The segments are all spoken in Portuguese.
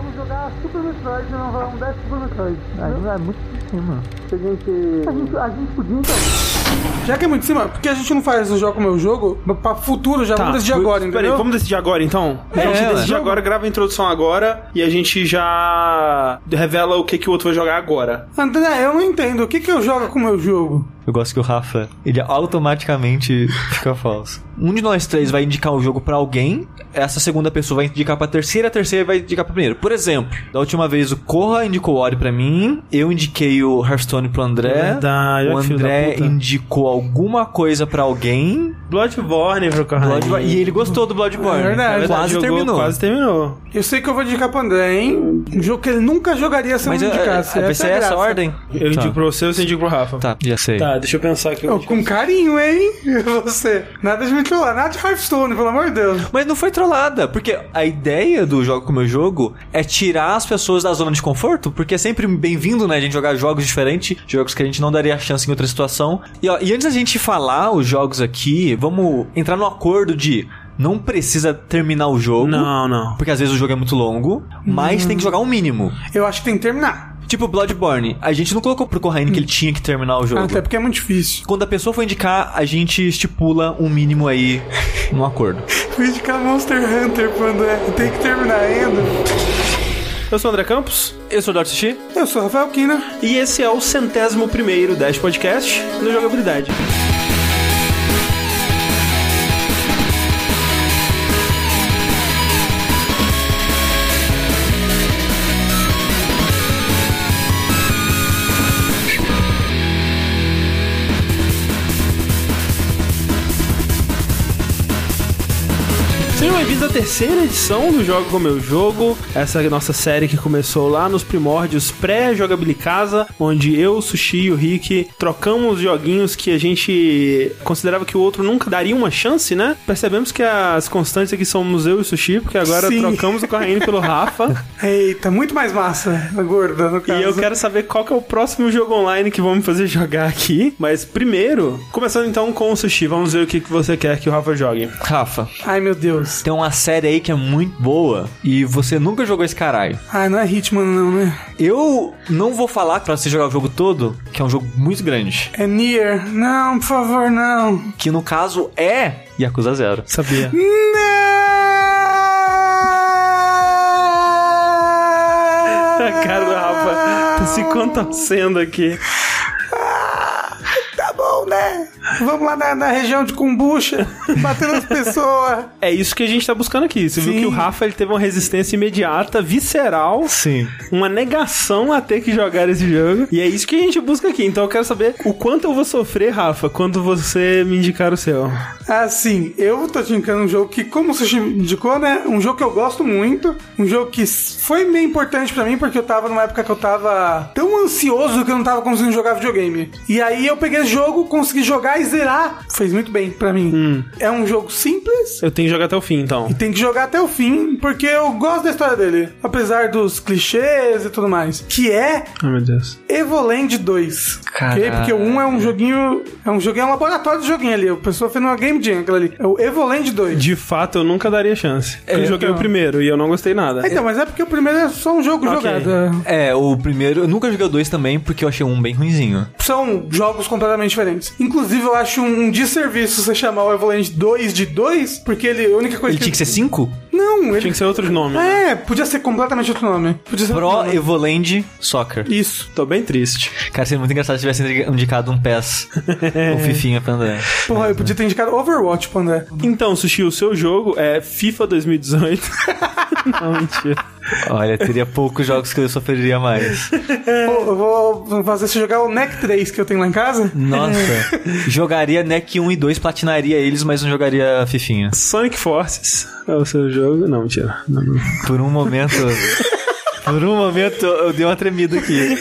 vamos jogar Super Metroid, não vamos dar Super Metroid. Ah, é muito em cima. A gente... A gente, a gente podia então. Já que é muito em cima, por que a gente não faz o jogo como é o jogo pra futuro já? vamos decidir agora, entendeu? Peraí, vamos decidir agora então? a gente É, decide ué. agora, grava a introdução agora e a gente já revela o que, que o outro vai jogar agora. André, eu não entendo. O que que eu jogo com o meu jogo? Eu gosto que o Rafa, ele automaticamente fica falso. Um de nós três vai indicar o jogo pra alguém, essa segunda pessoa vai indicar pra terceira, a terceira vai indicar pra primeiro. Por exemplo, da última vez o Corra indicou o Ori pra mim, eu indiquei o Hearthstone pro André, Verdade, o André indicou alguma coisa pra alguém, Bloodborne pro. Bloodborne- e ele gostou do Bloodborne. É verdade. Quase Jogou, terminou. Quase terminou. Eu sei que eu vou indicar pro André, hein? Um jogo que ele nunca jogaria se eu Mas não é, indicasse. é, vai ser é essa ordem? Eu tá. indico pra você, você indica pro Rafa. Tá, já sei. Tá, deixa eu pensar aqui. Ô, com carinho, hein? Você. Nada de me trollar, nada de Hearthstone, pelo amor de Deus. Mas não foi trollada, porque a ideia do jogo como eu jogo é tirar as pessoas da zona de conforto, porque é sempre bem-vindo, né, a gente jogar jogos diferentes, jogos que a gente não daria chance em outra situação. E, ó, e antes da gente falar os jogos aqui, vamos entrar no acordo de não precisa terminar o jogo. Não, não. Porque às vezes o jogo é muito longo, mas tem que jogar um mínimo. Eu acho que tem que terminar. Tipo Bloodborne, a gente não colocou pro Corraine que ele tinha que terminar o jogo. Até porque é muito difícil. Quando a pessoa for indicar, a gente estipula um mínimo aí no acordo. Vou indicar Monster Hunter pro André. Tem que terminar ainda. Eu sou o André Campos Eu sou o Dr. Sushi. Eu sou o Rafael Kina. e esse é o centésimo primeiro Dash Podcast no Jogabilidade. Terceira edição do Jogo Como Eu Jogo, essa é a nossa série que começou lá nos primórdios pré-jogabilicasa, onde eu, o Sushi e o Rick trocamos joguinhos que a gente considerava que o outro nunca daria uma chance, né? Percebemos que as constantes aqui somos eu e o Sushi, porque agora Sim. trocamos o Corraine pelo Rafa. Eita, muito mais massa, gorda, no caso. E eu quero saber qual que é o próximo jogo online que vão me fazer jogar aqui. Mas primeiro, começando então com o Sushi, vamos ver o que que você quer que o Rafa jogue. Rafa, Ai, meu Deus. tem uma série aí que é muito boa e você nunca jogou esse caralho. Ai, não é Hitman não, né? Eu não vou falar pra você jogar o jogo todo, que é um jogo muito grande. É Nier. Não, por favor, não. Que no caso é Yakuza Zero. Sabia. A cara do Rafa tá se contorcendo aqui. Né? Vamos lá na, na região de Kombucha, batendo as pessoas. É isso que a gente tá buscando aqui. Você viu Sim. que o Rafa ele teve uma resistência imediata, visceral, Sim. uma negação a ter que jogar esse jogo. E é isso que a gente busca aqui. Então eu quero saber o quanto eu vou sofrer, Rafa, quando você me indicar o seu. Assim, eu tô te indicando um jogo que, como me indicou, né? Um jogo que eu gosto muito. Um jogo que foi meio importante pra mim, porque eu tava numa época que eu tava tão ansioso que eu não tava conseguindo jogar videogame. E aí eu peguei esse jogo, consegui jogar e zerar. Fez muito bem pra mim. É um jogo simples. Eu tenho que jogar até o fim, então. E tem que jogar até o fim, porque eu gosto da história dele. Apesar dos clichês e tudo mais. Que é Ai, meu Deus. Evoland 2. Caralho. ok? Porque o 1 é um joguinho. É um joguinho, é um laboratório de joguinho ali. A pessoa fez uma Game Jam aquilo ali. É o Evoland 2. De fato, eu nunca daria chance. Porque eu joguei então. o primeiro e eu não gostei nada. Então, mas é porque o primeiro é só um jogo Ok. jogado. É, o primeiro. Eu nunca joguei o dois também, porque eu achei um bem ruinzinho. São jogos completamente diferentes. Inclusive, eu acho um desserviço você chamar o Evoland 2 de 2, porque ele. A única coisa Ele tinha que ser 5? Não, ele. Tinha que ser outros nomes. né? É, podia ser completamente outro nome. Podia ser outro Pro nome. Evoland Soccer. Isso. Tô bem triste. Cara, seria muito engraçado se tivesse indicado um PES ou Fifinha pra André. Porra, eu podia ter indicado Overwatch pro André. Então, Sushi, o seu jogo é FIFA 2018. não, mentira. Olha, teria poucos jogos que eu sofreria mais. Eu vou fazer você jogar o NEC 3 que eu tenho lá em casa. Nossa, jogaria NEC 1 e 2, platinaria eles, mas não jogaria Fifinha. Sonic Forces é o seu jogo. Não, mentira. Não, não. Por um momento. Por um momento eu dei uma tremida aqui.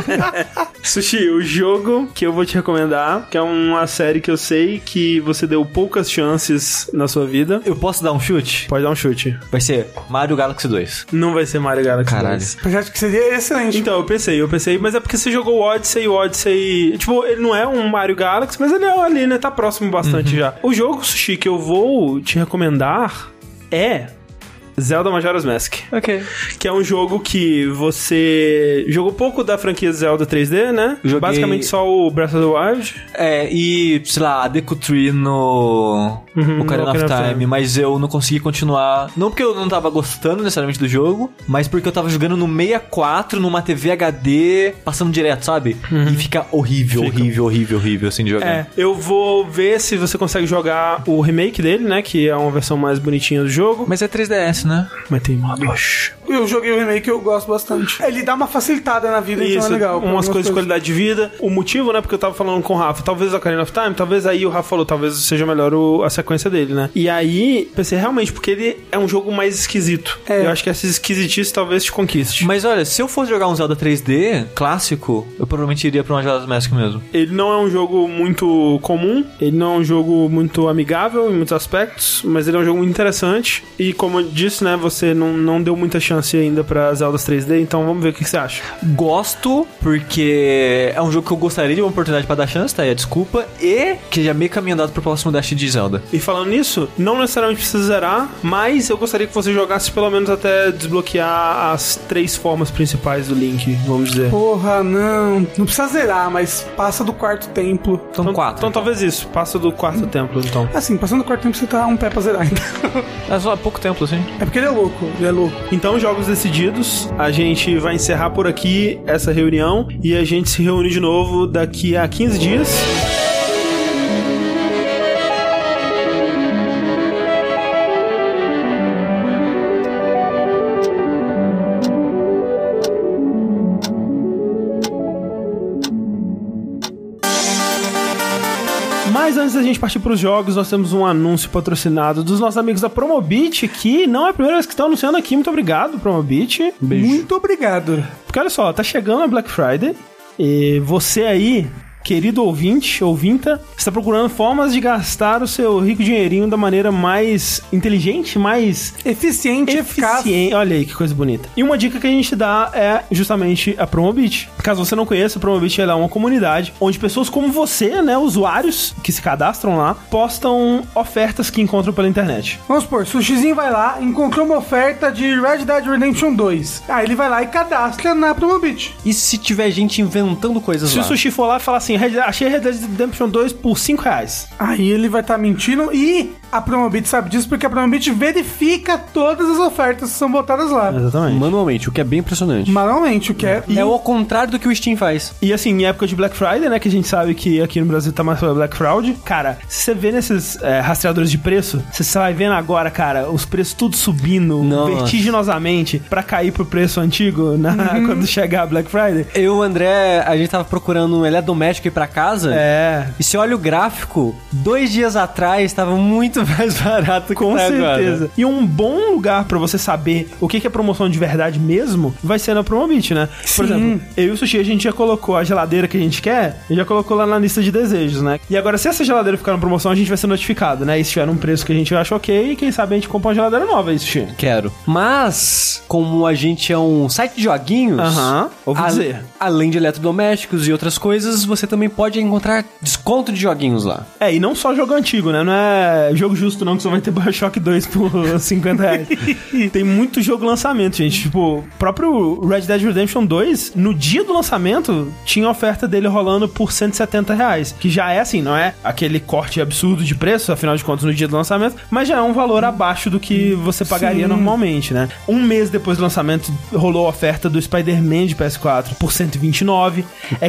Sushi, o jogo que eu vou te recomendar, que é uma série que eu sei que você deu poucas chances na sua vida. Eu posso dar um chute? Pode dar um chute. Vai ser Mario Galaxy 2. Não vai ser Mario Galaxy Caralho. 2. Eu acho que seria excelente. Então, eu pensei, eu pensei, mas é porque você jogou o Odyssey, o Odyssey... Tipo, ele não é um Mario Galaxy, mas ele é ali, né? Tá próximo bastante já. O jogo, Sushi, que eu vou te recomendar é Zelda Majora's Mask. Ok. Que é um jogo que você jogou pouco da franquia Zelda 3D, né? Joguei- Basicamente só o Breath of the Wild. É, e, sei lá, a Deku Tree no Uhum, Ocarina Ocarina of Time, Time. mas eu não consegui continuar. Não porque eu não tava gostando necessariamente do jogo, mas porque eu tava jogando no 64, numa TV HD, passando direto, sabe? E fica horrível, Uhum. Fica. horrível, horrível, horrível assim de jogar. É, eu vou ver se você consegue jogar o remake dele, né? Que é uma versão mais bonitinha do jogo. Mas é 3DS, né? Mas tem. Eu joguei o remake eu gosto bastante. Ele dá uma facilitada na vida, então Isso, é legal. umas coisas de qualidade de vida. O motivo, né? Porque eu tava falando com o Rafa, talvez o Ocarina of Time, talvez aí o Rafa falou, talvez seja melhor o- a sequência dele, né? E aí, pensei, realmente, porque ele é um jogo mais esquisito. É. Eu acho que essa esquisitice talvez te conquiste. Mas olha, se eu fosse jogar um Zelda 3D clássico, eu provavelmente iria pra uma Majora's Mask mesmo. Ele não é um jogo muito comum, ele não é um jogo muito amigável em muitos aspectos, mas ele é um jogo muito interessante. E como eu disse, né, você não, não deu muita chance ainda pra Zeldas 3D, então vamos ver o que, que você acha. Gosto, porque é um jogo que eu gostaria de uma oportunidade pra dar chance, tá aí a desculpa, e que já é meio caminho andado pro próximo Dash de Zelda. E falando nisso, não necessariamente precisa zerar, mas eu gostaria que você jogasse pelo menos até desbloquear as três formas principais do Link, vamos dizer. Porra, não. Não precisa zerar, mas passa do quarto templo. São Então, quatro. então talvez isso, passa do quarto templo, então. Assim, passando do quarto templo você tá um pé pra zerar ainda. É só há pouco tempo, assim. É porque ele é louco, ele é louco. Então, jogos decididos, a gente vai encerrar por aqui essa reunião e a gente se reúne de novo daqui a 15 dias. Gente partir para os jogos, nós temos um anúncio patrocinado dos nossos amigos da Promobit, que não é a primeira vez que estão anunciando aqui. Muito obrigado, Promobit. Muito obrigado. Porque olha só, tá chegando a Black Friday e você aí, querido ouvinte, ouvinta, está procurando formas de gastar o seu rico dinheirinho da maneira mais inteligente, mais Eficiente, eficaz. eficiente. Olha aí que coisa bonita. E uma dica que a gente dá é justamente a Promobit. Caso você não conheça, a Promobit é uma comunidade onde pessoas como você, né, usuários que se cadastram lá, postam ofertas que encontram pela internet. Vamos supor, Sushizinho vai lá, encontrou uma oferta de Red Dead Redemption 2. Aí ele vai lá e cadastra na Promobit. E se tiver gente inventando coisas Se lá? o Sushi for lá e falar assim, "Red- achei Red Dead Redemption 2 por 5 reais. Aí ele vai estar mentindo e a Promobit sabe disso porque a Promobit verifica todas as ofertas que são botadas lá. Exatamente. Manualmente, o que é bem impressionante. Manualmente, o que é. É o contrário do que o Steam faz. E assim, em época de Black Friday, né, que a gente sabe que aqui no Brasil tá mais pra Black Fraud, cara, se você vê nesses é, rastreadores de preço, você vai vendo agora, cara, os preços tudo subindo Nossa. vertiginosamente pra cair pro preço antigo na, quando chegar a Black Friday. Eu e o André, a gente tava procurando um eletrodoméstico ir pra casa. É. E se olha o gráfico, dois dias atrás tava muito mais barato que Com tá certeza. agora. E um bom lugar pra você saber o que é promoção de verdade mesmo vai ser na Promobit, né? Por Sim. exemplo, eu e o Sushi, a gente já colocou a geladeira que a gente quer e já colocou lá na lista de desejos, né? E agora, se essa geladeira ficar na promoção, a gente vai ser notificado, né? E se tiver um preço que a gente acha ok, quem sabe a gente compra uma geladeira nova, isso, Sushi. Quero. Mas, como a gente é um site de joguinhos, Aham, ouvi a- dizer. além de eletrodomésticos e outras coisas, você também pode encontrar desconto de joguinhos lá. É, e não só jogo antigo, né? Não é jogo justo, não, que só vai ter Bioshock 2 por 50 reais. Tem muito jogo lançamento, gente. Tipo, próprio Red Dead Redemption 2, no dia do lançamento, tinha oferta dele rolando por 170 reais. Que já é assim, não é aquele corte absurdo de preço, afinal de contas, no dia do lançamento, mas já é um valor abaixo do que você pagaria Sim. normalmente, né? Um mês depois do lançamento, rolou a oferta do Spider-Man de PS4 por 129.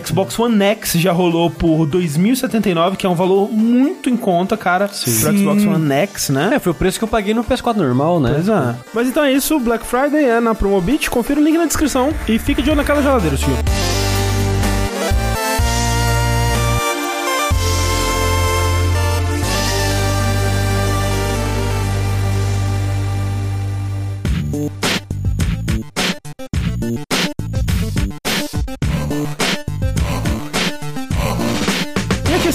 Xbox One X já rolou por 2.079, que é um valor muito em conta, cara, pro Xbox One X, né? É, foi o preço que eu paguei no PS4 normal, né? Pois é. Mas então é isso, Black Friday é na Promobit. Confira o link na descrição e fique de olho naquela geladeira, tio.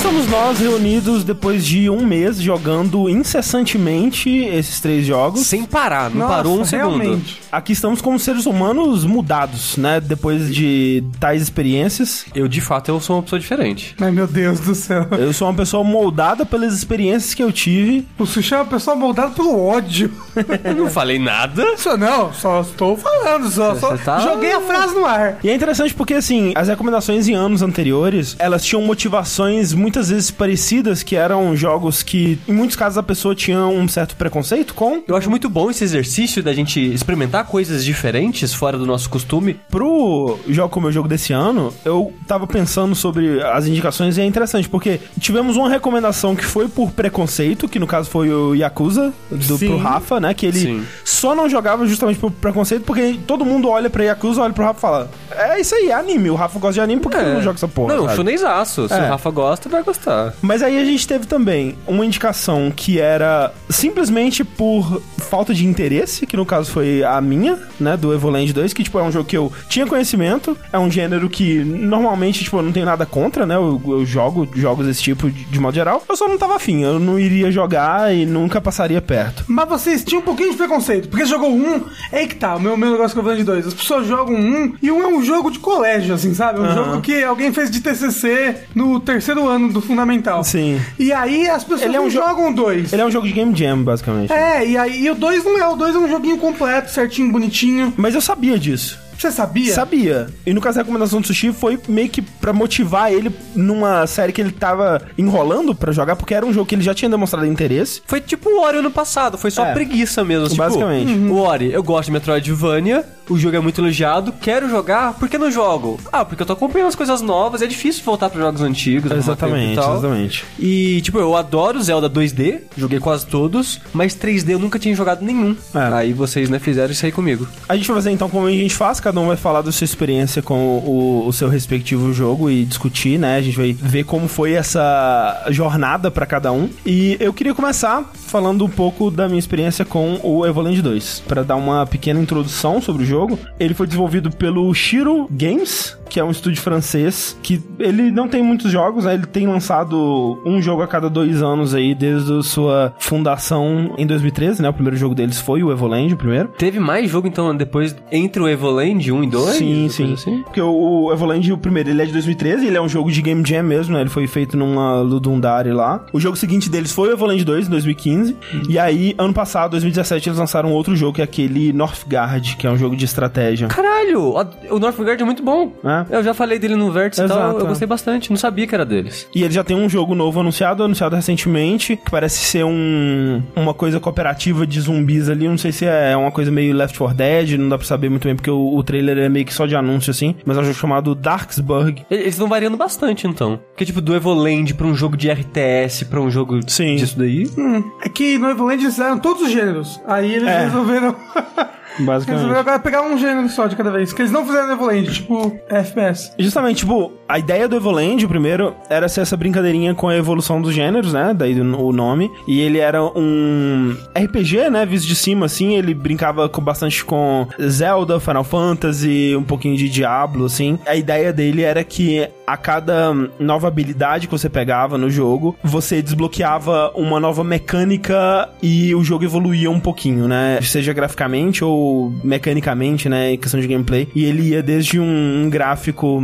Estamos nós reunidos depois de um mês jogando incessantemente esses três jogos. Sem parar, não Nossa, parou um segundo. realmente. Aqui estamos como seres humanos mudados, né? Depois de tais experiências. Eu, de fato, eu sou uma pessoa diferente. Ai, meu Deus do céu. Eu sou uma pessoa moldada pelas experiências que eu tive. O Sushi é uma pessoa moldada pelo ódio. Eu não falei nada. Isso não, só estou falando, só, só tá- joguei a frase no ar. E é interessante porque, assim, as recomendações em anos anteriores, elas tinham motivações muitas vezes parecidas, que eram jogos que, em muitos casos, a pessoa tinha um certo preconceito com. Eu acho muito bom esse exercício da gente experimentar coisas diferentes fora do nosso costume. Pro jogo como o jogo desse ano, eu tava pensando sobre as indicações e é interessante, porque tivemos uma recomendação que foi por preconceito, que no caso foi o Yakuza, do, Sim. pro Rafa, né? Que ele Sim. só não jogava justamente por preconceito, porque todo mundo olha pra Yakuza, olha pro Rafa e fala: É isso aí, é anime. O Rafa gosta de anime, por que eu não joga essa porra? Não, sabe? shuneizaço. Se É. o Rafa gosta, vai gostar. Mas aí a gente teve também uma indicação que era simplesmente por falta de interesse, que no caso foi a minha, né, do Evoland 2, que tipo é um jogo que eu tinha conhecimento, é um gênero que normalmente, tipo, eu não tenho nada contra, né? Eu, eu jogo jogos desse tipo de, de modo geral. Eu só não tava afim, eu não iria jogar e nunca passaria perto. Mas vocês tinham um pouquinho de preconceito, porque jogou um, é aí que tá, o meu, meu negócio eu falando de dois. As pessoas jogam um, e um é um jogo de colégio, assim, sabe? Um jogo que alguém fez de TCC no terceiro ano do Fundamental. Sim. E aí as pessoas Ele é um não jo- jogam dois. Ele é um jogo de Game Jam, basicamente. É, e aí e o 2 não é, o 2 é um joguinho completo, certinho, bonitinho. Mas eu sabia disso. Você sabia? Sabia. E no caso da recomendação do Sushi foi meio que pra motivar ele numa série que ele tava enrolando pra jogar, porque era um jogo que ele já tinha demonstrado interesse. Foi tipo o Ori ano passado, foi só É. preguiça mesmo. Tipo, Basicamente. O Ori, eu gosto de Metroidvania, o jogo é muito elogiado, quero jogar, por que não jogo? Ah, porque eu tô acompanhando as coisas novas, é difícil voltar para jogos antigos. tempo e Exatamente, tal. exatamente. E, tipo, eu adoro Zelda 2D, joguei quase todos, mas 3D eu nunca tinha jogado nenhum. É. Aí vocês, né, fizeram isso aí comigo. A gente vai fazer então como a gente faz, cada um vai falar da sua experiência com o, o seu respectivo jogo e discutir, né? A gente vai ver como foi essa jornada pra cada um. E eu queria começar falando um pouco da minha experiência com o Evoland 2, Pra dar uma pequena introdução sobre o jogo. Ele foi desenvolvido pelo Shiro Games, que é um estúdio francês, que ele não tem muitos jogos, né? Ele tem lançado um jogo a cada dois anos aí, desde a sua fundação em 2013, né? O primeiro jogo deles foi o Evoland, o primeiro. Teve mais jogo, então, depois, entre o Evoland 1 e 2? Sim, sim. Assim? Porque o, o Evoland, o primeiro, ele é de 2013, ele é um jogo de Game Jam mesmo, né? Ele foi feito numa Ludundari lá. O jogo seguinte deles foi o Evoland 2, em 2015. E aí, ano passado, 2017, eles lançaram outro jogo, que é aquele Northgard, que é um jogo de estratégia. Caralho, o Northgard é muito bom. É. Eu já falei dele no Vértice e tal, eu é. gostei bastante, não sabia que era deles. E ele já tem um jogo novo anunciado, anunciado recentemente, que parece ser um, uma coisa cooperativa de zumbis ali. Não sei se é uma coisa meio Left 4 Dead, não dá pra saber muito bem, porque o, o trailer é meio que só de anúncio assim. Mas é um jogo chamado Darksburg. E- Eles estão variando bastante, então. Porque, tipo, do Evoland pra um jogo de RTS, pra um jogo Sim. disso daí. Hum, é que no Evoland eles fizeram todos os gêneros. Aí eles É. resolveram. Basicamente. agora pegar um gênero só de cada vez. Que eles não fizeram Evoland, tipo FPS. Justamente, tipo, a ideia do Evoland, o primeiro, era ser essa brincadeirinha com a evolução dos gêneros, né? Daí o o nome. E ele era um RPG, né? Visto de cima, assim. Ele brincava com, bastante com Zelda, Final Fantasy, um pouquinho de Diablo, assim. A ideia dele era que a cada nova habilidade que você pegava no jogo, você desbloqueava uma nova mecânica e o jogo evoluía um pouquinho, né? Seja graficamente ou mecanicamente, né? Em questão de gameplay. E ele ia desde um, um gráfico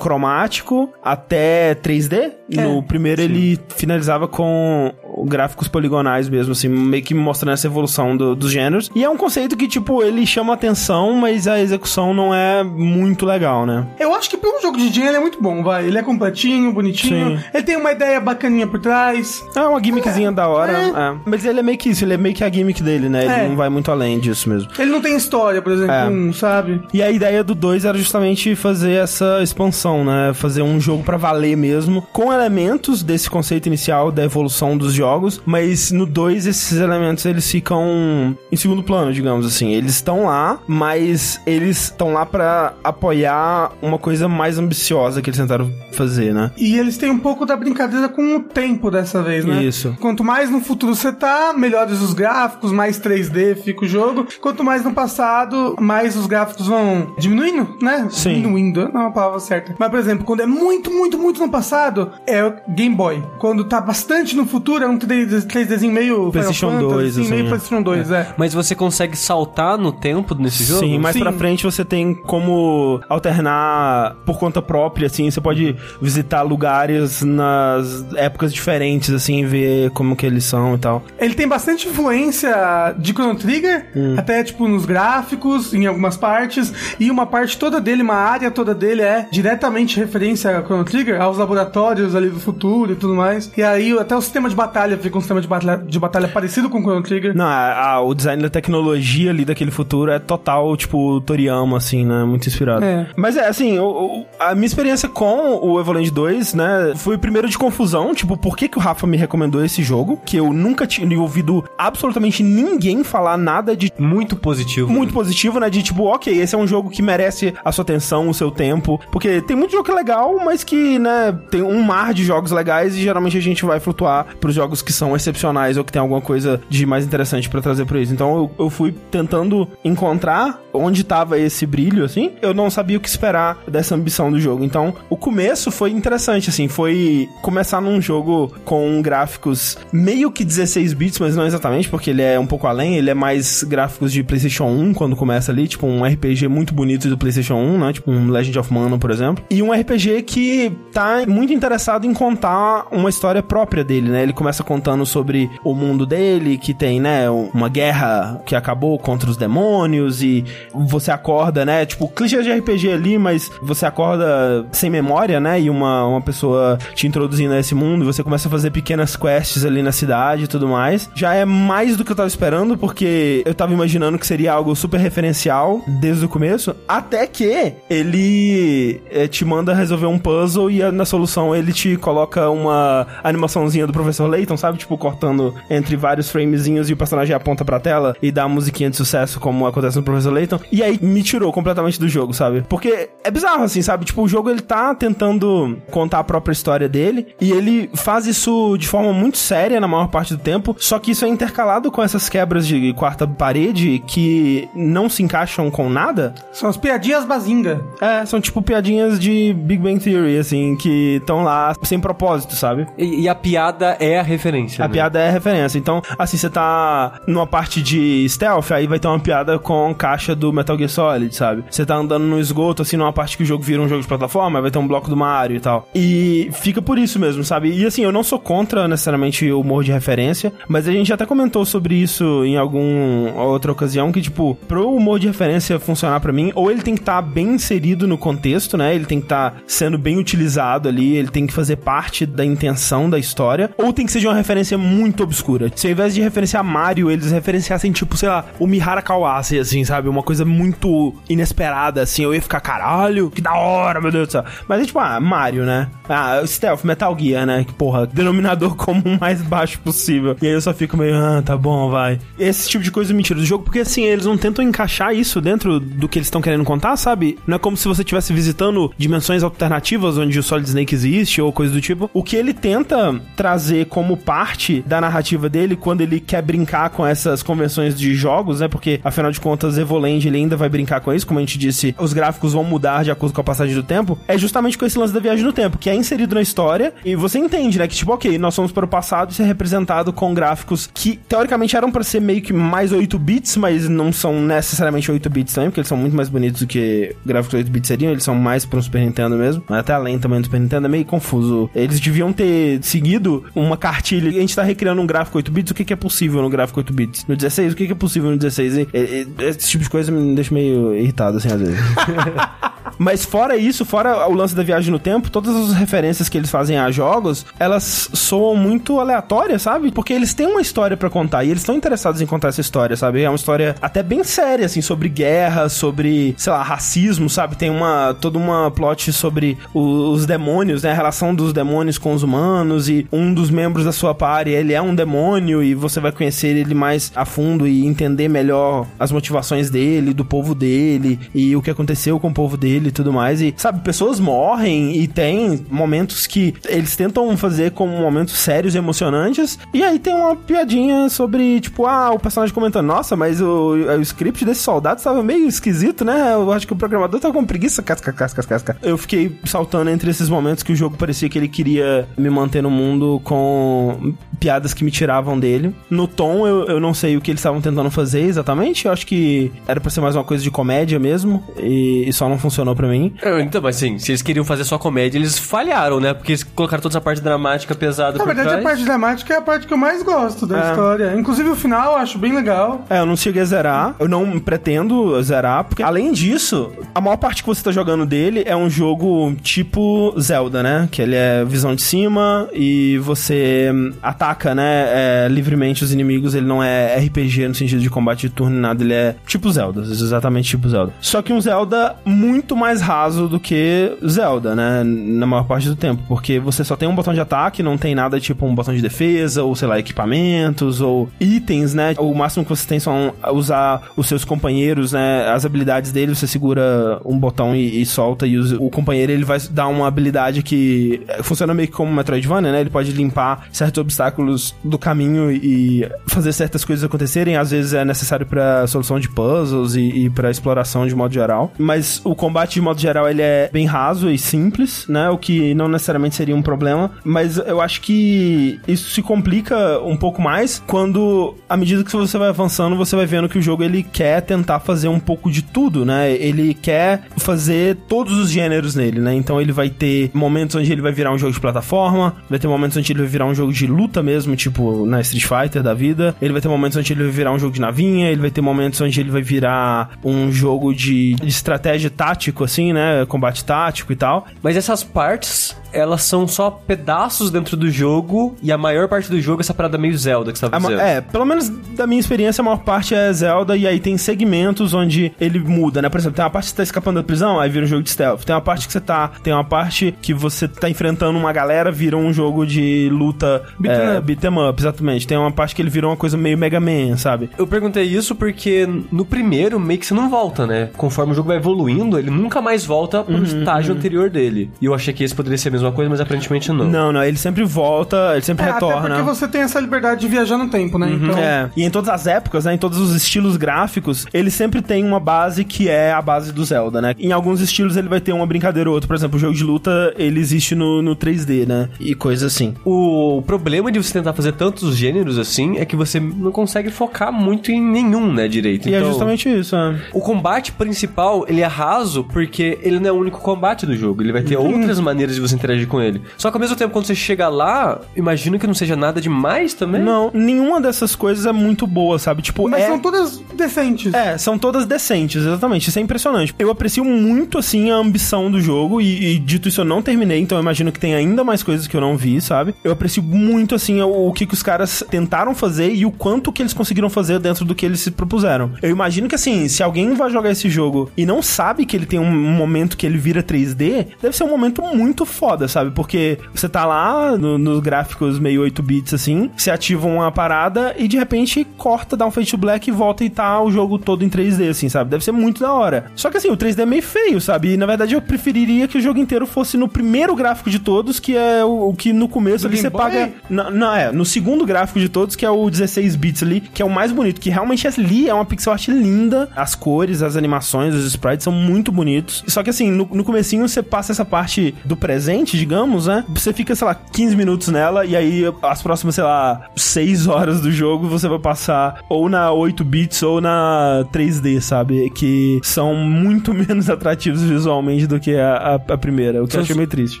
monocromático até 3D. No primeiro ele finalizava com gráficos poligonais mesmo, assim, meio que mostrando essa evolução do- dos gêneros. E é um conceito que, tipo, ele chama atenção, mas a execução não é muito legal, né? Eu acho que um jogo de dinheiro ele é muito bom, vai. Ele é completinho, bonitinho. Sim. Ele tem uma ideia bacaninha por trás. É uma gimmickzinha da hora. é. é. Mas ele é meio que isso, ele é meio que a gimmick dele, né? Ele É. não vai muito além disso mesmo. Ele não tem história, por exemplo, É. um, sabe? E a ideia do 2 era justamente fazer essa expansão, né? Fazer um jogo pra valer mesmo, com elementos desse conceito inicial da evolução dos, jo jogos, mas no 2 esses elementos eles ficam em segundo plano, digamos assim. Eles estão lá, mas eles estão lá pra apoiar uma coisa mais ambiciosa que eles tentaram fazer, né? E eles têm um pouco da brincadeira com o tempo dessa vez, né? Isso. Quanto mais no futuro você tá, melhores os gráficos, mais 3D fica o jogo. Quanto mais no passado, mais os gráficos vão diminuindo, né? Sim. Diminuindo, não é a palavra certa. Mas, por exemplo, quando é muito, muito, muito no passado, é o Game Boy. Quando tá bastante no futuro, é um 3D, 3Dzinho meio PlayStation Fantasy, 2, assim, meio é. PlayStation 2, é. Mas você consegue saltar no tempo nesse jogo? Sim, mais Sim. pra frente você tem como alternar por conta própria, assim, você pode visitar lugares nas épocas diferentes, assim, ver como que eles são e tal. Ele tem bastante influência de Chrono Trigger, até tipo nos gráficos, em algumas partes, e uma parte toda dele, uma área toda dele é diretamente referência a Chrono Trigger, aos laboratórios ali do futuro e tudo mais. E aí até o sistema de batalha fica um sistema de batalha, de batalha parecido com o Chrono Trigger. Não, a- a- o design da tecnologia ali daquele futuro é total, tipo, Toriyama, assim, né? Muito inspirado. É. Mas é, assim, o- o- a minha experiência com o Evoland 2, né, foi primeiro de confusão, tipo, por que que o Rafa me recomendou esse jogo? Que eu nunca tinha ouvido absolutamente ninguém falar nada de Muito positivo. Muito positivo, né? De tipo, ok, esse é um jogo que merece a sua atenção, o seu tempo. Porque tem muito jogo é legal, mas que, né, tem um mar de jogos legais e geralmente a gente vai flutuar pros jogos que são excepcionais ou que tem alguma coisa de mais interessante pra trazer pra eles. Então eu, eu fui tentando encontrar onde tava esse brilho, assim. Eu não sabia o que esperar dessa ambição do jogo. Então o começo foi interessante, assim. Foi começar num jogo com gráficos meio que 16 bits, mas não exatamente, porque ele é um pouco além. Ele é mais gráficos de PlayStation 1 quando começa ali, tipo um RPG muito bonito do PlayStation 1, né? Tipo um Legend of Mana, por exemplo. E um RPG que tá muito interessado em contar uma história própria dele, né? Ele começa contando sobre o mundo dele, que tem, né, uma guerra que acabou contra os demônios e você acorda, né? Tipo, clichê de RPG ali, mas você acorda sem memória, né? E uma, uma pessoa te introduzindo a esse mundo, você começa a fazer pequenas quests ali na cidade e tudo mais. Já é mais do que eu tava esperando, porque eu tava imaginando que seria algo super referencial desde o começo, até que ele eh, te manda resolver um puzzle e eh, na solução ele te coloca uma animaçãozinha do professor Layton, sabe? Tipo, cortando entre vários framezinhos e o personagem aponta pra tela e dá a musiquinha de sucesso, como acontece no professor Layton. E aí me tirou completamente do jogo, sabe? Porque é bizarro, assim, sabe? Tipo, o jogo ele tá tentando contar a própria história dele e ele faz isso de forma muito séria na maior parte do tempo, só que isso é intercalado com essas quebras de quarta parede que não se encaixam com nada. São as piadinhas bazinga. É, são tipo piadinhas de Big Bang Theory, assim, que estão lá sem propósito, sabe? E, e a piada é a referência. A né? piada é referência. Então, assim, você tá numa parte de stealth, aí vai ter uma piada com caixa do Metal Gear Solid, sabe? Você tá andando no esgoto, assim, numa parte que o jogo vira um jogo de plataforma, aí vai ter um bloco do Mario e tal. E fica por isso mesmo, sabe? E assim, eu não sou contra necessariamente o humor de referência, mas a gente até comentou sobre isso em alguma outra ocasião, que, tipo, pro humor de referência funcionar pra mim, ou ele tem que estar bem inserido no contexto, né? Ele tem que estar sendo bem utilizado ali, ele tem que fazer parte da intenção da história, ou tem que ser de uma referência muito obscura. Se ao invés de referenciar Mario, eles referenciassem, tipo, sei lá, o Mihara Kawase, assim, sabe? Uma coisa muito inesperada, assim, eu ia ficar, caralho, que da hora, meu Deus do céu. Mas é tipo, ah, Mario, né? Ah, Stealth, Metal Gear, né? Que porra, denominador comum mais baixo possível. E aí eu só fico meio, ah, tá bom, vai. Esse tipo de coisa me tira do jogo, porque assim, eles não tentam encaixar isso dentro do que eles estão querendo contar, sabe? Não é como se você estivesse visitando dimensões alternativas onde o Solid Snake existe ou coisa do tipo. O que ele tenta trazer como parte da narrativa dele quando ele quer brincar com essas convenções de jogos, né? Porque afinal de contas, Evoland ele ainda vai brincar com isso, como a gente disse, os gráficos vão mudar de acordo com a passagem do tempo. É justamente com esse lance da viagem no tempo, que é inserido na história e você entende, né? Que tipo, ok, nós somos para o passado e ser representado com gráficos que teoricamente eram para ser meio que mais 8 bits, mas não são necessariamente 8 bits também, porque eles são muito mais bonitos do que gráficos 8 bits seriam, eles são mais para um Super Nintendo mesmo, mas até além também do Super Nintendo é meio confuso. Eles deviam ter seguido uma cartilha. A gente tá recriando um gráfico 8 bits, o que, que é possível no gráfico 8 bits? No 16, o que, que é possível no 16? E, e, esse tipo de coisa me deixa meio irritado, assim, às vezes. Mas fora isso, fora o lance da viagem no tempo, todas as referências que eles fazem a jogos, elas soam muito aleatórias, sabe? Porque eles têm uma história pra contar e eles estão interessados em contar essa história, sabe? É uma história até bem séria, assim, sobre guerra, sobre, sei lá, racismo, sabe? Tem uma toda uma plot sobre o- os demônios, né? A relação dos demônios com os humanos e um dos membros da sua party, ele é um demônio e você vai conhecer ele mais a fundo e entender melhor as motivações dele, do povo dele e o que aconteceu com o povo dele e tudo mais. E, sabe, pessoas morrem e tem momentos que eles tentam fazer como momentos sérios e emocionantes. E aí tem uma piadinha sobre, tipo, ah, o personagem comentando, nossa, mas o, o script desse soldado estava meio esquisito, né? Eu acho que o programador tava com preguiça. Casca, casca, casca. Eu fiquei saltando entre esses momentos que o jogo parecia que ele queria me manter no mundo com piadas que me tiravam dele. No tom, eu, eu não sei o que eles estavam tentando fazer exatamente. Eu acho que era pra ser mais uma coisa de comédia mesmo. E, e só não funcionou pra mim. É, Então, mas assim, se eles queriam fazer só comédia, eles falharam, né? Porque eles colocaram toda essa parte dramática pesada Na por verdade, trás. a parte dramática é a parte que eu mais gosto da É. história. Inclusive o final eu acho bem legal. É, eu não cheguei a zerar. Eu não pretendo zerar, porque além disso, a maior parte que você tá jogando dele é um jogo tipo Zelda, né? Que ele é visão de cima e você hum, ataca, né? é, livremente os inimigos. Ele não é RPG no sentido de combate de turno, nada. Ele é tipo Zelda, exatamente tipo Zelda. Só que um Zelda muito mais raso do que Zelda, né? Na maior parte do tempo. Porque você só tem um botão de ataque, não tem nada tipo um botão de defesa, ou sei lá, equipamentos, ou itens, né? O máximo que você tem são usar os seus companheiros, né? As habilidades dele, você segura um botão e, e solta, e os- o companheiro ele vai dar uma habilidade que eh, funciona meio que como Metroidvania, né? Ele pode limpar certos obstáculos do caminho e fazer certas coisas acontecerem. Às vezes é necessário pra solução de puzzles e, e para exploração de modo geral. Mas o combate de modo geral ele é bem raso e simples, né? O que não necessariamente seria um problema. Mas eu acho que isso se complica um pouco mais quando, à medida que você vai avançando, você vai vendo que o jogo ele quer tentar fazer um pouco de tudo, né? Ele quer fazer todos os gêneros nele, né? Então ele vai ter momentos onde ele vai virar um jogo de plataforma, vai ter momentos onde ele vai virar um jogo de luta mesmo, tipo na Street Fighter da vida. Ele vai ter momentos onde ele vai virar um jogo de navinha, ele vai ter momentos onde ele vai virar um jogo de estratégia tático, assim, né? Combate tático e tal. Mas essas partes, elas são só pedaços dentro do jogo e a maior parte do jogo é essa parada meio Zelda que você tava ma- dizendo. É, pelo menos da minha experiência, a maior parte é Zelda, e aí tem segmentos onde ele muda, né? Por exemplo, tem uma parte que você tá escapando da prisão, aí vira um jogo de stealth. Tem uma parte que você tá. Tem uma parte que você tá enfrentando uma galera, vira um jogo de luta Beat'em é, up. beat'em up, exatamente. Tem uma parte que ele virou uma coisa meio Mega Man, sabe? Eu perguntei isso porque no primeiro meio que você não volta, né? Conforme o jogo vai evoluindo, ele nunca mais volta pro estágio anterior dele. E eu achei que esse poderia ser mesma coisa, mas aparentemente não. Não, não, ele sempre volta, ele sempre É, até retorna. porque você tem essa liberdade de viajar no tempo, né? Então, É, e em todas as épocas, né, em todos os estilos gráficos, ele sempre tem uma base que é a base do Zelda, né? Em alguns estilos ele vai ter uma brincadeira ou outra. Por exemplo, o jogo de luta, ele existe no, no 3D, né? E coisas assim. O problema de você tentar fazer tantos gêneros assim é que você não consegue focar muito em nenhum, né, direito. E é Então, justamente isso, né? O combate principal, ele é raso porque ele não é o único combate do jogo. Ele vai ter outras maneiras de você interagir com ele. Só que ao mesmo tempo, quando você chega lá, imagino que não seja nada demais também. Não, nenhuma dessas coisas é muito boa, sabe? Tipo, Mas é... são todas decentes. É, são todas decentes, exatamente. Isso é impressionante. Eu aprecio muito, assim, a ambição do jogo e, e dito isso, eu não terminei, então eu imagino que tem ainda mais coisas que eu não vi, sabe? Eu aprecio muito, assim, o, o que, que os caras tentaram fazer e o quanto que eles conseguiram fazer dentro do que eles se propuseram. Eu imagino que, assim, se alguém vai jogar esse jogo e não sabe que ele tem um momento que ele vira 3D, deve ser um momento muito foda, sabe? Porque você tá lá no- nos gráficos meio 8 bits, assim, você ativa uma parada e de repente corta, dá um fade to black e volta e tá o jogo todo em 3D, assim, sabe? Deve ser muito da hora. Só que assim, o 3D é meio feio, sabe? E na verdade eu preferiria que o jogo inteiro fosse no primeiro gráfico de todos, que é o, o que no começo Do ali você Boy? paga. Não, não, é, no segundo gráfico de todos, que é o 16 bits ali, que é o mais bonito, que realmente ali é uma pixel art linda. As cores, as animações, os sprites são muito bonitos. Só que assim, no, no comecinho você passa essa parte do presente interessante, digamos, né? Você fica, sei lá, 15 minutos nela e aí as próximas, sei lá, 6 horas do jogo você vai passar ou na 8 bits ou na 3D, sabe? Que são muito menos atrativos visualmente do que a, a, a primeira, o que eu achei meio triste.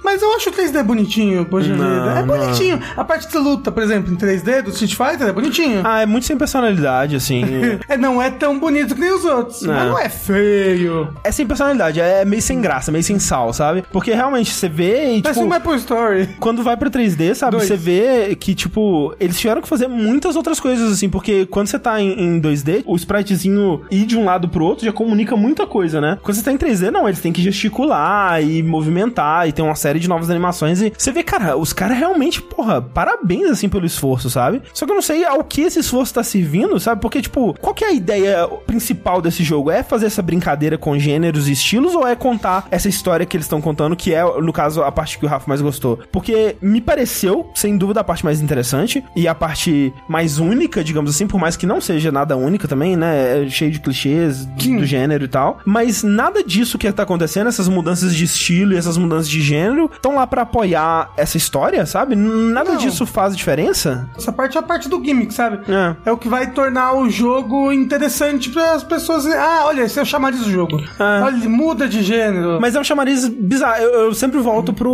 Mas eu acho o 3D bonitinho, poxa vida. É não. bonitinho. A parte de luta, por exemplo, em 3D do Street Fighter é bonitinho. Ah, é muito sem personalidade, assim. É, não é tão bonito que nem os outros. Não. Mas não é feio. é sem personalidade, é meio sem graça, meio sem sal, sabe? Porque realmente você vê e, Parece tipo, um Maple Story. quando vai pra 3D, sabe, Dois. você vê que, tipo, eles tiveram que fazer muitas outras coisas, assim, porque quando você tá em, em 2D, o spritezinho ir de um lado pro outro já comunica muita coisa, né? Quando você tá em 3D, não, eles têm que gesticular e movimentar e tem uma série de novas animações e você vê, cara, os caras realmente, porra, parabéns, assim, pelo esforço, sabe? Só que eu não sei ao que esse esforço tá servindo, sabe? Porque, tipo, qual que é a ideia principal desse jogo? É fazer essa brincadeira com gêneros e estilos ou é contar essa história que eles estão contando, que é, no caso, a parte que o Rafa mais gostou? Porque me pareceu, sem dúvida, a parte mais interessante e a parte mais única, digamos assim, por mais que não seja nada única também, né? É cheio de clichês Sim. do gênero e tal. Mas nada disso que tá acontecendo, essas mudanças de estilo e essas mudanças de gênero, estão lá pra apoiar essa história, sabe? Nada Não. disso faz diferença. Essa parte é a parte do gimmick, sabe? É. É o que vai tornar o jogo interessante para as pessoas. Ah, olha, esse é o chamariz do jogo. É. Olha, ele muda de gênero. Mas é um chamariz bizarro. Eu, eu sempre volto pro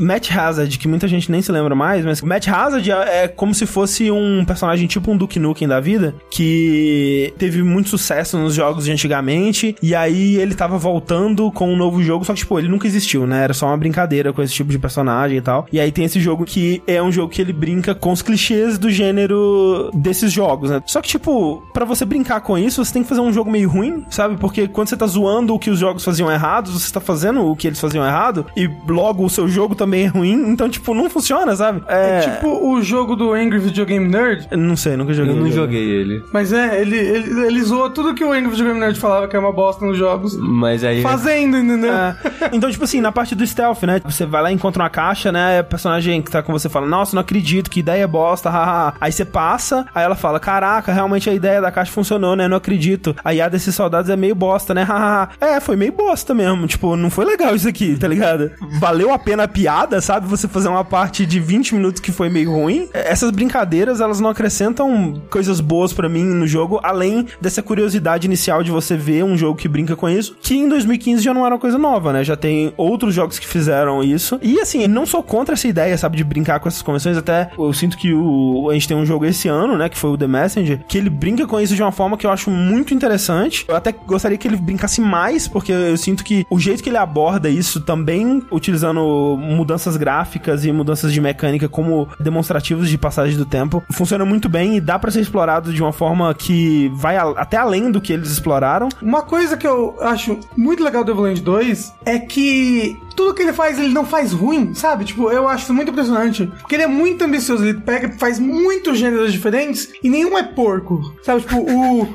Matt Hazard, que muita gente nem se lembra mais, mas Matt Hazard é, é como se fosse um personagem tipo um Duke Nukem da vida, que teve muito sucesso nos jogos de antigamente, e aí ele tava voltando com um novo jogo, só que, tipo, ele nunca existiu, né? Era só uma brincadeira com esse tipo de personagem e tal. E aí tem esse jogo que é um jogo que ele brinca com os clichês do gênero desses jogos, né? Só que, tipo, pra você brincar com isso, você tem que fazer um jogo meio ruim, sabe? Porque quando você tá zoando o que os jogos faziam errados, você tá fazendo o que eles faziam errado, e logo o seu jogo também é ruim, então, tipo, não funciona, sabe? É. É tipo o jogo do Angry Video Game Nerd. eu Não sei, nunca joguei. Eu não joguei ele. Mas é, ele, ele, ele zoa tudo que o Angry Video Game Nerd falava que é uma bosta nos jogos. Mas aí. Fazendo, entendeu? É. Então, tipo assim, na parte do stealth, né? Você vai lá e encontra uma caixa, né? O personagem que tá com você fala, nossa, não acredito, que ideia bosta, haha. Aí você passa, aí ela fala, caraca, realmente a ideia da caixa funcionou, né? Não acredito. A IA desses soldados é meio bosta, né? Haha. é, foi meio bosta mesmo. Tipo, não foi legal isso aqui, tá ligado? Valeu a pena a piada, sabe? Você fazer uma parte de 20 minutos que foi meio ruim. Essas brincadeiras, elas não acrescentam coisas boas pra mim no jogo, além dessa curiosidade inicial de você ver um jogo que brinca com isso, que em 2015 já não era uma coisa nova, né? Já tem outros jogos que fizeram isso. E assim, não sou contra essa ideia, sabe, de brincar com essas convenções, até eu sinto que o, a gente tem um jogo esse ano, né, que foi o The Messenger, que ele brinca com isso de uma forma que eu acho muito interessante. Eu até gostaria que ele brincasse mais, porque eu sinto que o jeito que ele aborda isso também, utilizando mudanças gráficas e mudanças de mecânica como demonstrativos de passagem do tempo, funciona muito bem e dá pra ser explorado de uma forma que vai a- até além do que eles exploraram. Uma coisa que eu acho muito legal do Evoland 2 é que tudo que ele faz, ele não faz ruim, sabe? Tipo, eu acho isso muito impressionante. Porque ele é muito ambicioso, ele pega, faz muitos gêneros diferentes e nenhum é porco. Sabe? Tipo, o,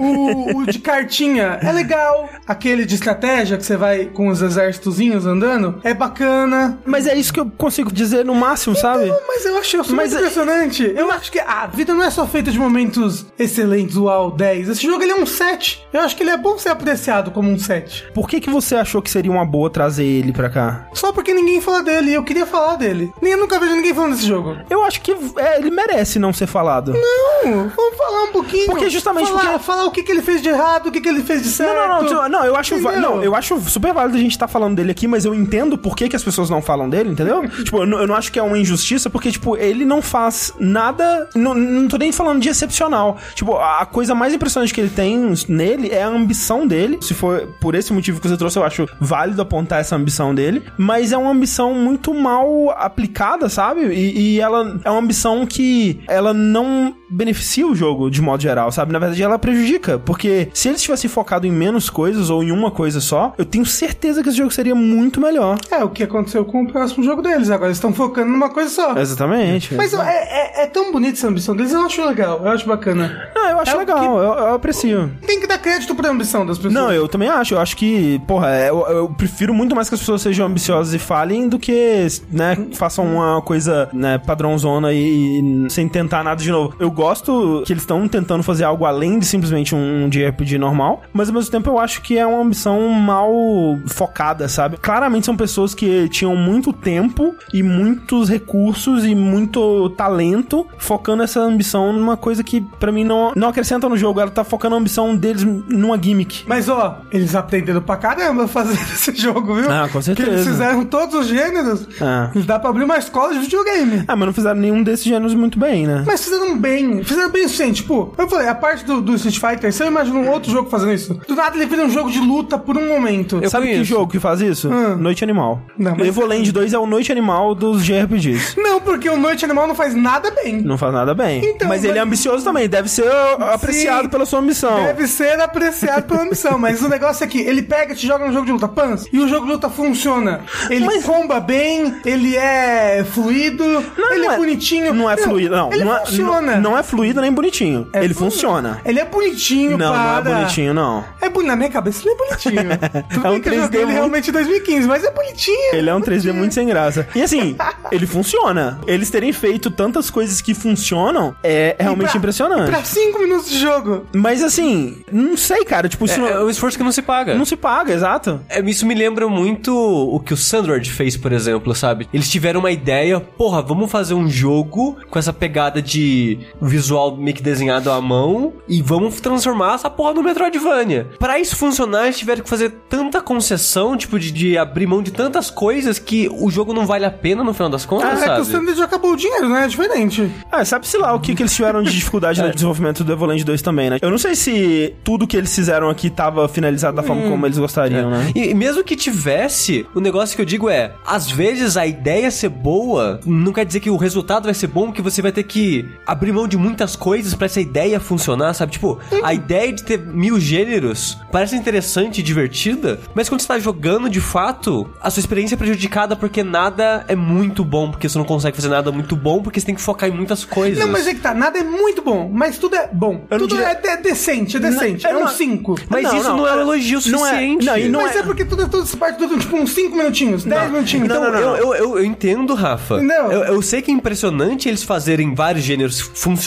o, o de cartinha é legal, aquele de estratégia que você vai com os exércitozinhos andando é bacana. Mas é isso que eu consigo dizer no máximo, sabe? Não, mas eu acho isso Mas é- impressionante. Eu acho que a vida não é só feita de momentos excelentes, uau, 10. Esse jogo ele é um 7. Eu acho que ele é bom ser apreciado como um 7. Por que, que você achou que seria uma boa trazer ele pra cá? Só porque ninguém fala dele, eu queria falar dele. Nem eu nunca vejo ninguém falando desse jogo. Eu acho que é, ele merece não ser falado. Não, vamos falar um pouquinho. Porque justamente falar, porque- falar o que, que ele fez de errado, o que, que ele fez de certo. Não, não, não, não, eu acho, Entendeu? não, eu acho super válido a gente estar falando dele aqui, mas eu entendo por que, que as pessoas não falam dele, entendeu? tipo, eu não, eu não acho que é uma injustiça, porque, tipo, ele não faz nada. Não, não tô nem falando de excepcional. Tipo, a a coisa mais impressionante que ele tem nele é a ambição dele. Se for por esse motivo que você trouxe, eu acho válido apontar essa ambição dele. Mas é uma ambição muito mal aplicada, sabe? E, e ela é uma ambição que ela não beneficia o jogo de modo geral, sabe? Na verdade, ela prejudica. Porque se eles tivessem focado em menos coisas ou em uma coisa só, eu tenho certeza que esse jogo seria muito melhor. É o que aconteceu com o próximo jogo deles. Agora eles estão focando numa coisa só. Exatamente. Mas é, é, é tão bonita essa ambição deles, eu acho legal, eu acho bacana. Não, eu acho É legal, que- eu, eu aprecio. Tem que dar crédito pra ambição das pessoas. Não, eu também acho. Eu acho que, porra, é, eu, eu prefiro muito mais que as pessoas sejam ambiciosas e falem do que, né, façam uma coisa, né, padrãozona e, e sem tentar nada de novo. Eu gosto gosto que eles estão tentando fazer algo além de simplesmente um JRPG normal, mas ao mesmo tempo eu acho que é uma ambição mal focada, sabe? Claramente são pessoas que tinham muito tempo e muitos recursos e muito talento focando essa ambição numa coisa que pra mim não, não acrescenta no jogo, ela tá focando a ambição deles numa gimmick. Mas ó, eles aprenderam pra caramba fazendo esse jogo, viu? Ah, com certeza. Que eles fizeram todos os gêneros. Ah. Dá pra abrir uma escola de videogame. Ah, mas não fizeram nenhum desses gêneros muito bem, né? Mas fizeram bem, fizeram bem sim. Tipo, eu falei, a parte do, do Street Fighter, você imagina um outro jogo fazendo isso? Do nada ele vira um jogo de luta por um momento. Eu Sabe que conheço. jogo que faz isso? Hum. Noite Animal. Não, mas- Evoland 2 é o Noite Animal dos JRPGs. Não, porque o Noite Animal não faz nada bem. Não faz nada bem. Então, mas ele mas- é ambicioso também, deve ser apreciado pela sua ambição. Deve ser apreciado pela missão, mas o negócio é que ele pega e te joga no jogo de luta, pans, e o jogo de luta funciona. Ele Mas- comba bem, ele é fluido, ele não é, bonitinho. Não é fluido, não. Ele não, é, funciona. não, não é fluido nem bonitinho. É ele funciona. Ele é bonitinho, Não, para. não é bonitinho, não. É bonito. Na minha cabeça ele é bonitinho. Tudo É um bem que eu 3D joguei ele muito- realmente em 2015, mas é bonitinho. Ele é um 3D muito sem graça. E assim, ele funciona. Eles terem feito tantas coisas que funcionam é realmente E pra- impressionante. e Pra 5 minutos de jogo. Mas assim, não sei, cara. Tipo, isso É, é não, um esforço que não se paga. não se paga, exato. É, isso me lembra muito o que o Sandroid fez, por exemplo, sabe? Eles tiveram uma ideia, porra, vamos fazer um jogo com essa pegada de visual meio que desenhado à mão e vamos transformar essa porra no Metroidvania. Pra isso funcionar, eles tiveram que fazer tanta concessão, tipo, de, de abrir mão de tantas coisas que o jogo não vale a pena no final das contas, Ah, é que sabe? o Standard já acabou o dinheiro, né? É diferente. Ah, sabe-se lá o que, que eles tiveram de dificuldade no desenvolvimento do Evoland 2 também, né? Eu não sei se tudo que eles fizeram aqui tava finalizado da forma como eles gostariam, né? E e mesmo que tivesse, o negócio que eu digo é, às vezes a ideia ser boa não quer dizer que o resultado vai ser bom, que você vai ter que abrir mão de muitas coisas pra essa ideia funcionar, sabe? Tipo, a ideia de ter mil gêneros parece interessante e divertida, mas quando você tá jogando de fato, a sua experiência é prejudicada porque nada é muito bom, porque você não consegue fazer nada muito bom, porque você tem que focar em muitas coisas. Não, mas é que tá, nada é muito bom, mas tudo é bom. Eu tudo diria- é de- decente, é decente. Não, é um não- 5. Mas Não, isso não, não, é um elogio não é- suficiente. não, e não Mas é, porque tudo, tudo essa parte tudo tipo uns 5 minutinhos, 10 minutinhos. Então, Não, não, não. Eu, eu, eu, eu entendo, Rafa. Não. Eu, eu sei que é impressionante eles fazerem vários gêneros funcionarem,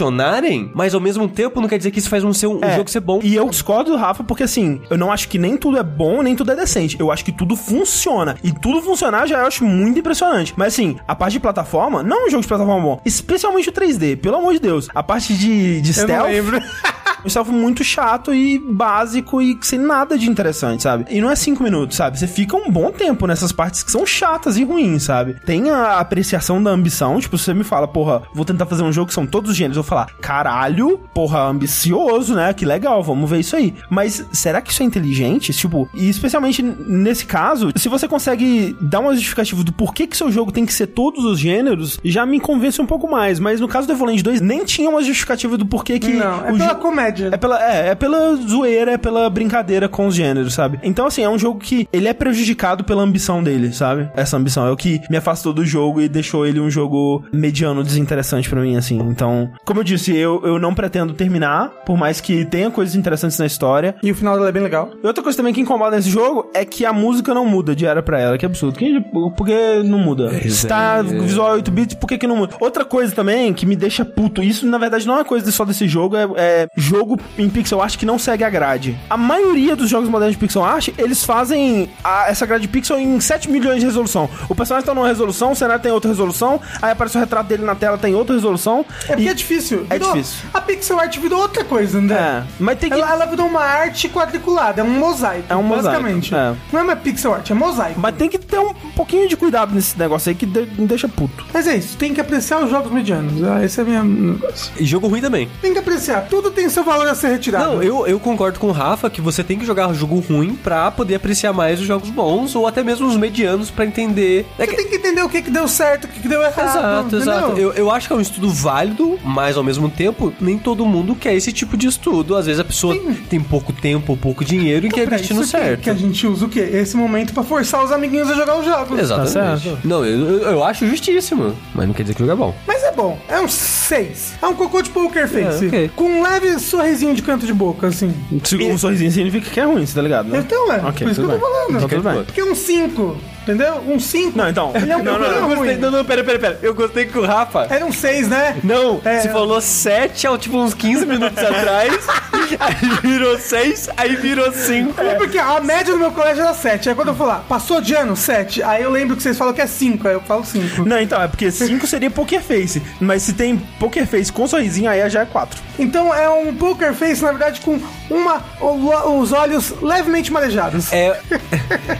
mas ao mesmo tempo não quer dizer que isso faz um, ser um, É, jogo ser bom. E eu discordo do Rafa porque, assim, eu não acho que nem tudo é bom, nem tudo é decente. Eu acho que tudo funciona. E tudo funcionar já eu acho muito impressionante. Mas, assim, a parte de plataforma, não é um jogo de plataforma bom. Especialmente o 3D, pelo amor de Deus. A parte de, de Eu não stealth... Um stealth muito chato e básico e sem nada de interessante, sabe? E não é cinco minutos, sabe? Você fica um bom tempo nessas partes que são chatas e ruins, sabe? Tem a apreciação da ambição, tipo, você me fala, porra, vou tentar fazer um jogo que são todos os gêneros. Eu vou falar, caralho, porra, ambicioso, né? Que legal, vamos ver isso aí. Mas será que isso é inteligente? Tipo, e especialmente nesse caso, se você consegue dar uma justificativa do porquê que seu jogo tem que ser todos os gêneros, já me convence um pouco mais. Mas no caso do Evoland 2, nem tinha uma justificativa do porquê que. Não, é pela jo- comédia. É pela, é, é pela zoeira, é pela brincadeira com os gêneros, sabe? Então, assim, é um jogo que ele é prejudicado pela ambição dele, sabe? Essa ambição é o que me afastou do jogo e deixou ele um jogo mediano, desinteressante pra mim, assim. Então, como eu disse, eu, eu não pretendo terminar, por mais que tenha coisas interessantes na história. E o final dela é bem legal. E outra coisa também que incomoda nesse jogo é que a música não muda de era pra ela, que é absurdo. Que, por que não muda? Se tá visual 8 bits, por que, que não muda? Outra coisa também que me deixa puto, isso na verdade não é coisa só desse jogo, é, é jogo em pixel art que não segue a grade. A maioria dos jogos modernos de pixel art, eles fazem a- essa grade pixel em 7 milhões de resolução. O personagem tá numa resolução, o cenário tem outra resolução, aí aparece o retrato dele na tela, tem outra resolução. É porque é difícil. É Virou- difícil. A pixel art virou outra coisa, André. É, mas tem que... Ela, ela virou uma arte quadriculada, é um mosaico. É um mosaico, Basicamente. é. Não é mais pixel art, é mosaico. Mas tem que ter um pouquinho de cuidado nesse negócio aí que de- me deixa puto. Mas é isso, tem que apreciar os jogos medianos. Ah, Esse é o meu negócio. E jogo ruim também. Tem que apreciar, tudo tem seu valor a ser retirado. Não, eu, eu concordo com o Rafa que você tem que jogar jogo ruim pra poder apreciar mais os jogos bons ou até mesmo os medianos pra entender. É Você que- tem que entender o que, que deu certo, o que, que deu errado. Exato, entendeu? exato. Eu, eu acho que é um estudo válido, mas ao mesmo tempo, nem todo mundo quer esse tipo de estudo. Às vezes a pessoa tem pouco tempo ou pouco dinheiro e quer investir no certo. Que a gente usa o quê? Esse momento pra forçar os amiguinhos a jogar os jogos. Exatamente. Tá certo. Não, eu, eu- eu acho justíssimo, mas não quer dizer que o jogo é bom. Mas é bom. É um 6. É um cocô de poker face. É, ok. Com um leve sorrisinho de canto de boca, assim. Um sorrisinho significa que é ruim, você tá ligado, né? Então é. Ok, por isso que tudo eu tô bem. falando. Então tudo bem. Porque um 5, entendeu? Um 5. Não, então. Ele é um não, não, não. Gostei, não, não, pera, pera, pera. Eu gostei que o Rafa. Era um 6, né? Não, É. você falou 7 há tipo uns 15 minutos atrás, aí virou 6, aí virou 5. É porque a média do meu colégio era 7. Aí quando eu falar, passou de ano? 7. Aí eu lembro que vocês falam que é 5. Aí eu falo 5. Não, então, é porque 5 seria poker face. Mas se tem poker face com sorrisinho, aí já é 4. Então é um poker face, na verdade, com uma, os olhos levemente marejados. É,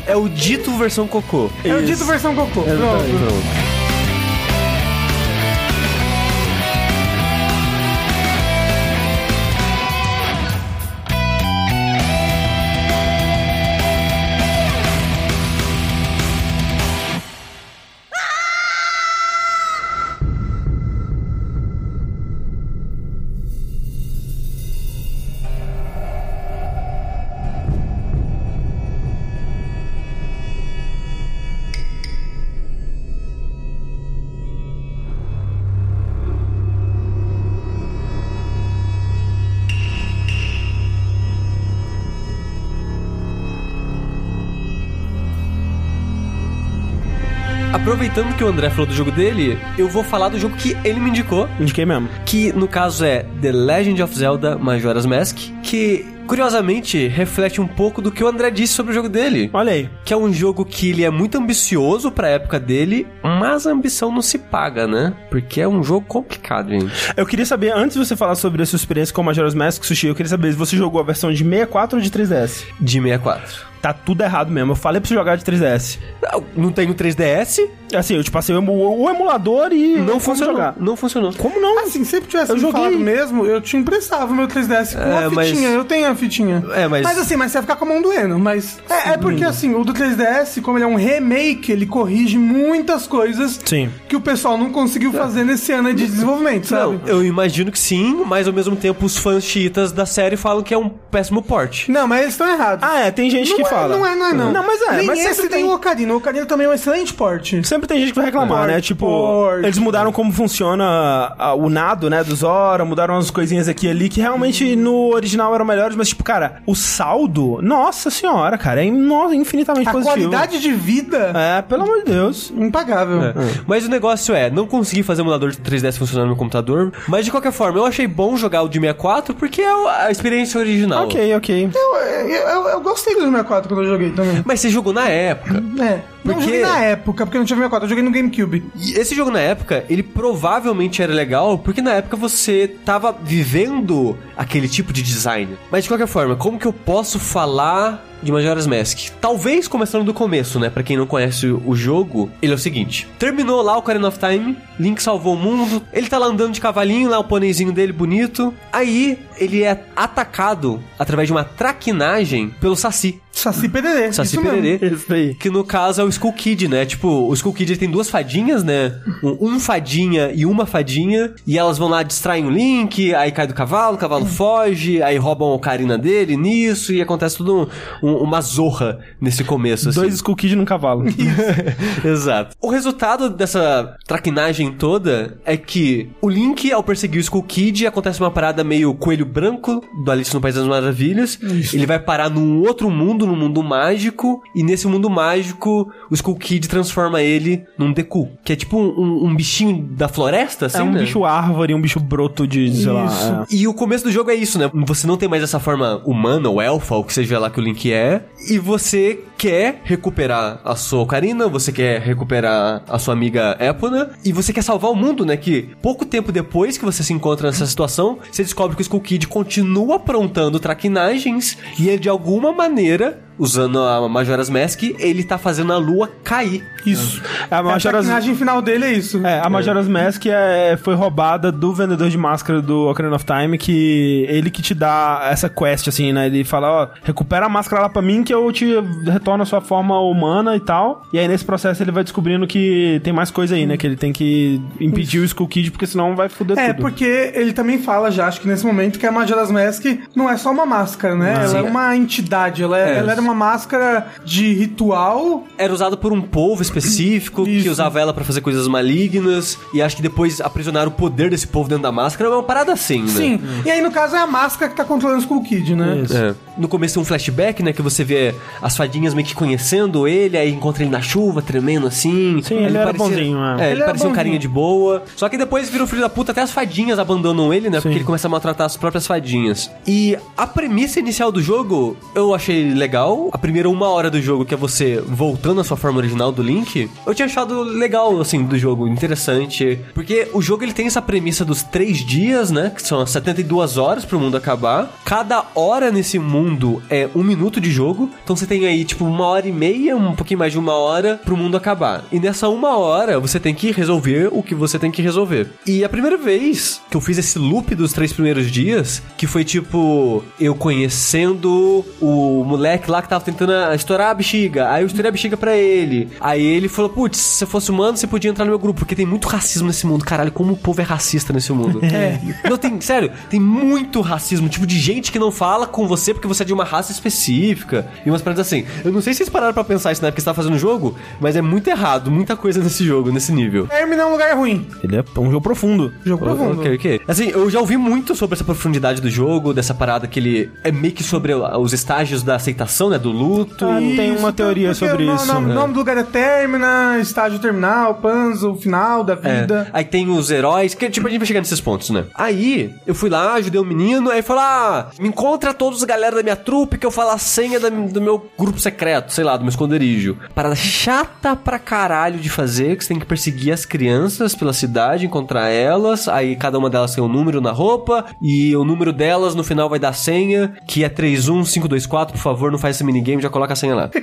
é o dito versão cocô. É o dito versão. Pronto. Pronto. Aproveitando que o André falou do jogo dele, eu vou falar do jogo que ele me indicou, Indiquei mesmo. que no caso é The Legend of Zelda Majora's Mask, que curiosamente reflete um pouco do que o André disse sobre o jogo dele. Olha aí. Que é um jogo que ele é muito ambicioso pra época dele, mas a ambição não se paga, né? Porque é um jogo complicado, gente. Eu queria saber, antes de você falar sobre a sua experiência com Majora's Mask Sushi, eu queria saber se você jogou a versão de 64 ou de 3DS. De 64. Tá tudo errado mesmo. Eu falei pra você jogar de 3DS. Não, Não tem no 3DS? Assim, eu te passei o, emu- o emulador e. Não funcionou. jogar. Não funcionou. Como não? Assim, se sempre tivesse Eu me joguei. falado mesmo, eu te emprestava o meu 3DS com É, a mas- fitinha. Eu tenho a fitinha. É, mas- Mas assim, mas você vai ficar com a mão doendo. Mas. É, é porque assim, o do 3DS, como ele é um remake, ele corrige muitas coisas Sim. que o pessoal não conseguiu fazer nesse ano de desenvolvimento, sabe? Não, eu imagino que sim, mas ao mesmo tempo os fãs chiitas da série falam que é um péssimo port. Não, mas eles estão errados. Ah, é, tem gente não que é, fala. Não é, não é, não. Não, mas é, Nem mas esse sempre tem o Ocarina. O Ocarina também é um excelente porte. Sempre tem gente que vai reclamar, Port, né? Tipo, port. eles mudaram como funciona ah, o nado, né? Do Zora, mudaram umas coisinhas aqui e ali que realmente no original eram melhores, mas, tipo, cara, o saldo, nossa senhora, cara, é infinitamente A positivo. qualidade de vida, É, pelo amor de Deus. impagável. Mas o negócio é, não consegui fazer o emulador de 3DS funcionar no meu computador, mas de qualquer forma, eu achei bom jogar o de 64 porque é a experiência original. Ok, ok. Eu, eu, eu- eu gostei do 64 quando eu joguei também. Mas você jogou na época. É. Não Porque- joguei na época, porque não tinha 64, eu joguei no GameCube. E esse jogo na época, ele provavelmente era legal, porque na época você tava vivendo aquele tipo de design. Mas de qualquer forma, como que eu posso falar de Majora's Mask? Talvez começando do começo, né? Pra quem não conhece o o jogo, ele é o seguinte: terminou lá o Ocarina of Time, Link salvou o mundo, ele tá lá andando de cavalinho, lá o pôneizinho dele bonito. Aí ele é atacado através de uma traquinagem pelo Saci. Saci Pererê. Saci isso mesmo. Pererê. Isso aí. Que no caso é o Skull Kid, né? Tipo, o Skull Kid ele tem duas fadinhas, né? Um, um fadinha e uma fadinha. E elas vão lá, distraem o Link, aí cai do cavalo, o cavalo foge, aí roubam a ocarina dele nisso, e acontece tudo um- um- uma zorra nesse começo, assim. Dois Skull Kid num cavalo. Exato. O resultado dessa traquinagem toda é que o Link, ao perseguir o Skull Kid, acontece uma parada meio coelho branco do Alice no País das Maravilhas. Ele vai parar num outro mundo, num mundo mágico, e nesse mundo mágico, o Skull Kid transforma ele num Deku, que é tipo um, um bichinho da floresta, assim, é um né? bicho árvore, um bicho broto de, sei lá. Isso. é. E o começo do jogo é isso, né? Você não tem mais essa forma humana ou elfa, ou que seja lá que o Link é, e você quer recuperar a sua Ocarina, você quer recuperar a sua amiga Epona, e você quer salvar o mundo, né? Que pouco tempo depois que você se encontra nessa situação, você descobre que o Skull Kid continua aprontando traquinagens, e ele de alguma maneira, usando a Majora's Mask, ele tá fazendo a lua cair. Isso. A A Majora's, traquinagem final dele é isso. é, a Majora's Mask é, foi roubada do vendedor de máscara do Ocarina of Time, que ele que te dá essa quest, assim, né? Ele fala, ó, recupera a máscara lá pra mim que eu te retorno a sua forma humana e tal. E aí nesse processo ele vai descobrindo que tem mais coisa aí, né? Que ele tem que impedir o Skull Kid, porque senão vai foder É, tudo. porque ele também fala já, acho que nesse momento, que a Majora's Mask não é só uma máscara, né? ela é uma entidade, ela, é- É. ela era uma máscara de ritual. Era usado por um povo específico que Isso. usava ela pra fazer coisas malignas. E acho que depois aprisionaram o poder desse povo dentro da máscara. É uma parada assim, né? Sim. E aí, no caso, é a máscara que tá controlando o Skull Kid, né? Isso. É. No começo tem um flashback, né? Que você vê as fadinhas meio que conhecendo ele, aí encontra ele na chuva, tremendo assim. Sim, ele era bonzinho, é. É, ele, Ele parecia um carinha de boa. Só que depois vira um filho da puta, até as fadinhas abandonam ele, né? Sim. Porque ele começa a maltratar as próprias fadinhas. E a premissa inicial do jogo eu achei legal. A primeira uma hora do jogo, que é você voltando à sua forma original do Link, eu tinha achado legal, assim, do jogo, interessante. Porque o jogo ele tem essa premissa dos três dias, né? Que são as 72 horas pro mundo acabar. Cada hora nesse mundo é um minuto de jogo. Então você tem aí, tipo, uma hora e meia, um pouquinho mais de uma hora pro mundo acabar. E nessa uma hora você tem que resolver o que você tem que resolver. E a primeira vez que eu fiz esse loop dos três primeiros dias, que foi tipo, eu conhecendo o moleque lá que tava tentando estourar a bexiga. Aí eu estourei a bexiga pra ele. Aí ele falou: Putz, se você fosse humano, você podia entrar no meu grupo, porque tem muito racismo nesse mundo. Caralho, como o povo é racista nesse mundo. É. Não, tem, sério, tem muito racismo, tipo de gente que não fala com você porque você é de uma raça específica. E umas paradas assim. Eu não sei se vocês pararam pra pensar isso na época que você tava fazendo o jogo, mas é muito errado, muita coisa nesse jogo, nesse nível. Termina é um lugar ruim. Ele é um jogo profundo. Jogo profundo. Ok, ok. Assim, eu já ouvi muito sobre essa profundidade do jogo, dessa parada que ele é meio que sobre os estágios da aceitação, né? Do luto. Ah, tem uma teoria porque sobre isso, no- O né? nome do lugar é Termina, estágio terminal, Panzo, final da É. vida. Aí tem os heróis, que tipo, a gente vai chegar nesses pontos, né? Aí, eu fui lá, ajudei o menino, aí falou: ah, me encontra todos os galera da minha trupe que eu falo a senha da- do meu grupo secreto, sei lá, do meu esconderijo. Parada chata pra caralho de fazer, que você tem que perseguir as crianças pela cidade, encontrar elas, aí cada uma delas tem um número na roupa, e o número delas no final vai dar senha, que é 31524, por favor, não faz esse minigame, já coloca a senha lá.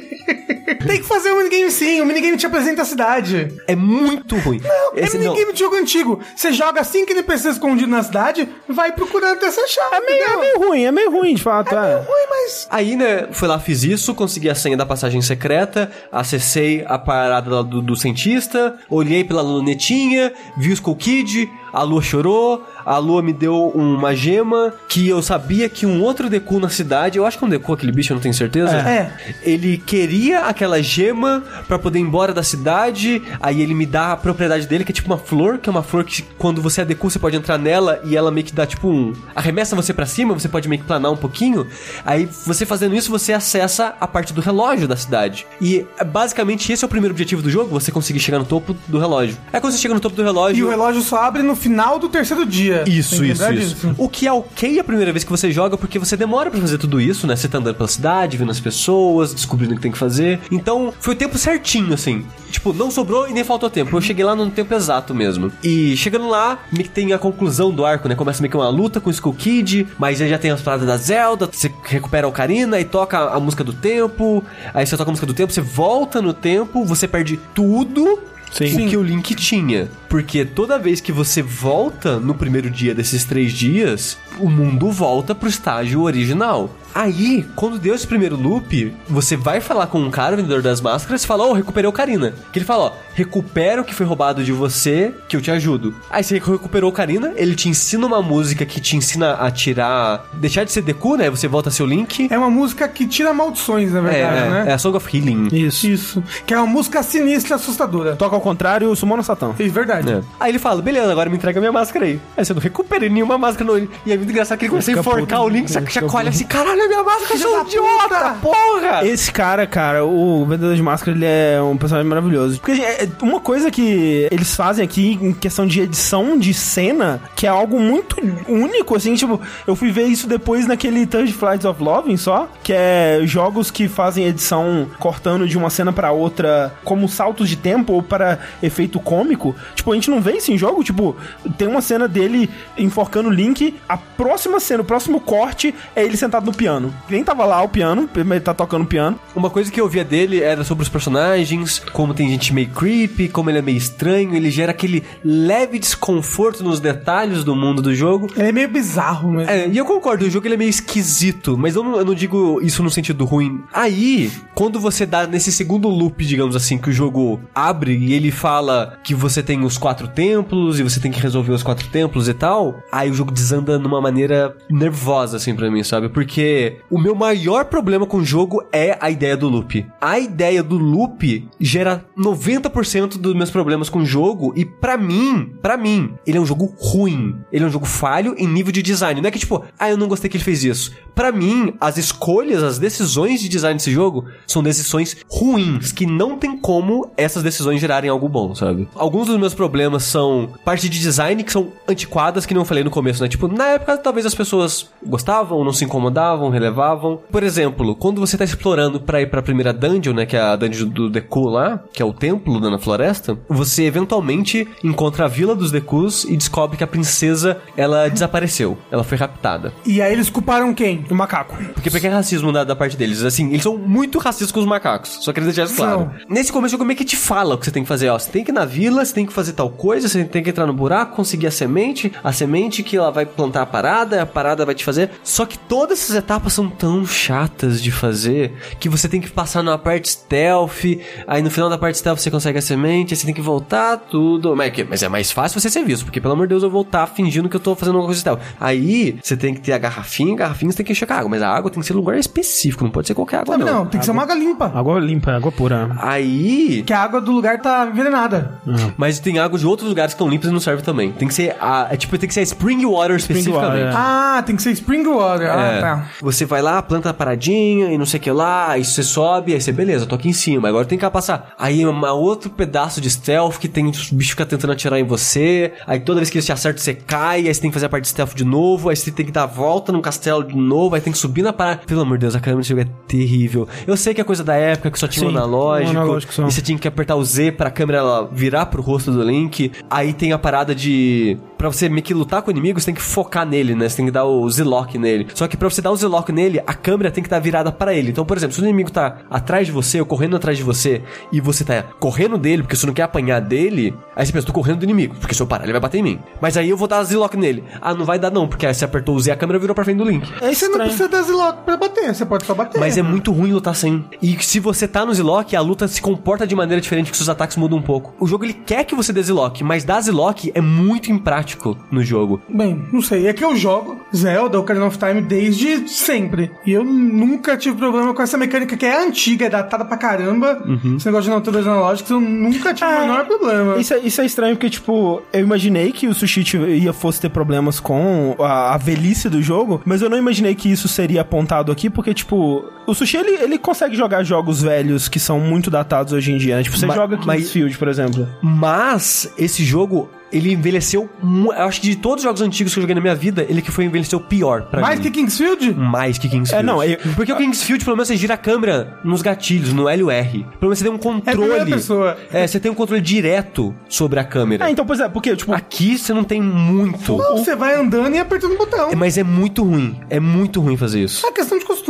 Tem que fazer um minigame sim, o minigame te apresenta a cidade. É muito ruim. Esse é não. minigame de jogo antigo. Você joga assim que NPC escondido na cidade, vai procurando até você achar. É meio, é meio ruim, é meio ruim, de fato. É, ruim, mas... Aí, né, fui lá, fiz isso, consegui a senha da passagem secreta, acessei a parada do, do cientista, olhei pela lunetinha, vi o Skull Kid, a lua chorou, a lua me deu uma gema que eu sabia que um outro Deku na cidade, eu acho que é um Deku aquele bicho, eu não tenho certeza. É. Ele queria aquela gema pra poder ir embora da cidade, aí ele me dá a propriedade dele, que é tipo uma flor, que é uma flor que quando você é Deku, você pode entrar nela e ela meio que dá tipo um... arremessa você pra cima, você pode meio que planar um pouquinho, aí você fazendo isso, você acessa a parte do relógio da cidade. E basicamente esse é o primeiro objetivo do jogo, você conseguir chegar no topo do relógio. Aí quando você chega no topo do relógio... E o relógio só abre no final do terceiro dia. Isso, isso, isso. disso. O que é ok a primeira vez que você joga, porque você demora pra fazer tudo isso, né? Você tá andando pela cidade, vendo as pessoas, descobrindo o que tem que fazer. Então, foi o tempo certinho, assim. Tipo, não sobrou e nem faltou tempo. Eu cheguei lá no tempo exato mesmo. E chegando lá, meio que tem a conclusão do arco, né? Começa meio que uma luta com o Skull Kid, mas aí já tem as paradas da Zelda, você recupera a Ocarina e toca a música do tempo. Aí você toca a música do tempo, você volta no tempo, você perde tudo Sim. o que o Link tinha. Porque toda vez que você volta no primeiro dia desses três dias, o mundo volta pro estágio original. Aí, quando deu esse primeiro loop, você vai falar com um cara, o vendedor das máscaras, e fala, ô, recuperei o Karina. Que ele fala, ó, recupera o que foi roubado de você, que eu te ajudo. Aí você recuperou o Karina, ele te ensina uma música que te ensina a tirar... Deixar de ser Deku, né? Você volta a ser o Link. É uma música que tira maldições, na É, verdade, é, né? é a Song of Healing. Isso. Isso. Que é uma música sinistra e assustadora. Toca ao contrário, o Sumona Satã. É verdade. É. Aí ele fala, beleza, agora me entrega minha máscara aí. Aí você não recupera nenhuma máscara no E é muito engraçado que ele começa a enforcar puto. o Link, saca, Fica chacoalha assim, caralho, a minha máscara, eu Filho sou da idiota, puta." porra! Esse cara, cara, o vendedor de máscara, ele é um personagem maravilhoso. Porque é, uma coisa que eles fazem aqui em questão de edição de cena, que é algo muito único, assim, tipo, eu fui ver isso depois naquele Third Flights of Loving só, que é jogos que fazem edição cortando de uma cena pra outra como saltos de tempo ou para efeito cômico. Tipo, a gente não vê isso em jogo, tipo, tem uma cena dele enforcando o Link, a próxima cena, o próximo corte é ele sentado no piano. Nem tava lá o piano, ele tá tocando piano. Uma coisa que eu via dele era sobre os personagens, como tem gente meio creepy, como ele é meio estranho, ele gera aquele leve desconforto nos detalhes do mundo do jogo. Ele é meio bizarro mesmo. É, e eu concordo, o jogo ele é meio esquisito, mas eu não, eu não digo isso no sentido ruim. Aí, quando você dá nesse segundo loop, digamos assim, que o jogo abre e ele fala que você tem o os quatro templos e você tem que resolver os quatro templos e tal, aí o jogo desanda numa maneira nervosa, assim, pra mim, sabe? Porque o meu maior problema com o jogo é a ideia do loop. A ideia do loop gera 90% dos meus problemas com o jogo e pra mim, pra mim, ele é um jogo ruim. Ele é um jogo falho em nível de design. Não é que tipo, ah, eu não gostei que ele fez isso. Pra mim, as escolhas, as decisões de design desse jogo são decisões ruins, que não tem como essas decisões gerarem algo bom, sabe? Alguns dos meus problemas são parte de design que são antiquadas, que não falei no começo, né? Tipo, na época talvez as pessoas gostavam, não se incomodavam, relevavam. Por exemplo, quando você tá explorando pra ir pra primeira dungeon, né? Que é a dungeon do Deku lá, que é o templo na floresta, você eventualmente encontra a vila dos Dekus e descobre que a princesa, ela desapareceu. Ela foi raptada. E aí eles culparam quem? O macaco. Porque porque é racismo da, da parte deles. Assim, eles são muito racistas com os macacos. Só queria deixar isso claro. Nesse começo, o jogo meio que te fala o que você tem que fazer. Ó, você tem que ir na vila, você tem que fazer tal coisa, você tem que entrar no buraco, conseguir a semente, a semente que ela vai plantar a parada, a parada vai te fazer. Só que todas essas etapas são tão chatas de fazer que você tem que passar numa parte stealth, aí no final da parte stealth você consegue a semente, aí você tem que voltar tudo. Mas, é é mais fácil você ser visto, porque pelo amor de Deus eu vou voltar fingindo que eu tô fazendo uma coisa stealth. Aí você tem que ter a garrafinha, garrafinha você tem que encher com a água, mas a água tem que ser lugar específico, não pode ser qualquer água Não, não. não, tem que ser uma água limpa. Água limpa, água pura. Aí Que a água do lugar tá envenenada. Mas tem água de outros lugares que estão limpas e não serve também. Tem que ser a. É tipo, tem que ser a spring water especificamente. water, é. Ah, tem que ser spring water. Ah, É. tá. Você vai lá, planta a paradinha e não sei o que lá, aí você sobe, aí você, beleza, tô aqui em cima, agora tem que passar. Aí um outro pedaço de stealth que tem os bichos ficam tentando atirar em você, aí toda vez que eles te acertam você cai, aí você tem que fazer a parte de stealth de novo, aí você tem que dar a volta no castelo de novo, aí tem que subir na parada. Pelo amor de Deus, a câmera desse jogo é terrível. Eu sei que é coisa da época, que só tinha Sim, um analógico, um analógico só. e você tinha que apertar o Z pra câmera ela virar pro rosto do Link. Aí tem a parada de. Pra você meio que lutar com o inimigo, você tem que focar nele, né? Você tem que dar o Z-Lock nele. Só que pra você dar o Z-Lock nele, a câmera tem que estar virada para ele. Então, por exemplo, se o inimigo tá atrás de você, ou correndo atrás de você, e você tá correndo dele, porque você não quer apanhar dele, aí você pensa, tô correndo do inimigo, porque se eu parar, ele vai bater em mim. Mas aí eu vou dar Z-Lock nele. Ah, não vai dar não, porque aí você apertou o Z, a câmera virou pra frente do Link. É Você não precisa dar Zilok pra bater, você pode só bater. Mas é muito ruim lutar sem. E se você tá no Zilok, a luta se comporta de maneira diferente, que seus ataques mudam um pouco. O jogo ele quer que você dê Zilok, mas dar Zilok é muito imprático no jogo. Bem, não sei. É que eu jogo Zelda, Ocarina of Time, desde sempre. E eu nunca tive problema com essa mecânica que é antiga, é datada pra caramba. Esse negócio de natureza analógicos, eu nunca tive o Ah, menor problema. Isso é, isso é estranho porque, tipo, eu imaginei que o Sushi ia fosse ter problemas com a, a velhice do jogo, mas eu não imaginei que isso seria apontado aqui, porque, tipo, o Sushi ele, ele consegue jogar jogos velhos que são muito datados hoje em dia, né? Tipo, você Ma- joga mas- Kingsfield, por exemplo. Mas esse jogo, ele envelheceu. acho que de todos os jogos antigos que eu joguei na minha vida, ele que foi envelheceu pior pra Mais mim. que Kingsfield? Mais que Kingsfield. É, não, eu- Porque o Kingsfield, pelo menos, você gira a câmera nos gatilhos, no L e R. Pelo menos você tem um controle. primeira pessoa. É, você tem um controle direto sobre a câmera. Ah, então, pois é, porque, tipo, Aqui você não tem muito. Não, você vai andando e apertando o botão. É, Mas é muito ruim. É muito ruim fazer isso. É questão de costume.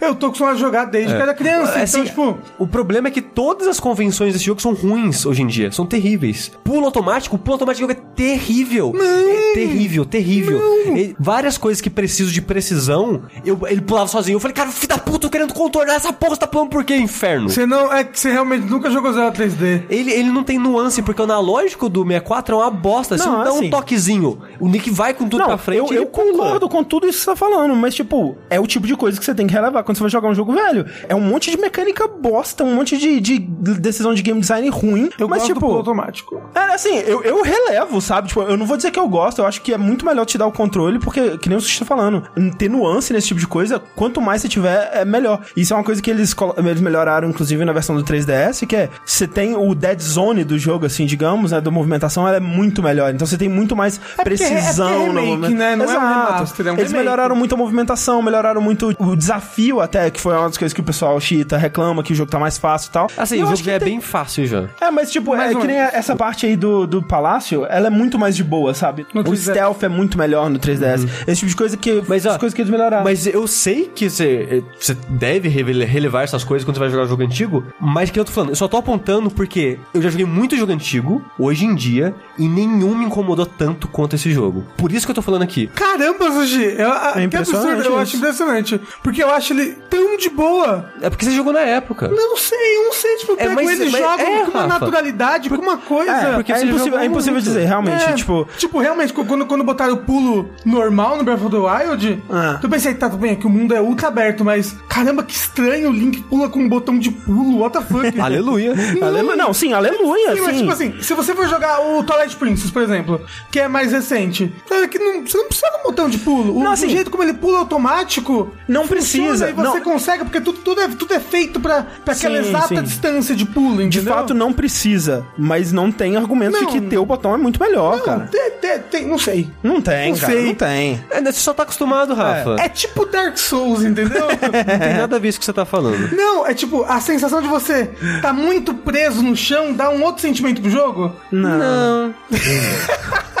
Eu tô acostumado a jogar desde que era criança. É, assim, então, tipo, o problema é que todas as convenções desse jogo são ruins hoje em dia. São terríveis. Pulo automático, o pulo automático é terrível. É terrível, terrível. E várias coisas que preciso de precisão, eu, ele pulava sozinho. Eu falei, cara, filho da puta, tô querendo contornar essa porra, você tá pulando por quê, inferno? você não. É que você realmente nunca jogou Zelda 3D. Ele, ele não tem nuance, porque o analógico do 64 é uma bosta. Se Não, não dá assim- um toquezinho, o Nick vai com tudo Não, pra frente eu, e ele eu concordo com tudo isso que você tá falando, mas, tipo, é o tipo de coisa que você tem que relevar quando você vai jogar um jogo velho. É um monte de mecânica bosta, um monte de, de decisão de game design ruim, Eu mas, tipo... automático. É, assim, eu, eu relevo, sabe? Tipo, eu não vou dizer que eu gosto, eu acho que é muito melhor te dar o controle, porque, que nem o Sushi tá falando, ter nuance nesse tipo de coisa, quanto mais você tiver, é melhor. Isso é uma coisa que eles, eles melhoraram, inclusive, na versão do 3DS, que é, você tem o dead zone do jogo, assim, digamos, né, da movimentação, ela é muito melhor. Então você tem muito mais é- é porque é precisão remake, no movimento. né? Não é um Exato. remaster, é um Eles remake. melhoraram muito a movimentação, melhoraram muito o desafio até, que foi uma das coisas que o pessoal chita, reclama que o jogo tá mais fácil e tal. Assim, E eu o jogo já é tem- bem fácil já. é, mas tipo, Mais é que nem essa parte aí do, do palácio, ela é muito mais de boa, sabe? No o 3DS. stealth é muito melhor no 3DS. Esse tipo de coisa que. Mas, ó, as coisas que eles melhoraram. Mas eu sei que você, você deve relevar essas coisas quando você vai jogar jogo antigo, mas que eu tô falando, eu só tô apontando porque eu já joguei muito jogo antigo, hoje em dia, e nenhum me incomodou tanto quanto esse jogo. Por isso que eu tô falando aqui. Caramba, Sushi! Eu, a- que impressionante absurdo, eu isso. acho impressionante. Porque eu acho ele tão de boa. É porque você jogou na época. Não sei, eu não sei, tipo, eu É, pego mas- ele e mas- jogo é, com uma Rafa. naturalidade, com uma coisa. É, porque é você impossível, é impossível dizer, realmente. É, Tipo, tipo, realmente, quando, quando botaram o pulo normal no Breath of the Wild, Ah. eu pensei, tá, tudo bem, é que o mundo é ultra aberto, mas caramba, que estranho, o Link pula com um botão de pulo, what the fuck? Aleluia. aleluia. Não, sim, aleluia. Sim, mas sim. tipo assim, se você for jogar o Twilight Princess, por exemplo, que é mais recente, é que não, você não precisa de um botão de pulo. O, Não, do assim, jeito como ele pula automático, não funciona precisa, E você não. consegue, porque tudo, tudo, é, tudo é feito pra, pra aquela Sim, exata sim. distância de pulo, De entendeu? fato, não precisa, mas não tem argumento de Não. que ter o botão é muito melhor, Não, cara. tem, tem, tem- não sei. Não tem, Não cara. sei. Não tem. É, você só tá acostumado, Rafa. É tipo Dark Souls, entendeu? Não tem nada a ver com isso que você tá falando. Não, é tipo, a sensação de você tá muito preso no chão dá um outro sentimento pro jogo? Não.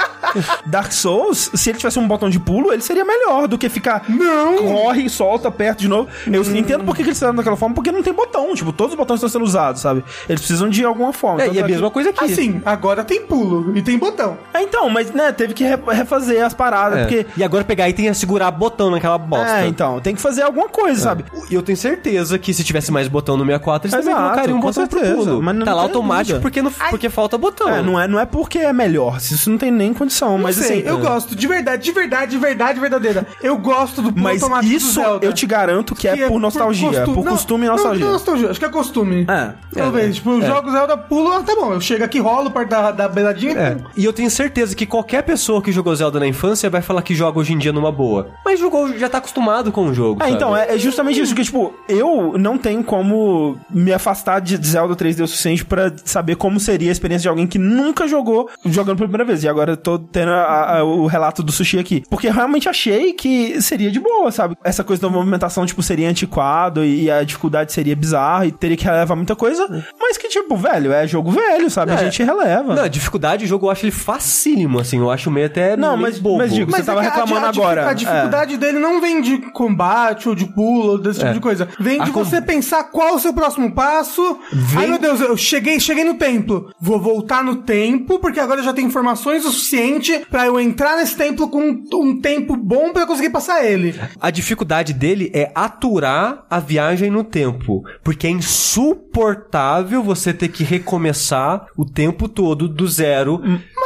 Dark Souls, se ele tivesse um botão de pulo, ele seria melhor do que ficar. Não. Corre, solta, aperta de novo. Eu entendo por que eles fizeram daquela forma, porque não tem botão. Tipo, todos os botões estão sendo usados, sabe? Eles precisam de alguma forma. É, Tanto e a que- mesma coisa aqui. Assim, agora tem pulo e tem botão. É, então, mas né, teve que re- refazer as paradas, É. porque. E agora pegar e tem que segurar botão naquela bosta. É, então, tem que fazer alguma coisa, sabe? E eu tenho certeza que se tivesse mais botão no 64, eles também Exato, colocariam um botão certeza, pro pulo. mas não tá lá tem automático dúvida. porque, não, porque falta botão. É, não é, não é porque é melhor, isso não tem nem condição, mas não sei, assim. eu gosto, de verdade, de verdade, de verdade verdadeira. Eu gosto do pulo Mas automático do isso Zelda. eu te garanto que, Que é por nostalgia, por, costu- não, costume e nostalgia. Não, nostalgia, acho que é costume. É. Talvez, tipo, os jogos Zelda pulo, tá bom, eu chego aqui, rolo perto da, da beiradinha É. e eu tenho certeza que qualquer pessoa que jogou Zelda na infância vai falar que joga hoje em dia numa boa. Mas jogou, já tá acostumado com o jogo. É, sabe? então, é, é justamente isso que, tipo, eu não tenho como me afastar de Zelda 3D o suficiente pra saber como seria a experiência de alguém que nunca jogou jogando pela primeira vez. E agora eu tô tendo a- a- o relato do sushi aqui. Porque eu realmente achei que seria de boa, sabe? Essa coisa da movimentação, tipo, seria antiquado e a dificuldade seria bizarra e teria que relevar muita coisa. Mas que, tipo, velho, é jogo velho, sabe? A É. gente releva. Não, a dificuldade do jogo eu acho ele facílimo, assim. Eu acho meio até Não, meio mas- bobo. mas digo, Você tava é que a- reclamando a, a, agora, A dificuldade dele não vem de combate ou de pulo ou desse tipo É. de coisa. Vem A de com- você pensar qual é o seu próximo passo. Ai, meu Deus, eu cheguei, cheguei no templo. Vou voltar no tempo, porque agora eu já tenho informações o suficiente pra eu entrar nesse templo com um, um tempo bom eu conseguir passar ele. A dificuldade dele é aturar a viagem no tempo. Porque é insuportável você ter que recomeçar o tempo todo do zero.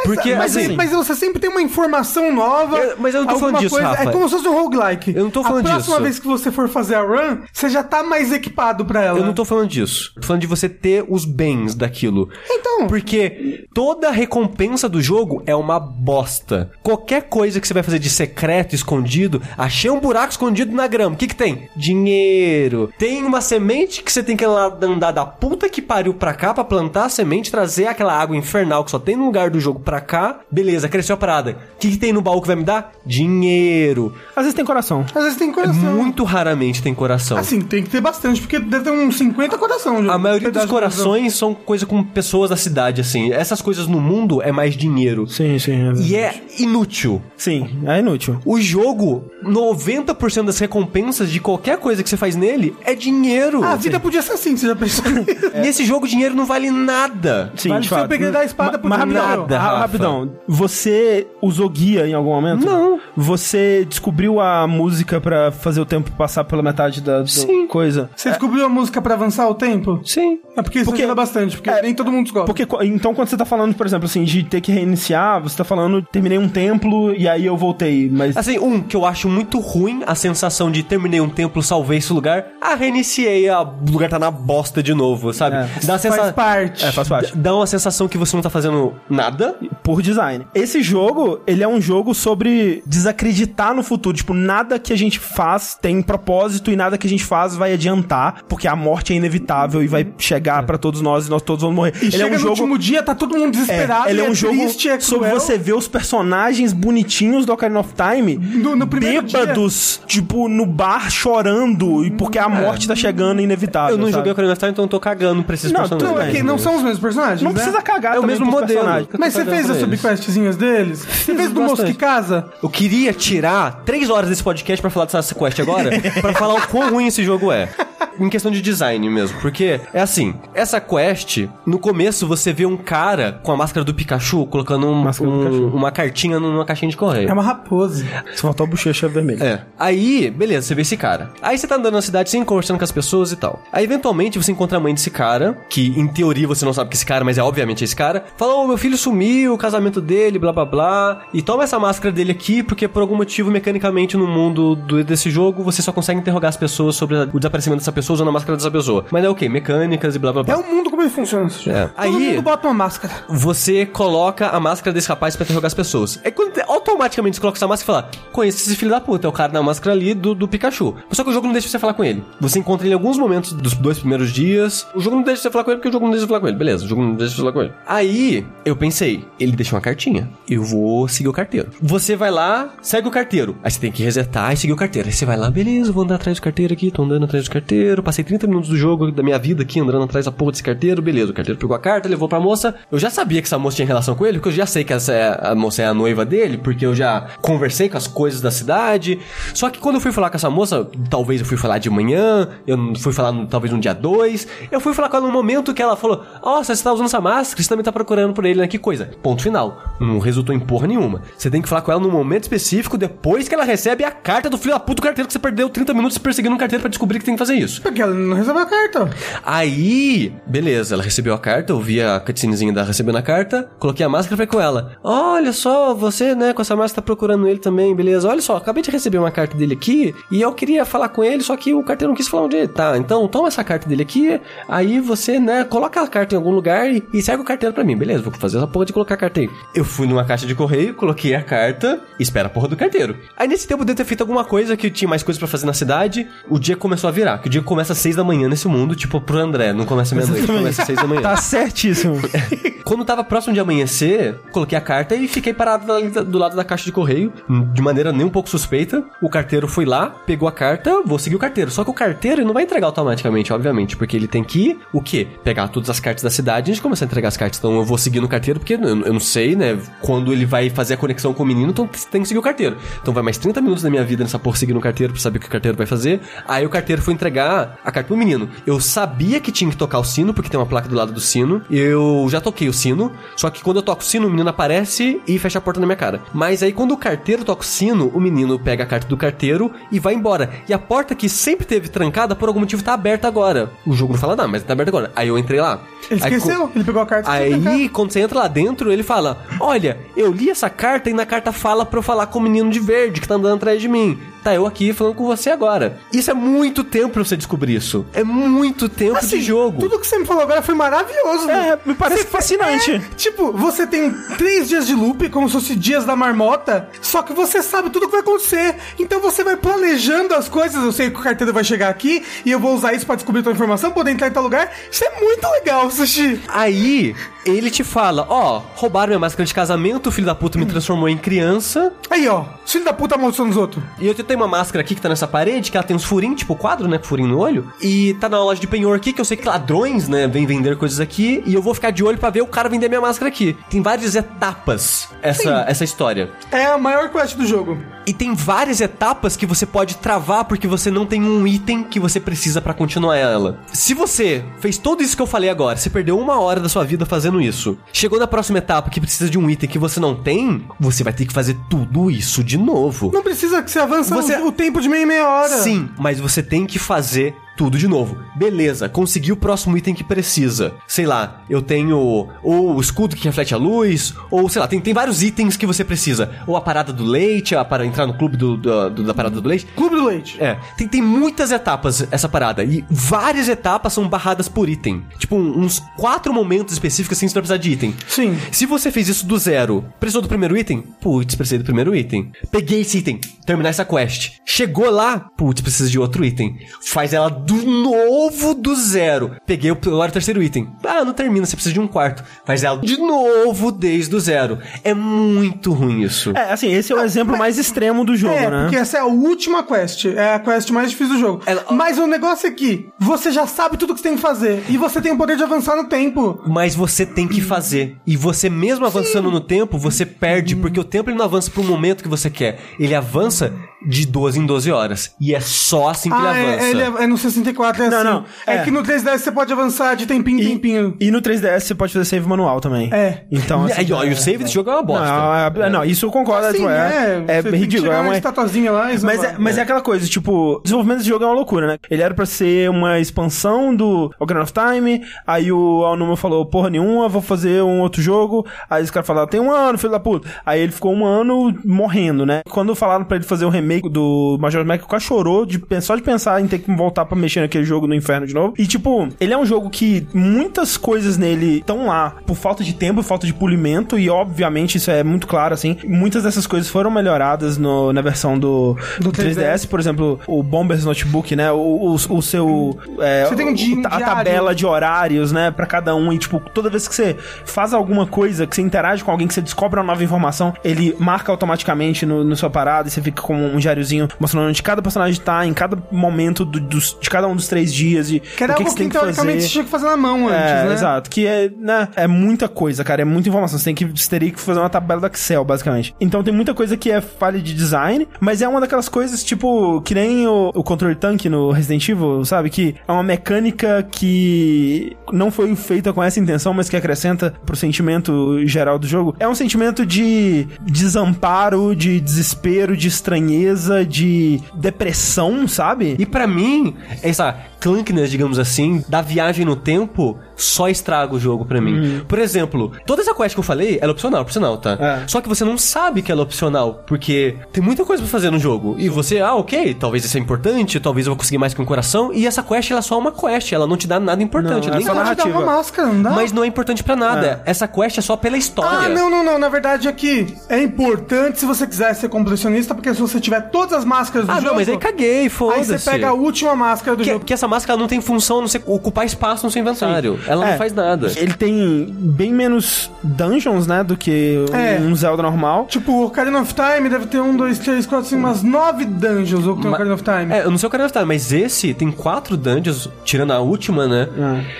Porque, mas, assim, mas você sempre tem uma informação nova. Eu- mas eu não tô falando disso, coisa, Rafa. É como se fosse um roguelike. Eu não tô falando A próxima disso. vez que você for fazer a run, você já tá mais equipado pra ela. Eu não tô falando disso. Tô falando de você ter os bens daquilo. Então. Porque toda recompensa do jogo é uma bosta. Qualquer coisa que você vai fazer de secreto, escondido, achei um buraco escondido na grama. O que que tem? Dinheiro. Tem uma semente que você tem que andar da puta que pariu pra cá pra plantar a semente, trazer aquela água infernal que só tem no lugar do jogo pra cá. Beleza, cresceu a parada. O que que tem no baú que vai me dar? Dinheiro. Às vezes tem coração. Às vezes tem É coração. muito raramente tem coração. Assim, tem que ter bastante, porque deve ter uns 50 coração. A maioria dos corações são coisa com pessoas da cidade, assim. Essas coisas no mundo é mais dinheiro. Sim, sim. E é inútil. Sim, é inútil. O jogo, 90% das recompensas de qualquer coisa que você faz nele é dinheiro. Ah, a vida podia ser assim, você já pensou nisso? Nesse jogo, dinheiro não vale nada. Sim, Vale de você fato. pegar da espada Ma- rapidão, Nada, Rafa. Rapidão. Você usou guia em algum momento? Não. Você descobriu a música pra fazer o tempo passar pela metade da, da Sim. coisa? Você descobriu a música pra avançar o tempo? Sim. É porque isso Porque- ajuda bastante, porque é, nem todo mundo descobre. Porque, então, quando você tá falando, por exemplo, assim, de ter que reiniciar, você tá falando, terminei um templo e aí eu voltei, mas... Assim, um, que eu acho muito ruim, a sensação de terminei um templo, salvei esse lugar, ah, reiniciei, a- o lugar tá na bosta de novo, sabe? É. Dá a sensa... Faz parte. É, faz parte. Dá uma sensação que você não tá fazendo nada. Por design. Esse jogo, ele é um jogo sobre desacreditar no futuro. Tipo, nada que a gente faz tem propósito e nada que a gente faz vai adiantar, porque a morte é inevitável e vai chegar pra todos nós e nós todos vamos morrer. E ele chega é um no jogo último dia, tá todo mundo desesperado, é, ele é e um jogo triste, é sobre você ver os personagens bonitinhos do Ocarina of Time No- no primeiro bêbados, tipo, no bar chorando, e porque a morte tá chegando inevitável. Eu não sabe? joguei Ocarina of Time, então eu tô cagando pra esses Não, personagens. Não, é que não são os mesmos personagens, Não né? precisa cagar É o mesmo modelo. Mas você fez as subquestzinhas deles? Você fez do moço bastante. que casa? Eu queria tirar três horas desse podcast pra falar dessa quest agora, pra falar o quão ruim esse jogo é. Em questão de design mesmo. Porque é assim, essa quest, no começo você vê um cara com a máscara do Pikachu colocando um- um- Pikachu. uma cartinha numa caixinha de correio. É uma raposa. Só faltou a bochecha vermelha. É. Aí, beleza, você vê esse cara. Aí você tá andando na cidade, sem conversando com as pessoas e tal. Aí, eventualmente, você encontra a mãe desse cara, que em teoria você não sabe que esse cara, mas é obviamente esse cara. Fala, ô, meu filho sumiu, o casamento dele, blá blá blá. E toma essa máscara dele aqui, porque por algum motivo, mecanicamente, no mundo do- desse jogo, você só consegue interrogar as pessoas sobre o desaparecimento dessa pessoa usando a máscara dessa pessoa. Mas é o quê? Mecânicas e blá blá blá. É o mundo como ele funciona. É. Todo Aí- mundo bota uma máscara. você coloca a máscara desse rapaz pra interrogar as pessoas. É quando automaticamente você coloca essa máscara e fala: Conheço esse filho da puta, é o cara na máscara ali do, do Pikachu. Só que o jogo não deixa você falar com ele. Você encontra ele em alguns momentos dos dois primeiros dias. O jogo não deixa você falar com ele porque o jogo não deixa você falar com ele. Beleza, o jogo não deixa você falar com ele. Aí eu pensei: ele deixou uma cartinha. Eu vou seguir o carteiro. Você vai lá, segue o carteiro. Aí você tem que resetar e seguir o carteiro. Aí você vai lá, beleza, vou andar atrás do carteiro aqui, tô andando atrás do carteiro. Passei 30 minutos do jogo, da minha vida aqui, andando atrás da porra desse carteiro. Beleza, o carteiro pegou a carta, levou pra moça. Eu já sabia que essa moça tinha relação com ele, porque eu já sei que essa é, a moça é a noiva dele, porque eu já conversei com as coisas da cidade. Só que quando eu fui falar com essa moça, talvez eu fui falar de manhã, eu fui falar no- talvez no dia 2, eu fui falar com ela no momento que ela falou: Nossa, você tá usando essa máscara, você também tá procurando por ele, né? Que coisa. Ponto final. Não resultou em porra nenhuma. Você tem que falar com ela num momento específico, depois que ela recebe a carta do filho da puta do carteiro que você perdeu 30 minutos perseguindo um carteiro pra descobrir que tem que fazer isso. Porque ela não recebeu a carta. Aí, beleza, ela recebeu a carta, eu vi a cutscenezinha da recebendo a carta, coloquei a máscara e falei com ela: Olha só, você, né, com essa máscara tá procurando ele também, beleza? Olha só, acabei de receber uma carta dele aqui e eu queria falar com ele, só que o carteiro não quis falar onde ele tá. Então, toma essa carta dele aqui, aí você, né, coloca a carta em algum lugar e, e segue o carteiro pra mim, beleza? Vou fazer essa porra de colocar a carta aí. Eu fui numa caixa de correio, coloquei a carta e espera a porra do carteiro. Aí nesse tempo eu devo ter feito alguma coisa que eu tinha mais coisas pra fazer na cidade, o dia começou a virar, que o dia começa às seis da manhã nesse mundo, tipo pro André, não começa meia-noite, começa às seis da manhã. Tá certíssimo. Quando tava próximo de amanhecer, coloquei a carta e fiquei parado do lado da caixa de correio, de maneira nem um pouco suspeita. O carteiro foi lá, pegou a carta, vou seguir o carteiro. Só que o carteiro não vai entregar automaticamente, obviamente, porque ele tem que o quê? Pegar todas as cartas da cidade e a gente começar a entregar as cartas. Então eu vou seguir no carteiro, porque eu, eu não sei, né, quando ele vai fazer a conexão com o menino, então tem que seguir o carteiro. Então vai mais 30 minutos da minha vida nessa porra seguindo o carteiro pra saber o que o carteiro vai fazer. Aí o carteiro foi entregar a carta pro menino. Eu sabia que tinha que tocar o sino, porque tem uma placa do lado do sino. Eu já toquei o sino, só que quando eu toco o sino, o menino aparece e fecha a porta na minha cara. Mas aí quando o carteiro toca o sino, o menino pega a carta do carteiro e vai embora. E a porta que sempre teve trancada, por algum motivo tá aberta agora. O jogo não fala nada, mas tá aberta agora. Aí eu entrei lá. Ele Aí, esqueceu, ele pegou a carta Aí, quando você entra lá dentro, ele fala: Olha, eu li essa carta e na carta fala pra eu falar com o menino de verde que tá andando atrás de mim. Tá eu aqui falando com você agora. Isso é muito tempo pra você descobrir isso. É muito tempo Assim, de jogo. Tudo que você me falou agora foi maravilhoso. É, me parece fascinante. É, tipo, você tem três dias de loop, como se fosse dias da marmota, só que você sabe tudo que vai acontecer. Então você vai planejando as coisas. Eu sei que o carteiro vai chegar aqui e eu vou usar isso pra descobrir tua informação, poder entrar em tal lugar. Isso é muito legal, Sushi. Aí, ele te fala: Ó, roubaram minha máscara de casamento, o filho da puta me transformou em criança. Aí, ó. Filho da puta amaldiçoando os outros. E eu tenho uma máscara aqui que tá nessa parede, que ela tem uns furinhos, tipo quadro, né? Com furinho no olho. E tá na loja de penhor aqui, que eu sei que ladrões, né, vêm vender coisas aqui. E eu vou ficar de olho pra ver o cara vender minha máscara aqui. Tem várias etapas essa, essa história. É a maior quest do jogo. E tem várias etapas que você pode travar porque você não tem um item que você precisa pra continuar ela. Se você fez tudo isso que eu falei agora, você perdeu uma hora da sua vida fazendo isso. Chegou na próxima etapa que precisa de um item que você não tem, você vai ter que fazer tudo isso de novo. Não precisa que você avance Você- o, o tempo de meia e meia hora. Sim, mas você tem que fazer tudo de novo. Beleza, consegui o próximo item que precisa. Sei lá, eu tenho ou o escudo que reflete a luz, ou sei lá, tem, tem vários itens que você precisa. Ou a parada do leite, a, para entrar no clube do, do- do- da parada do leite. Clube do Leite. É, tem, tem muitas etapas essa parada. E várias etapas são barradas por item. Tipo, uns quatro momentos específicos assim você vai precisar de item. Sim. Se você fez isso do zero, precisou do primeiro item? Putz, precisei do primeiro item. Peguei esse item, terminar essa quest. Chegou lá, putz, precisa de outro item. Faz ela do novo do zero. Peguei o, o terceiro item. Ah, não termina, você precisa de um quarto. Faz ela de novo desde o zero. É muito ruim isso. É, assim, esse é o exemplo mais extremo do jogo, É, né? porque essa é a última quest. É a quest mais difícil do jogo. Ela- Mas o negócio é que você já sabe tudo que você tem que fazer. E você tem o poder de avançar no tempo. Mas você tem que fazer. E você mesmo avançando no tempo, você perde, porque o tempo ele não avança um momento que você quer. Ele avança de 12 em 12 horas. E é só assim que Ah, ele é, avança. é, ele é, é no 64, é Não, assim. não, É. é. que no 3DS você pode avançar de tempinho em tempinho. E no 3DS você pode fazer save manual também. É. Então, E aí, ó, e o save desse jogo é uma bosta. Não, é- não, isso eu concordo. Sim, tipo, é, é, que ridículo. tirar É uma estatuazinha lá e mas, é, mas é aquela coisa, tipo, o desenvolvimento desse jogo é uma loucura, né? Ele era pra ser uma expansão do Ocarina of Time, aí o Aonuma falou, porra nenhuma, vou fazer um outro jogo, aí os caras falaram, tem um ano, filho da puta. Aí ele ficou um ano morrendo, né? Quando falaram pra ele fazer o remake do Majora's Mask, o cara chorou de, só de pensar em ter que voltar pra mexer naquele jogo no inferno de novo. E, tipo, ele é um jogo que muitas coisas nele estão lá por falta de tempo, falta de polimento, e obviamente isso é muito claro, assim. Muitas dessas coisas foram melhoradas no- na versão do, do 3DS. Por exemplo, o Bombers Notebook, né? O, o, o seu. é, Você tem um o- di- a tabela de horários, né? Pra cada um. E, tipo, toda vez que você faz alguma coisa, que você interage com alguém, que você descobre uma nova informação, ele marca automaticamente no, no sua parada e você fica com um diáriozinho mostrando onde cada personagem tá, em cada momento do- dos, de cada um dos três dias. E Que era o que, algo que você tem que, fazer. você tinha que fazer na mão antes, É, né? exato. Que é, né, é muita coisa, cara. É muita informação. Você tem que você teria que fazer uma tabela do Excel, basicamente. Então tem muita coisa que é falha de design, mas é uma daquelas coisas, tipo, que nem o, o controle tanque no Resident Evil, sabe? Que é uma mecânica que não foi feita com essa intenção, mas que acrescenta pro sentimento geral do jogo. É um sentimento de desamparo, de desespero, de estranheza, de depressão, sabe? E pra mim, essa clunkiness, digamos assim, da viagem no tempo, só estraga o jogo pra mim. Por exemplo, toda essa quest que eu falei, ela é opcional, por sinal, tá? É. Só que você não sabe que ela é opcional, porque tem muita coisa pra fazer no jogo. E você, ah, ok, talvez isso é importante, talvez eu vou conseguir mais que um coração. E essa quest, ela é só uma quest, ela não te dá nada importante. Não, é nem só Pode dar narrativa. uma máscara, não dá? Mas não é importante pra nada. Essa quest é só pela história. Ah, não, não, não. Na verdade é que é importante se você quiser ser completionista, porque se você tiver todas as máscaras do Ah, jogo... não, mas aí caguei, Aí foda-se. você pega a última máscara do Que, jogo. que essa máscara não tem função a não ser ocupar espaço no seu inventário. Ela É, não faz nada. Ele tem bem menos dungeons, né, do que É. um Zelda normal. Tipo, o Ocarina of Time deve ter um, dois, três, quatro, cinco, umas nove dungeons o que tem o Ma- Ocarina of Time. É, eu não sei o Ocarina of Time, mas esse tem quatro dungeons, tirando a última, né?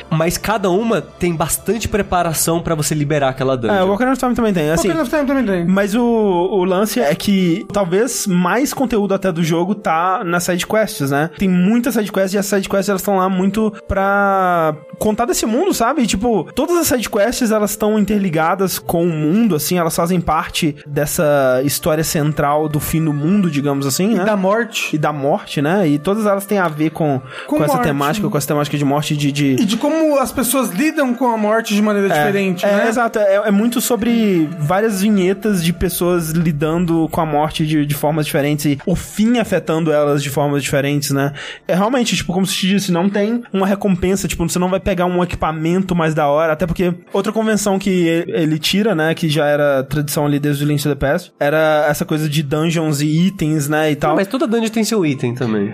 Mas cada uma tem bastante preparação pra você liberar aquela dungeon. É, o Ocarina of Time também tem, o assim... Ocarina of Time também tem. Mas o, o lance é que talvez mais conteúdo até do jogo tá nas sidequests, né? Tem muitas sidequests e as sidequests elas estão lá muito pra contar desse mundo, sabe? E, tipo, todas as sidequests elas estão interligadas com o mundo, assim, elas fazem parte dessa história central do fim do mundo, digamos assim, né? Da morte. E da morte, né? E todas elas têm a ver com, com, Com essa morte. temática, com essa temática de morte de. de... E de como as pessoas lidam com a morte de maneira diferente, é, né? exato. É, é muito sobre várias vinhetas de pessoas lidando com a morte de, de formas diferentes e o fim afetando elas de formas diferentes, né? É realmente, tipo, como se te disse, não tem uma recompensa, tipo, você não vai pegar um equipamento mais da hora, até porque outra convenção que ele, tira, né, que já era tradição ali desde o Link to the Past, era essa coisa de dungeons e itens, né, e tal. Ah, mas... mas toda dungeon tem seu item também.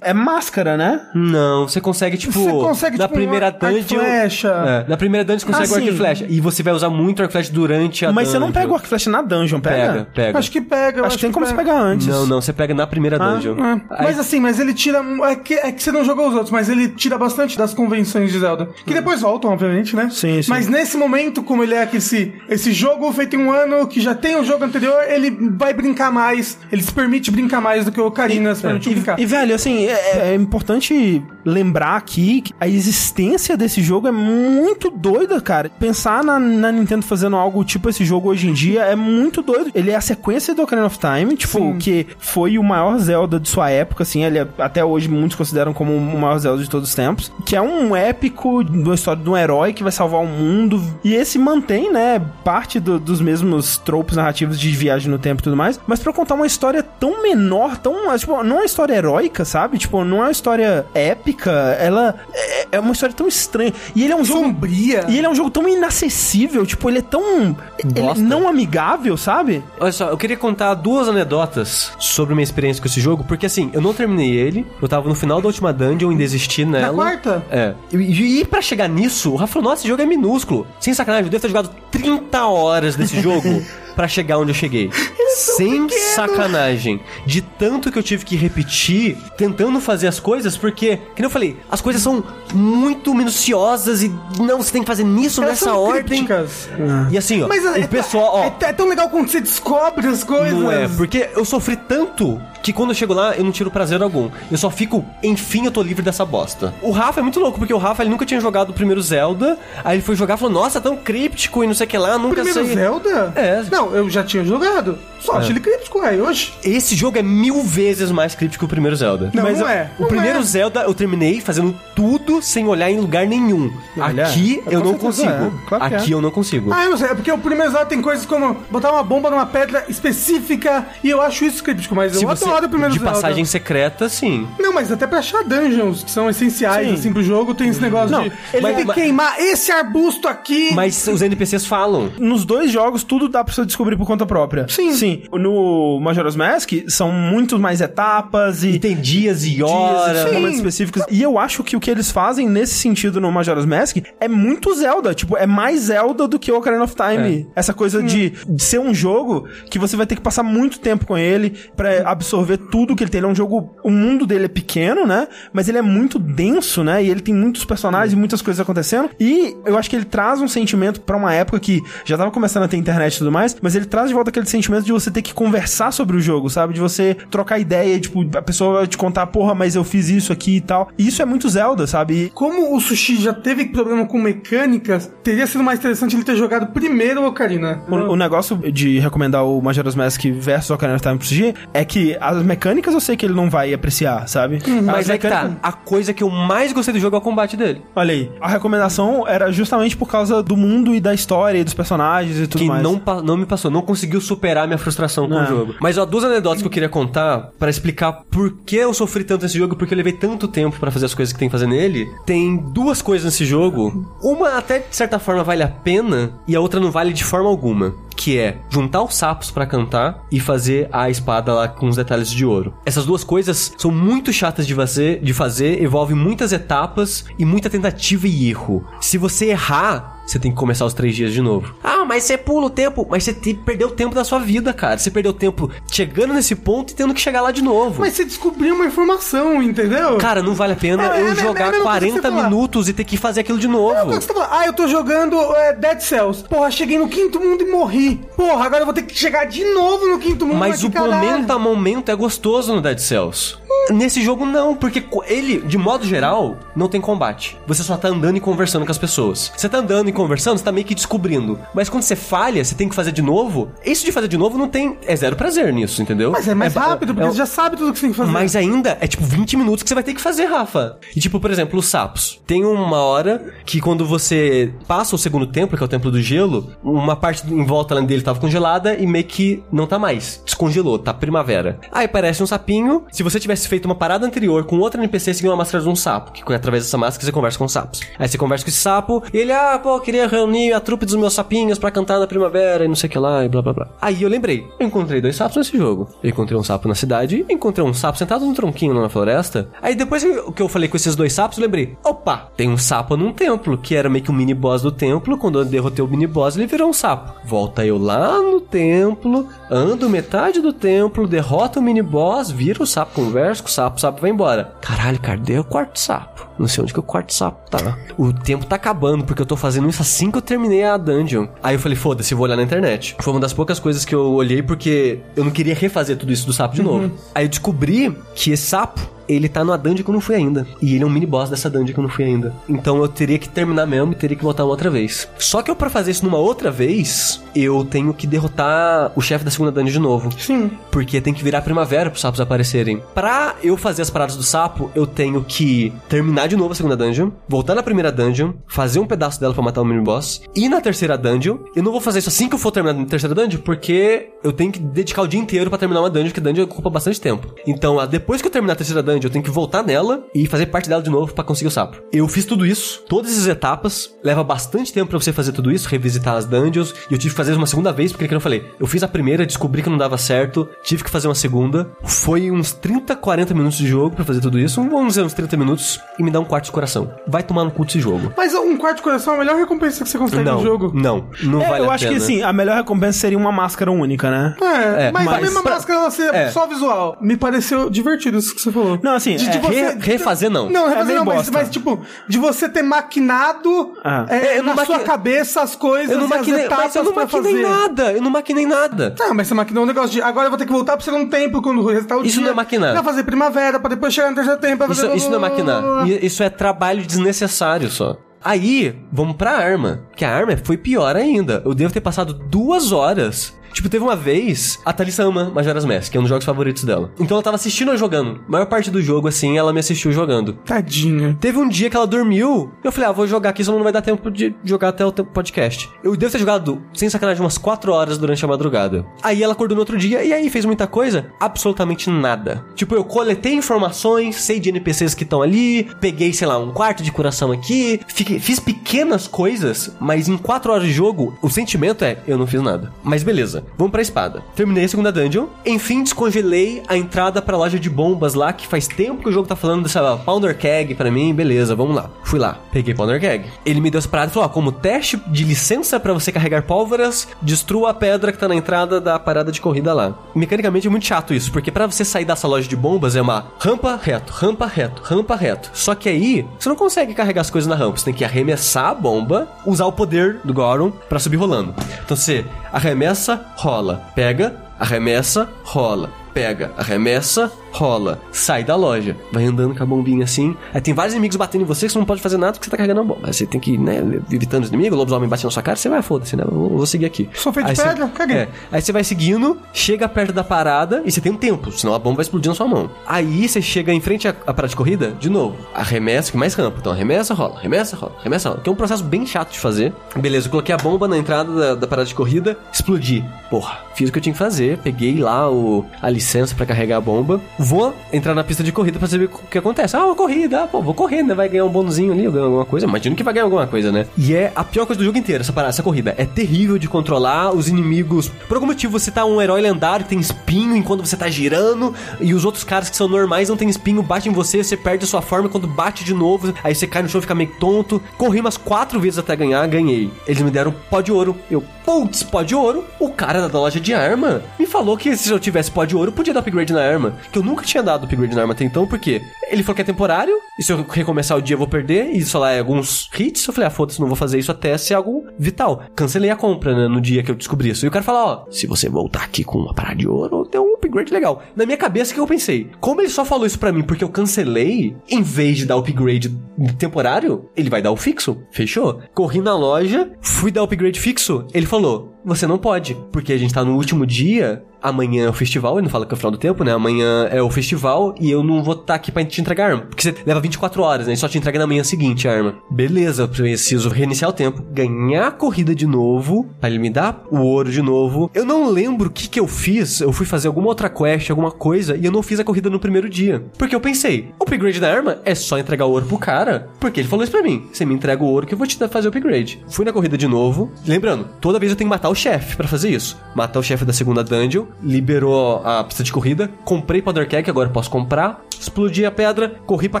é máscara, né? Não, você consegue, tipo, Você consegue, na tipo, primeira dungeon. flecha. É, na primeira dungeon você consegue Ah, o arco e flecha. E você vai usar muito arco e flecha durante a Mas você não dungeon. pega o arco e flecha na dungeon, pega? Pega, pega. Acho que pega. eu Acho que tem como você pega. pegar antes. Não, não, você pega na primeira Ah, dungeon. É. Aí- Mas assim, mas ele tira. É que, é que você não jogou os outros, mas ele tira bastante das convenções de Zelda. Que depois voltam, obviamente, né? Sim, sim. Mas nesse momento, como ele é que esse, esse jogo feito em um ano que já tem o jogo anterior, ele vai brincar mais. Ele se permite brincar mais do que o Ocarina se permite brincar. E, e, velho, assim, é, é importante lembrar aqui que a existência desse jogo é muito doida, cara. Pensar na, na Nintendo fazendo algo tipo esse jogo hoje em dia é muito doido. Ele é a sequência do Ocarina of Time, tipo, que foi o maior Zelda de sua época, assim. Ele é- até hoje muitos consideram como o maior Zelda de todos os tempos. Que é um épico de uma história de um herói que vai salvar o mundo. E esse mantém, né, parte do- dos mesmos tropos narrativos de viagem no tempo e tudo mais. Mas pra contar uma história tão menor, tão. Tipo, não é uma história heróica, sabe? Tipo, não é uma história épica. Ela é, é uma história tão estranha. E ele é um jogo. Sombria. E ele é um jogo tão inacessível, tipo, ele é tão. Ele Bosta. não amigável, sabe? Olha só, eu queria contar duas anedotas sobre minha experiência com esse jogo, porque assim, eu não terminei ele, eu tava no final da última dungeon e desisti nela. Na quarta? É. E, e pra chegar nisso, o Rafa falou, nossa, esse jogo é minúsculo. Sem sacanagem, eu devo ter jogado 30 horas desse jogo pra chegar onde eu cheguei. Sem sacanagem. De tanto que eu tive que repetir, tentando fazer as coisas, porque, que nem eu falei, as coisas são muito minuciosas e não, você tem que fazer nisso Elas nessa ordem. crípticas. E assim, ó, Mas o é, pessoal, ó, é, é tão legal quando você descobre as coisas. não é, porque eu sofri tanto que quando eu chego lá, eu não tiro prazer algum. Eu só fico, enfim, eu tô livre dessa bosta. O Rafa é muito louco, porque o Rafa ele nunca tinha jogado o primeiro Zelda, aí ele foi jogar e falou, nossa, tão críptico e não sei o que lá, nunca Primeiro sei. Zelda? É. Não, eu já tinha jogado. Só achei ele crítico, aí hoje. Esse jogo é mil vezes mais críptico que o primeiro Zelda. Não, Mas não eu- é. O Não primeiro é. Zelda eu terminei fazendo tudo sem olhar em lugar nenhum. Olha, Aqui é, eu com não consigo. é, claro Aqui é. eu não consigo. Ah, eu não sei, é porque o primeiro Zelda tem coisas como botar uma bomba numa pedra específica e eu acho isso crítico, mas Se eu você adoro o primeiro de Zelda. passagem secreta, sim. Não, mas até pra achar dungeons que são essenciais, Sim. assim, pro jogo, tem esse negócio Não, de ele- ele tem que mas- queimar esse arbusto aqui. Mas os NPCs falam. Nos dois jogos, tudo dá pra você descobrir por conta própria. Sim. Sim. No Majora's Mask, são muito mais etapas e... E tem dias e dias, horas. e momentos específicos. E eu acho que o que eles fazem nesse sentido no Majora's Mask é muito Zelda. Tipo, é mais Zelda do que Ocarina of Time. Essa coisa de, de ser um jogo que você vai ter que passar muito tempo com ele pra absorver tudo que ele tem. Ele é um jogo. O mundo dele é pequeno, né? Mas ele é muito denso, né? E ele tem muitos personagens e muitas coisas acontecendo. E eu acho que ele traz um sentimento pra uma época que já tava começando a ter internet e tudo mais, mas ele traz de volta aquele sentimento de você ter que conversar sobre o jogo, sabe? De você trocar ideia, tipo, a pessoa vai te contar, porra, mas eu fiz isso aqui e tal. E isso é muito Zelda, sabe? E Como o Sushi já teve problema com mecânicas, teria sido mais interessante ele ter jogado primeiro o Ocarina. O, o negócio de recomendar o Majora's Mask versus Ocarina of Time pro CG é que as mecânicas eu sei que ele não vai apreciar, sabe? Mas As é que tá. A coisa que eu mais gostei do jogo é o combate dele. Olha aí, a recomendação era justamente por causa do mundo e da história e dos personagens e tudo que mais. não, não me passou, não conseguiu superar minha frustração com Não. o jogo. Mas ó, duas anedotas que eu queria contar pra explicar por que eu sofri tanto nesse jogo, porque eu levei tanto tempo pra fazer as coisas que tem que fazer nele. Tem duas coisas nesse jogo. Uma até de certa forma vale a pena e a outra não vale de forma alguma. Que é juntar os sapos pra cantar e fazer a espada lá com os detalhes de ouro. Essas duas coisas são muito chatas de fazer, de fazer envolvem muitas etapas e muita tentativa e erro. Se você errar, você tem que começar os três dias de novo. Ah, mas você pula o tempo. Mas você te- perdeu o tempo da sua vida, cara. Você perdeu tempo chegando nesse ponto e tendo que chegar lá de novo. Mas você descobriu uma informação, entendeu? Cara, não vale a pena É, é, eu é, é, jogar é que 40 você falar. minutos e ter que fazer aquilo de novo. Tá falando, ah, eu tô jogando é, Dead Cells. Porra, cheguei no quinto mundo e morri. Porra, agora eu vou ter que chegar de novo no quinto mundo. Mas o caralho. momento a momento é gostoso no Dead Cells. Nesse jogo não, porque ele, de modo geral, não tem combate. Você só tá andando e conversando com as pessoas. Você tá andando e conversando, você tá meio que descobrindo. Mas quando você falha, você tem que fazer de novo. Isso de fazer de novo não tem. É zero prazer nisso, entendeu? Mas é mais ba- rápido, porque é- você já sabe tudo que você tem que fazer. Mas ainda é tipo 20 minutos que você vai ter que fazer, Rafa. E tipo, por exemplo, os sapos. Tem uma hora que quando você passa o segundo templo, que é o templo do gelo, uma parte em volta lá dele tava congelada e meio que não tá mais. Descongelou, tá primavera. Aí aparece um sapinho. Se você tivesse feito uma parada anterior com outro NPC, seguindo uma máscara de um sapo. Que através dessa máscara você conversa com os sapos. Aí você conversa com esse sapo e ele, ah, pô, queria reunir a trupe dos meus sapinhos pra cantar na primavera e não sei o que lá e blá blá blá. Aí eu lembrei, eu encontrei dois sapos nesse jogo. Eu encontrei um sapo na cidade encontrei um sapo sentado no tronquinho lá na floresta. Aí depois que eu falei com esses dois sapos, eu lembrei, opa, tem um sapo num templo, que era meio que um mini boss do templo. Quando eu derrotei o mini boss, ele virou um sapo. Volta eu lá no templo, ando metade do templo, derrota o mini boss, vira o sapo, conversa com o sapo, o sapo vai embora. Caralho, cadê o quarto sapo? Não sei onde que o quarto sapo tá. O tempo tá acabando, porque eu tô fazendo isso assim que eu terminei a dungeon. Aí eu falei, foda-se, vou olhar na internet. Foi uma das poucas coisas que eu olhei porque eu não queria refazer tudo isso do sapo de novo. Aí eu descobri que esse sapo, ele tá numa dungeon que eu não fui ainda. E ele é um mini boss dessa dungeon que eu não fui ainda. Então eu teria que terminar mesmo e teria que voltar uma outra vez. Só que eu, pra fazer isso numa outra vez, eu tenho que derrotar o chefe da segunda dungeon de novo. Sim. Porque tem que virar primavera pros sapos aparecerem. Pra eu fazer as paradas do sapo, eu tenho que terminar de novo a segunda dungeon, voltar na primeira dungeon, fazer um pedaço dela pra matar o mini boss, e na terceira dungeon. Eu não vou fazer isso assim que eu for terminar na terceira dungeon, porque eu tenho que dedicar o dia inteiro pra terminar uma dungeon, porque dungeon ocupa bastante tempo. Então, depois que eu terminar a terceira dungeon, eu tenho que voltar nela e fazer parte dela de novo pra conseguir o sapo. Eu fiz tudo isso, todas essas etapas, leva bastante tempo pra você fazer tudo isso, revisitar as dungeons, e eu tive que fazer uma segunda vez, porque, como eu falei, eu fiz a primeira, descobri que não dava certo, tive que fazer uma segunda. Foi uns 30, 40 minutos de jogo pra fazer tudo isso, vamos dizer uns 30 minutos, e me dá um quarto de coração. Vai tomar no cu desse jogo. Mas um quarto de coração é a melhor recompensa que você consegue Não, no jogo. não, não É, vale eu a acho pena. que assim, a melhor recompensa seria uma máscara única, né? É, É, mas, a mas mesma pra- máscara ela ser é. só visual. Me pareceu divertido isso que você falou. Não, assim, De, de é, você, re- refazer, não. Não, É refazer meio não, mas, mas, tipo, de você ter maquinado Ah. é, É, na sua maqui- cabeça as coisas Eu não e maquinei, mas eu não maquinei nada. Eu não maquinei nada. Ah, mas você maquinou um negócio de agora eu vou ter que voltar você um tempo quando restar o Isso dia. não é maquinar. Pra fazer primavera, pra depois chegar no terceiro tempo. Isso, fazer... isso não é maquinar. Isso é trabalho desnecessário só. Aí, vamos pra arma. Que a arma foi pior ainda. Eu devo ter passado duas horas. Tipo, teve uma vez, a Thalissa ama Majora's Mask, que é um dos jogos favoritos dela. Então ela tava assistindo eu jogando. A maior parte do jogo, assim, ela me assistiu jogando. Tadinha. Teve um dia que ela dormiu. Eu falei, ah, vou jogar aqui, senão não vai dar tempo de jogar até o podcast. Eu devo ter jogado, sem sacanagem, umas 4 horas durante a madrugada. Aí ela acordou no outro dia e aí fez muita coisa? Absolutamente nada. Tipo, eu coletei informações, sei de NPCs que estão ali, peguei, sei lá, um quarto de coração aqui, fiquei- fiz pequenas coisas, mas em 4 horas de jogo, o sentimento é, eu não fiz nada. Mas beleza, vamos pra espada. Terminei a segunda dungeon, enfim, descongelei a entrada pra loja de bombas lá, que faz tempo que o jogo tá falando dessa Pounder Keg pra mim, beleza, vamos lá. Fui lá, peguei Pounder Keg. Ele me deu essa parada e falou, ó, como teste de licença pra você carregar pólvoras, destrua a pedra que tá na entrada da parada de corrida lá. Mecanicamente é muito chato isso, porque pra você sair dessa loja de bombas é uma rampa reto, rampa reto, rampa reto. Só que aí, você não consegue carregar as coisas na rampa, você tem que arremessar a bomba, usar o poder do Goron pra subir rolando. Então você arremessa, rola, pega, arremessa, rola, pega, arremessa, rola, sai da loja, vai andando com a bombinha assim. Aí tem vários inimigos batendo em você que você não pode fazer nada porque você tá carregando a bomba. Aí você tem que, né, evitando os inimigos, o lobisomem bate na sua cara, você vai, foda-se, né? Eu vou, seguir aqui. Sou feito de Aí pedra, você, caguei. é, aí você vai seguindo, chega perto da parada e você tem um tempo, senão a bomba vai explodir na sua mão. Aí você chega em frente à, à parada de corrida, de novo, arremessa, que mais rampa. Então arremessa, rola, arremessa, rola, arremessa, rola. Que é um processo bem chato de fazer. Beleza, eu coloquei a bomba na entrada da, da parada de corrida, explodi. Porra, fiz o que eu tinha que fazer, peguei lá o, a licença pra carregar a bomba, vou entrar na pista de corrida pra saber o que acontece. Ah, uma corrida, ah, pô, vou correr, né? Vai ganhar um bônusinho ali, eu ganho alguma coisa. Imagino que vai ganhar alguma coisa, né? E é a pior coisa do jogo inteiro, essa parada, essa corrida. É terrível de controlar, os inimigos. Por algum motivo você tá um herói lendário tem espinho enquanto você tá girando, e os outros caras que são normais não tem espinho, batem em você, você perde a sua forma, quando bate de novo, aí você cai no chão e fica meio tonto. Corri umas quatro vezes até ganhar, ganhei. Eles me deram pó de ouro. Eu, putz, pó de ouro? O cara da loja de arma me falou que se eu tivesse pó de ouro, podia dar upgrade na arma. Que eu nunca tinha dado upgrade na arma até então, porque ele falou que é temporário, e se eu recomeçar o dia eu vou perder, e só lá é alguns hits. Eu falei, ah, foda-se, não vou fazer isso até ser algo vital. Cancelei a compra, né, no dia que eu descobri isso. E o cara falou, ó, se você voltar aqui com uma parada de ouro, tem um upgrade legal. Na minha cabeça, que eu pensei? Como ele só falou isso pra mim porque eu cancelei, em vez de dar upgrade temporário, ele vai dar o fixo. Fechou? Corri na loja, fui dar upgrade fixo. Ele falou: Você não pode, porque a gente tá no último dia. Amanhã é o festival, ele não fala que é o final do tempo, né? Amanhã é o festival e eu não vou estar aqui pra te entregar arma. Porque você leva 24 horas, né? E só te entrega na manhã seguinte a arma. Beleza, eu preciso reiniciar o tempo, ganhar a corrida de novo, pra ele me dar o ouro de novo. Eu não lembro o que que eu fiz. Eu fui fazer alguma outra quest, alguma coisa, e eu não fiz a corrida no primeiro dia. Porque eu pensei, o upgrade da arma é só entregar o ouro pro cara. Porque ele falou isso pra mim. Você me entrega o ouro que eu vou te fazer o upgrade. Fui na corrida de novo. Lembrando, toda vez eu tenho que matar o chefe pra fazer isso. Matar o chefe da segunda dungeon, liberou a pista de corrida, comprei Powder Keg, agora posso comprar. Explodi a pedra, corri pra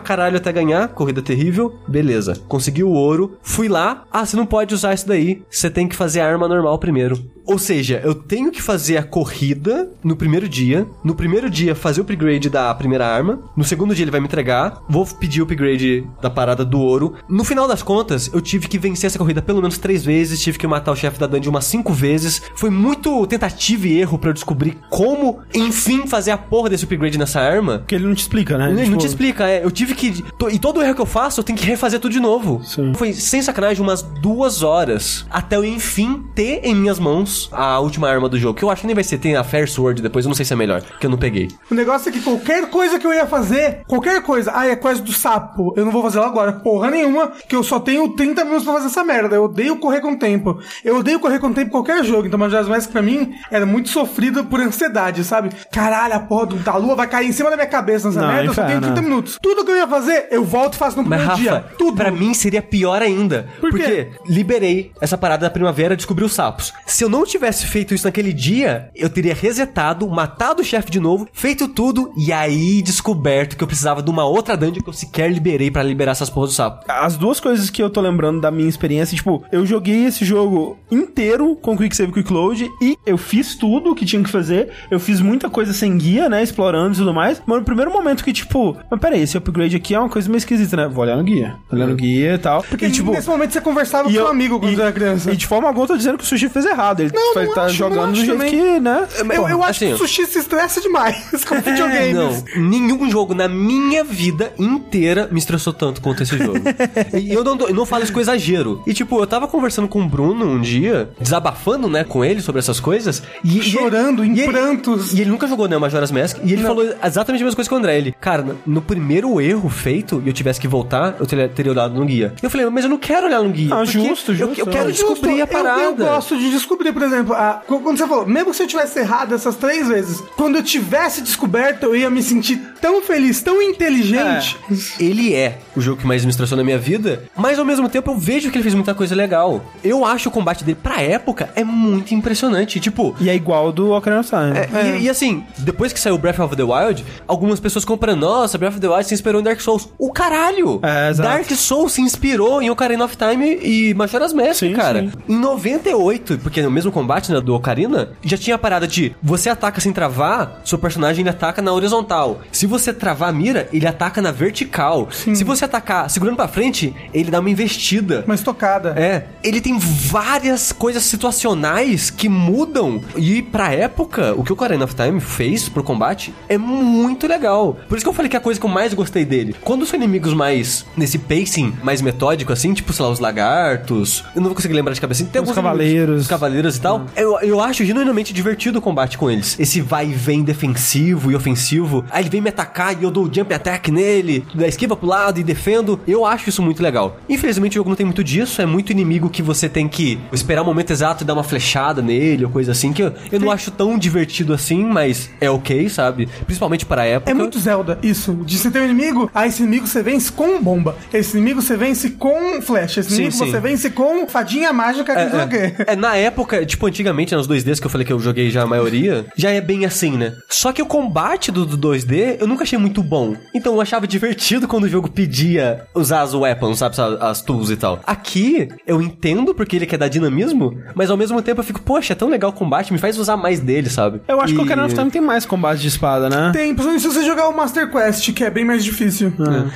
caralho até ganhar, corrida terrível, beleza. Consegui o ouro, fui lá, ah, você não pode usar isso daí, você tem que fazer a arma normal primeiro. Ou seja, eu tenho que fazer a corrida no primeiro dia, no primeiro dia fazer o upgrade da primeira arma, no segundo dia ele vai me entregar, vou pedir o upgrade da parada do ouro. No final das contas, eu tive que vencer essa corrida pelo menos três vezes, tive que matar o chefe da dungeon umas cinco vezes. Foi muito tentativa e erro eu descobrir como, enfim, fazer a porra desse upgrade nessa arma. Porque ele não te explica, né? Ele não Tipo, te explica, é. Eu tive que. E todo erro que eu faço, eu tenho que refazer tudo de novo. Sim. Foi sem sacanagem umas duas horas até eu enfim ter em minhas mãos a última arma do jogo. Que eu acho que nem vai ser. Tem a Fair Sword depois, eu não sei se é melhor, que eu não peguei. O negócio é que qualquer coisa que eu ia fazer, qualquer coisa, ah, é quest do sapo, eu não vou fazer ela agora, porra nenhuma, que eu só tenho 30 minutos pra fazer essa merda. Eu odeio correr com o tempo. Eu odeio correr com o tempo em qualquer jogo, então Majora's Mask pra mim era muito sofrido por ansiedade, sabe? Caralho, a porra do- da lua vai cair em cima da minha cabeça nessa Não, merda, eu só tenho inferno. 30 minutos. Tudo que eu ia fazer, eu volto e faço no Mas, primeiro Rafa, dia. Tudo. pra mim seria pior ainda. Por quê? porque liberei essa parada da primavera e descobri os sapos. Se eu não tivesse feito isso naquele dia, eu teria resetado, matado o chefe de novo, feito tudo e aí descoberto que eu precisava de uma outra dungeon que eu sequer liberei pra liberar essas porras do sapo. As duas coisas que eu tô lembrando da minha experiência, tipo, eu joguei esse jogo inteiro com Quick Save Quick Load e eu fiz tudo o que tinha que fazer. Eu fiz muita coisa sem guia, né? Explorando e tudo mais. Mas no primeiro momento que, tipo, mas peraí, esse upgrade aqui é uma coisa meio esquisita, né? Vou olhar no guia. Vou olhar no guia e tal. Porque e, tipo, nesse momento você conversava com eu- um amigo quando e- era criança. E de forma alguma eu tô dizendo que o sushi fez errado. Ele Não, não tá acho, jogando não do jeito também. que, né? eu, eu acho assim, que o sushi se estressa demais com videogames. Não, nenhum jogo na minha vida inteira me estressou tanto quanto esse jogo. e eu não, eu não falo isso com exagero. E tipo, eu tava conversando com o Bruno um dia, desabafando, né, com ele sobre essas coisas. E, Chorando, em e ele- prantos. E ele nunca jogou, né, Majora's Mask. E ele falou exatamente a mesma coisa que o André. Ele, cara, no- primeiro erro feito e eu tivesse que voltar, eu teria, teria olhado no guia. Eu falei, mas eu não quero olhar no guia. Ah, porque justo, eu- justo. Eu, quero Justo, descobrir a eu- parada. Eu, gosto de descobrir, por exemplo, a- quando você falou, mesmo se eu tivesse errado essas três vezes, quando eu tivesse descoberto, eu ia me sentir tão feliz, tão inteligente. Ele é o jogo que mais me estressou na minha vida, mas ao mesmo tempo eu vejo que ele fez muita coisa legal. Eu acho o combate dele, pra época, é muito impressionante. Tipo, E é igual do Ocarina of Time. é, E, e assim, depois que saiu Breath of the Wild, algumas pessoas comprando, nossa, Breath of the Wild se inspirou em Dark Souls. O caralho! É, exato. Dark Souls se inspirou em Ocarina of Time e Majora's Mask, Sim, cara. sim. Em 98, porque no mesmo combate né, do Ocarina, já tinha a parada de você ataca sem travar, seu personagem ele ataca na horizontal. Se você travar a mira, ele ataca na vertical. Se você atacar segurando pra frente, ele dá uma investida. Mas tocada. É, ele tem várias coisas situacionais que mudam. E pra época, o que o Ocarina of Time fez pro combate é muito legal. Por isso que eu falei que é a coisa que eu mais gostei dele. Quando são inimigos mais nesse pacing mais metódico, assim, tipo, sei lá, os lagartos. Eu não vou conseguir lembrar de cabeça. Tem Os alguns cavaleiros. inimigos, Os cavaleiros e tal. Eu, eu acho genuinamente divertido o combate com eles. Esse vai e vem defensivo e ofensivo. Aí ele vem me atacar e eu dou jump attack nele, da esquiva pro lado e defendo. Eu acho isso muito legal. Infelizmente o jogo não tem muito disso. É muito inimigo que você tem que esperar o momento exato e dar uma flechada nele ou coisa assim. Que eu, eu não acho tão divertido assim, mas é ok, sabe? Principalmente para a época. É muito Zelda, isso. De você ter um inimigo, aí esse inimigo você vence com bomba. Esse inimigo você vence com flecha. Esse Sim, inimigo sim. você vence com fadinha mágica, que não sei o quê. É, na época, tipo, antigamente, nos 2Ds que eu falei que eu joguei já a maioria, já é bem assim, né? Só que o combate do, do 2D eu nunca achei muito bom. Então eu achava divertido quando o jogo pedia usar as weapons, sabe? As, tools e tal. Aqui, eu entendo porque ele quer dar dinamismo, mas ao mesmo tempo eu fico, poxa, é tão legal o combate, me faz usar mais dele, sabe? Eu acho que o E- Ocarina of Time tem mais combate de espada, né? Tem, principalmente se você jogar o Master Quest, que é bem mais difícil.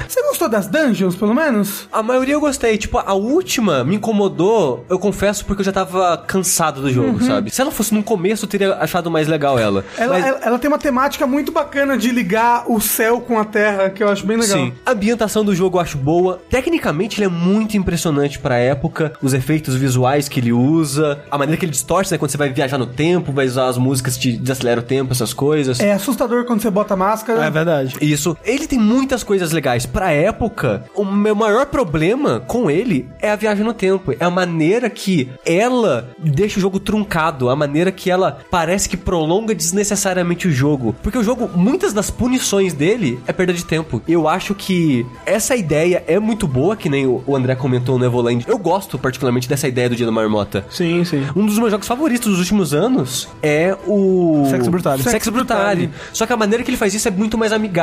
Você gostou das dungeons, pelo menos? A maioria eu gostei. Tipo, a última me incomodou, eu confesso, porque eu já tava cansado do jogo, sabe? Se ela fosse no começo, eu teria achado mais legal ela. Ela, Mas- ela, ela tem uma temática muito bacana de ligar o céu com a terra, que eu acho bem legal. Sim. A ambientação do jogo eu acho boa. Tecnicamente ele é muito impressionante pra época. Os efeitos visuais que ele usa. A maneira que ele distorce, né? Quando você vai viajar no tempo, vai usar as músicas que desacelera o tempo, essas coisas. É assustador quando você bota a máscara. É verdade. Isso. Ele tem muitas coisas legais. Pra época, o meu maior problema com ele é a viagem no tempo. É a maneira que ela deixa o jogo truncado. A maneira que ela parece que prolonga desnecessariamente o jogo. Porque o jogo, muitas das punições dele é perda de tempo. Eu acho que essa ideia é muito boa, que nem o o André comentou no Evoland. Eu gosto particularmente dessa ideia do Dia da Marmota. Sim, sim. Um dos meus jogos favoritos dos últimos anos é o. Sexo Brutale. Sexo, Sexo Brutale. Brutale. Só que a maneira que ele faz isso é muito mais amigável.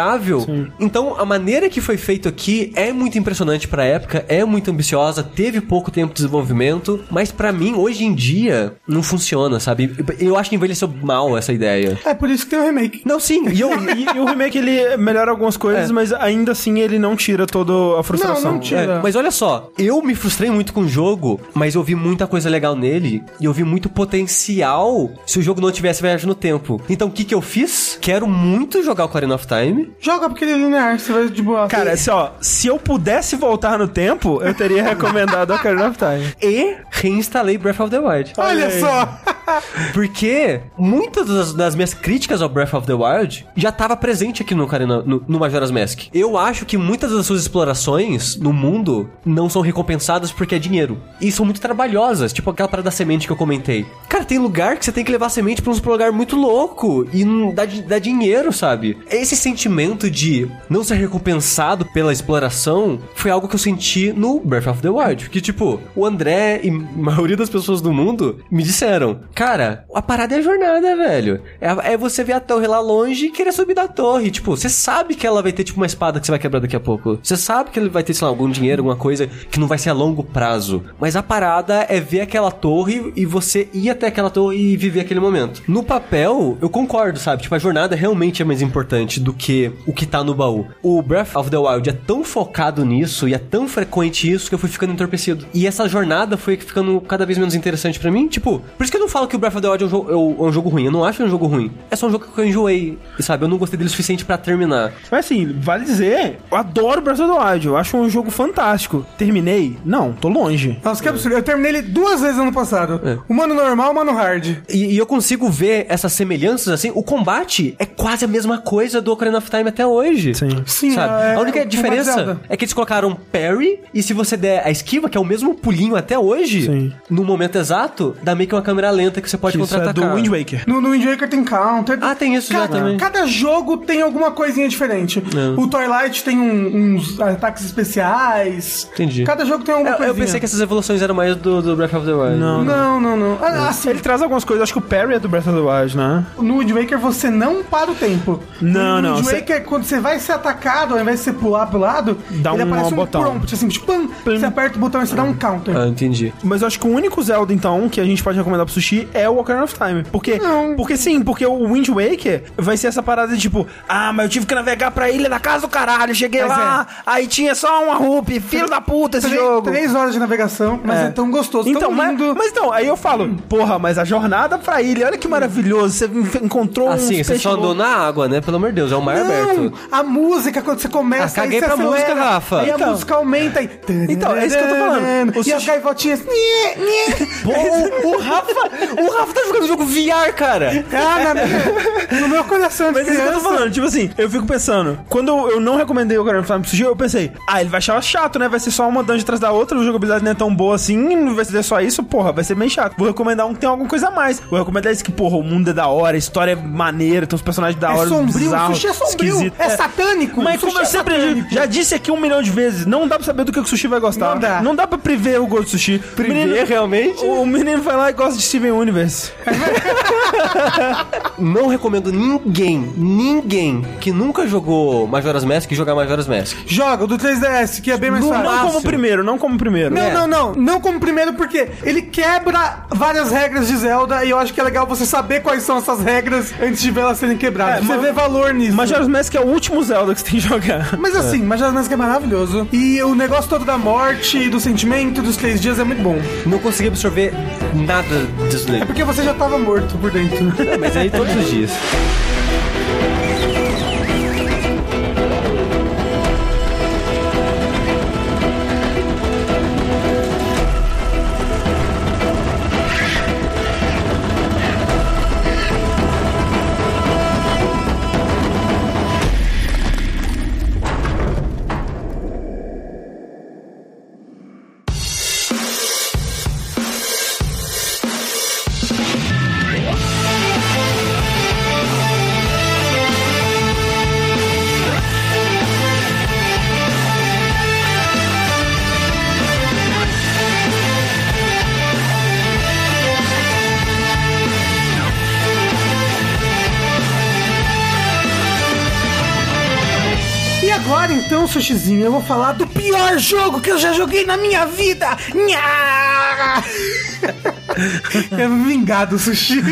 Então, a maneira que foi feito aqui é muito impressionante pra época, é muito ambiciosa, teve pouco tempo de desenvolvimento, mas pra mim, hoje em dia, não funciona, sabe? Eu acho que envelheceu mal essa ideia. É por isso que tem o remake. Não, sim, e eu. E, e o remake ele melhora algumas coisas, É. mas ainda assim ele não tira toda a frustração. Não, não tira. É, mas olha só, eu me frustrei muito com o jogo, mas eu vi muita coisa legal nele e eu vi muito potencial se o jogo não tivesse viagem no tempo. Então o que que eu fiz? Quero muito jogar o Ocarina of Time. Joga porque ele é linear, você vai de boa. Cara, assim, ó, se eu pudesse voltar no tempo, eu teria recomendado Ocarina of Time. E reinstalei Breath of the Wild. Olha aí. só! Porque muitas das, das minhas críticas ao Breath of the Wild já estava presente aqui no, Ocarina, no, no Majora's Mask. Eu acho que muitas das suas explorações no mundo não são recompensadas porque é dinheiro. E são muito trabalhosas, tipo aquela parada da semente que eu comentei. Cara, tem lugar que você tem que levar a semente pra um lugar muito louco e não dá, dá dinheiro, sabe? Esse sentimento de não ser recompensado pela exploração foi algo que eu senti no Breath of the Wild. Que, tipo, o André e a maioria das pessoas do mundo me disseram Cara, a parada é a jornada, velho. É, é você ver a torre lá longe e querer subir da torre. Tipo, você sabe que ela vai ter, tipo, uma espada que você vai quebrar daqui a pouco. Você sabe que ele vai ter, sei lá, algum dinheiro, alguma coisa que não vai ser a longo prazo. Mas a parada é ver aquela torre e você ir até aquela torre e viver aquele momento. No papel, eu concordo, sabe? Tipo, a jornada realmente é mais importante do que o que tá no baú. O Breath of the Wild é tão focado nisso e é tão frequente isso que eu fui ficando entorpecido. E essa jornada foi ficando cada vez menos interessante pra mim. Tipo, por isso que eu não falo que o Breath of the Wild é um, jogo, é um- é um jogo ruim. Eu não acho que é um jogo ruim. É só um jogo que eu enjoei, sabe? Eu não gostei dele o suficiente pra terminar. Mas assim, vale dizer, eu adoro Breath of the Wild. Eu acho um jogo fantástico. Terminei? Não, tô longe. Nossa, que absurdo. Eu terminei ele duas vezes ano passado. O mano normal, o mano hard. E, e eu consigo ver essas semelhanças, assim. O combate é quase a mesma coisa do Ocarina of Time até hoje. Sim. Sim, Sabe? é- a única é diferença é que eles colocaram parry e se você der a esquiva, que é o mesmo pulinho até hoje, Sim. no momento exato, dá meio que uma câmera lenta que você pode Isso é do Wind Waker. No, no Wind Waker tem counter. Ah, tem isso já cada, também. Cada jogo tem alguma coisinha diferente. É. O Twilight tem um- uns ataques especiais. Entendi. Cada jogo tem alguma Eu, coisinha. eu pensei que essas evoluções eram mais do, do Breath of the Wild. Não. Não, não, não. Ah, Assim, Ele traz algumas coisas, acho que o Parry é do Breath of the Wild, né? no Wind Waker você não para o tempo. Não, no não, Wind cê- Waker, quando você vai ser atacado, ao invés de você pular pro lado, Dá ele um aparece um botão. prompt, assim, tipo, pam, você aperta o botão e você dá um counter. Ah, entendi. Mas eu acho que o único Zelda, então, que a gente pode recomendar pro Sushi é o Ocarina of Time. Porque, Não. porque sim, porque o Wind Waker vai ser essa parada de tipo, ah, mas eu tive que navegar pra ilha da casa do caralho, cheguei Mas lá, aí tinha só uma rupi, filho da puta esse Três- jogo. Três horas de navegação, mas é, tão gostoso, Então, tão mas, lindo. mas então, aí eu falo, porra, mas a jornada pra ilha, olha que maravilhoso, você encontrou Assim, uns você peixes só andou na água, né? Pelo amor de Deus, é o Não, aberto. a música, quando você começa, Ah, caguei aí você pra acelera, música, Rafa. Aí a Então. música aumenta e... Então, é isso que eu tô falando. O E as gaivotinhas... Pô, o, o Rafa, o Rafa tá jogando jogo VR, cara. Ah, na no meu coração de Mas é isso que eu tô falando, tipo assim, eu fico pensando, quando eu não recomendei o Time pro Sushi, eu pensei, ah, ele vai achar chato, né? Vai ser só uma dungeon atrás da outra, a jogabilidade não é tão boa assim, não vai ser só isso, porra, vai ser bem chato. Vou recomendar um que tem alguma coisa a mais. Vou recomendar esse que, porra, o mundo é da hora, a história é maneira, tem uns personagens da É hora, sombrio, o sushi é sombrio, esquisito. é satânico. Mas como eu é sempre satânico. já disse aqui um milhão de vezes, não dá pra saber do que o sushi vai gostar. Não dá. pra prever o gosto do sushi. Prever, realmente? O, menino vai lá e gosta de Steven Universe. Não recomendo ninguém, ninguém que nunca jogou Majora's Mask jogar Majora's Mask. Joga o do 3DS, que é bem mais Não, fácil. não como primeiro, não como primeiro. Não, É. não, não. Não como primeiro, porque ele quebra várias regras de Zelda e eu acho que é legal você saber quais são essas regras antes de ver elas serem quebradas. É, você mas- vê valor nisso. Majora's Mask é o último Zelda que você tem que jogar. Mas assim, Majora's Mask é maravilhoso. E o negócio todo da morte, do sentimento, dos três dias é muito bom. Não consegui absorver nada disso É daí. porque você já tava morto por dentro. É, mas aí todos os dias. Sushizinho, eu vou falar do pior jogo que eu já joguei na minha vida. Nha! É vingado, Sushi.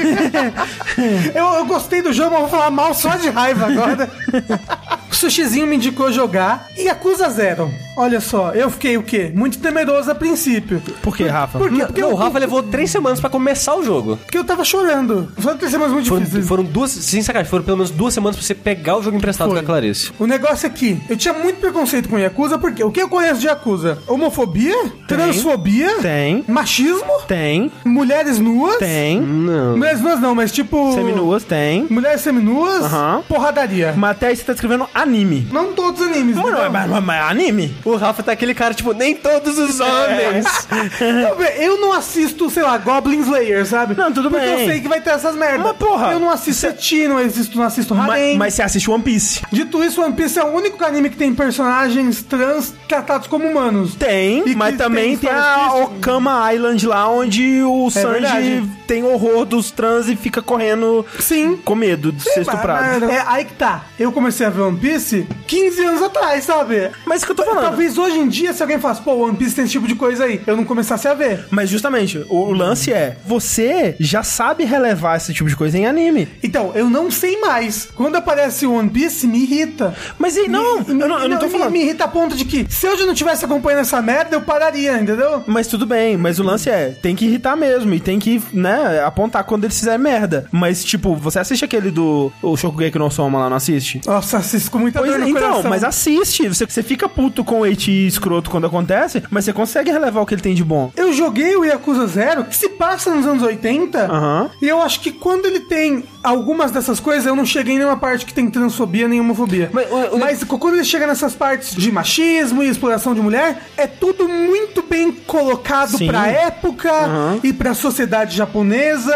eu, eu gostei do jogo, mas vou falar mal só de raiva agora. O Sushizinho me indicou jogar e Yakuza Zero. Olha só, eu fiquei o quê? Muito temeroso a princípio. Por que, Rafa? Por quê? Porque, Não, eu, o Rafa levou três semanas pra começar o jogo. porque eu tava chorando. Foram três semanas muito Foram, difíceis. foram duas, sem sacanagem, foram pelo menos duas semanas pra você pegar o jogo emprestado Foi. com a Clarice. O negócio é que eu tinha muito preconceito com Yakuza, porque o que eu conheço de Yakuza? Homofobia, transfobia, Tem. machismo, Tem, mulheres nuas. tem. Não. Mulheres nuas não, mas tipo. Seminuas, tem. Mulheres seminuas, Aham. porradaria. Mas até aí você tá escrevendo anime. Não todos os animes. Mano, então. mas, mas- mas é anime? O Rafa tá aquele cara, tipo, nem todos os homens. Não, velho, Eu não assisto, sei lá, Goblin Slayer, sabe? Não, tudo Porque bem. eu sei que vai ter essas merdas. Mas, porra, Eu não assisto Eti, não assisto, não assisto Mas, Harem. mas você assiste One Piece. Dito isso, One Piece é o único anime que tem personagens trans tratados como humanos. Tem, E mas também tem tem, a tristes. Okama Island lá, onde o Sanji verdade. tem horror dos trans e fica correndo Sim. com medo de ser estuprado. Mas- É aí que tá. Eu comecei a ver One Piece 15 anos atrás, sabe? Mas isso que eu tô falando. Talvez hoje em dia, se alguém falasse, pô, One Piece tem esse tipo de coisa aí, eu não começasse a ver. Mas justamente, o, o lance é, você já sabe relevar esse tipo de coisa em anime. Então, eu não sei mais. Quando aparece One Piece, me irrita. Mas aí, não, Me- eu não, eu não tô me- falando. Me irrita a ponto de que, se eu já não tivesse acompanhando essa merda, eu pararia, entendeu? Mas tudo bem, mas o lance é, tem que irritar mesmo, e tem que, né, apontar quando eles fizerem merda. Mas, tipo, você assiste aquele do o Shokugeki no Soma lá, não assiste? Nossa, assisto com muita Pois dor no então, coração. mas assiste. Você, você fica puto com o Eti escroto quando acontece, mas você consegue relevar o que ele tem de bom. Eu joguei o Yakuza Zero, que se passa nos anos 80, Aham. e eu acho que quando ele tem algumas dessas coisas, eu não cheguei em nenhuma parte que tem transfobia nem homofobia. Mas, o- o- Mas quando ele chega nessas partes de machismo e exploração de mulher, é tudo muito bem colocado Sim. pra época Aham. e pra sociedade japonesa.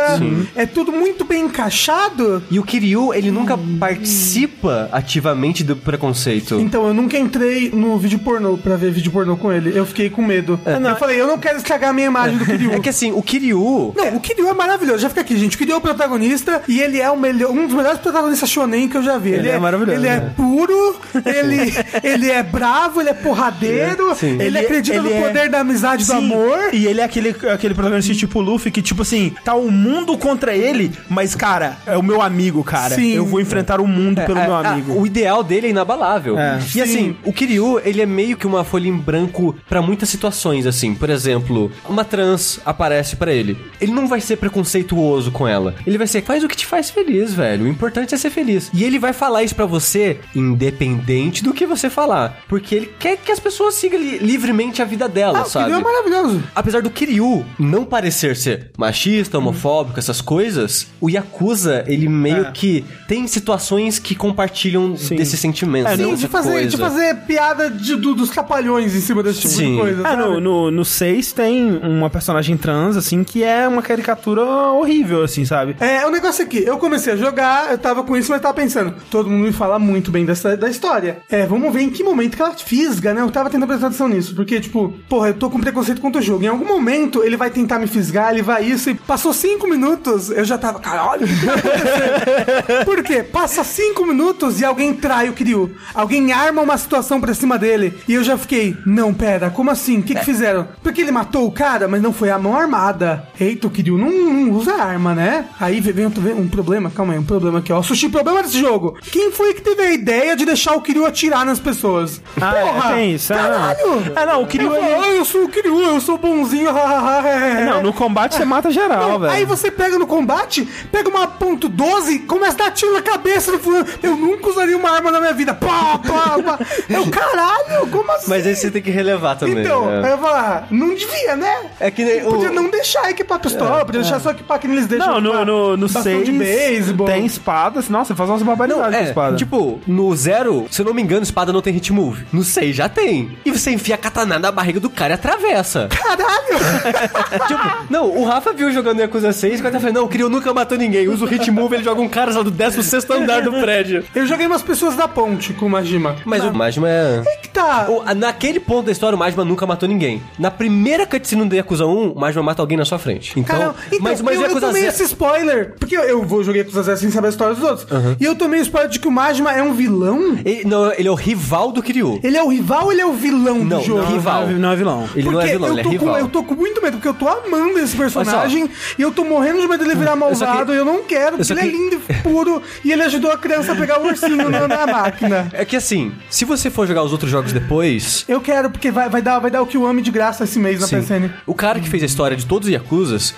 É tudo muito bem encaixado. E o Kiryu, ele nunca participa ativamente do preconceito. Então, eu nunca entrei no vídeo pornô pra ver vídeo pornô com ele. Eu fiquei com medo. não. Eu falei, eu não quero estragar a minha imagem do Kiryu. É que assim, o Kiryu. Não, o Kiryu é maravilhoso. Já fica aqui, gente. O Kiryu é o protagonista e ele é o melhor, um dos melhores protagonistas shonen que eu já vi. Ele é maravilhoso, Ele é né? puro, ele, ele é bravo, ele é porradeiro, Sim. ele, Ele- acredita ele no é- poder da amizade e do Sim, amor. E ele é aquele, aquele protagonista tipo Luffy que, tipo assim, tá o mundo contra ele, mas, cara, é o meu amigo, cara. Sim. Eu vou enfrentar o mundo pelo É, meu ah, amigo. o ideal dele é inabalável. É. E assim, o Kiryu, ele é meio que uma folha em branco pra muitas situações, assim. Por exemplo, uma trans aparece pra ele. Ele não vai ser preconceituoso com ela. Ele vai ser, faz o que te faz feliz, velho. O importante é ser feliz. E ele vai falar isso pra você, independente do que você falar. Porque ele quer que as pessoas sigam li- livremente a vida dela, Ah, o sabe? Kiryu é maravilhoso. Apesar do Kiryu não parecer ser machista, homofóbico, essas coisas, o Yakuza, ele meio É. que tem situações que compartilham Sim. desse sentimento. É, Sim, de fazer, de fazer piada de- do- dos trapalhões em cima desse tipo Sim. de coisa. Ah, sabe? no, no, no 6 tem uma personagem trans, assim, que é uma caricatura horrível, assim, sabe? É, o negócio aqui, eu comecei a jogar, eu tava com isso, mas tava pensando, todo mundo me fala muito bem dessa, da história. É, vamos ver em que momento que ela fisga, né? Eu tava tentando prestar atenção nisso, porque, tipo, porra, eu tô com preconceito contra o jogo. Em algum momento ele vai tentar me fisgar, ele vai isso, e passou cinco minutos, eu já tava, caralho, o que acontecer? Por quê? Passa cinco minutos e alguém trai o Kiryu. Alguém arma uma situação pra cima dele. E eu já fiquei, não, pera, como assim? O que, que fizeram? Porque ele matou o cara, mas não foi a mão armada. Eita, o Kiryu não, não usa arma, né? Aí vem, vem, vem um problema, calma aí, um problema aqui, ó. Sushi, problema desse jogo. Quem foi que teve a ideia de deixar o Kiryu atirar nas pessoas? Ah, é, tem isso, é, não. Caralho! É, não, o Kiryu, ele- fala, Ah, eu sou o Kiryu, eu sou bonzinho, é, é, Não, é. no combate você mata geral, Não, velho. Aí você pega no combate, pega uma ponto .12, começa a dar tiro na cabeça do fulano. Eu nunca usaria uma arma na minha vida. Pá, pá, pá. Eu, caralho, como assim? Mas aí você tem que relevar também. Então, né? aí eu falar, não devia, né? É que nem o- Podia não deixar equipar pistola, podia deixar só equipar que eles deixam. Não, no, no, no bastão 6 de beisebol. tem espadas. Nossa, faz umas barbaridades Não, com é, espada. tipo, no zero, se eu não me engano, espada não tem hit move. No 6 já tem. E você enfia a katana na barriga do cara e atravessa. Caralho! tipo, não, o Rafa viu jogando Yakuza 6 e até falou, não, o Kiryu nunca matou ninguém. Usa o hit move, ele joga um cara lá do 16 andar do prédio. eu joguei umas pessoas da ponte com o Majima. Mas o Majima é... Aí que tá. O- naquele ponto da história, o Majima nunca matou ninguém. Na primeira cutscene do Yakuza 1, o Majima mata alguém na sua frente. Então, Caramba, então mas, mas eu, o eu tomei Zero... esse spoiler, porque eu, eu vou jogar Yakuza Zero sem saber a história dos outros. E eu tomei o spoiler de que o Majima é um vilão. Ele, não, ele é o rival do Kiryu. Ele é o rival ou ele é o vilão Não, do jogo? não, rival. Não é- é vilão. Ele não é vilão, eu ele é rival. Com, eu tô com muito medo, porque eu tô amando esse personagem e eu tô morrendo de medo dele virar Eu só malvado que- e eu não quero, porque ele é que- lindo e puro e ele ajudou a criança a pegar o ursinho na, na máquina. É que assim, se você for jogar os outros jogos depois, Eu quero, porque vai, vai, dar, vai dar o Kiwami de graça esse mês na Sim. PSN. O cara que fez a história de todos os Yakuzas,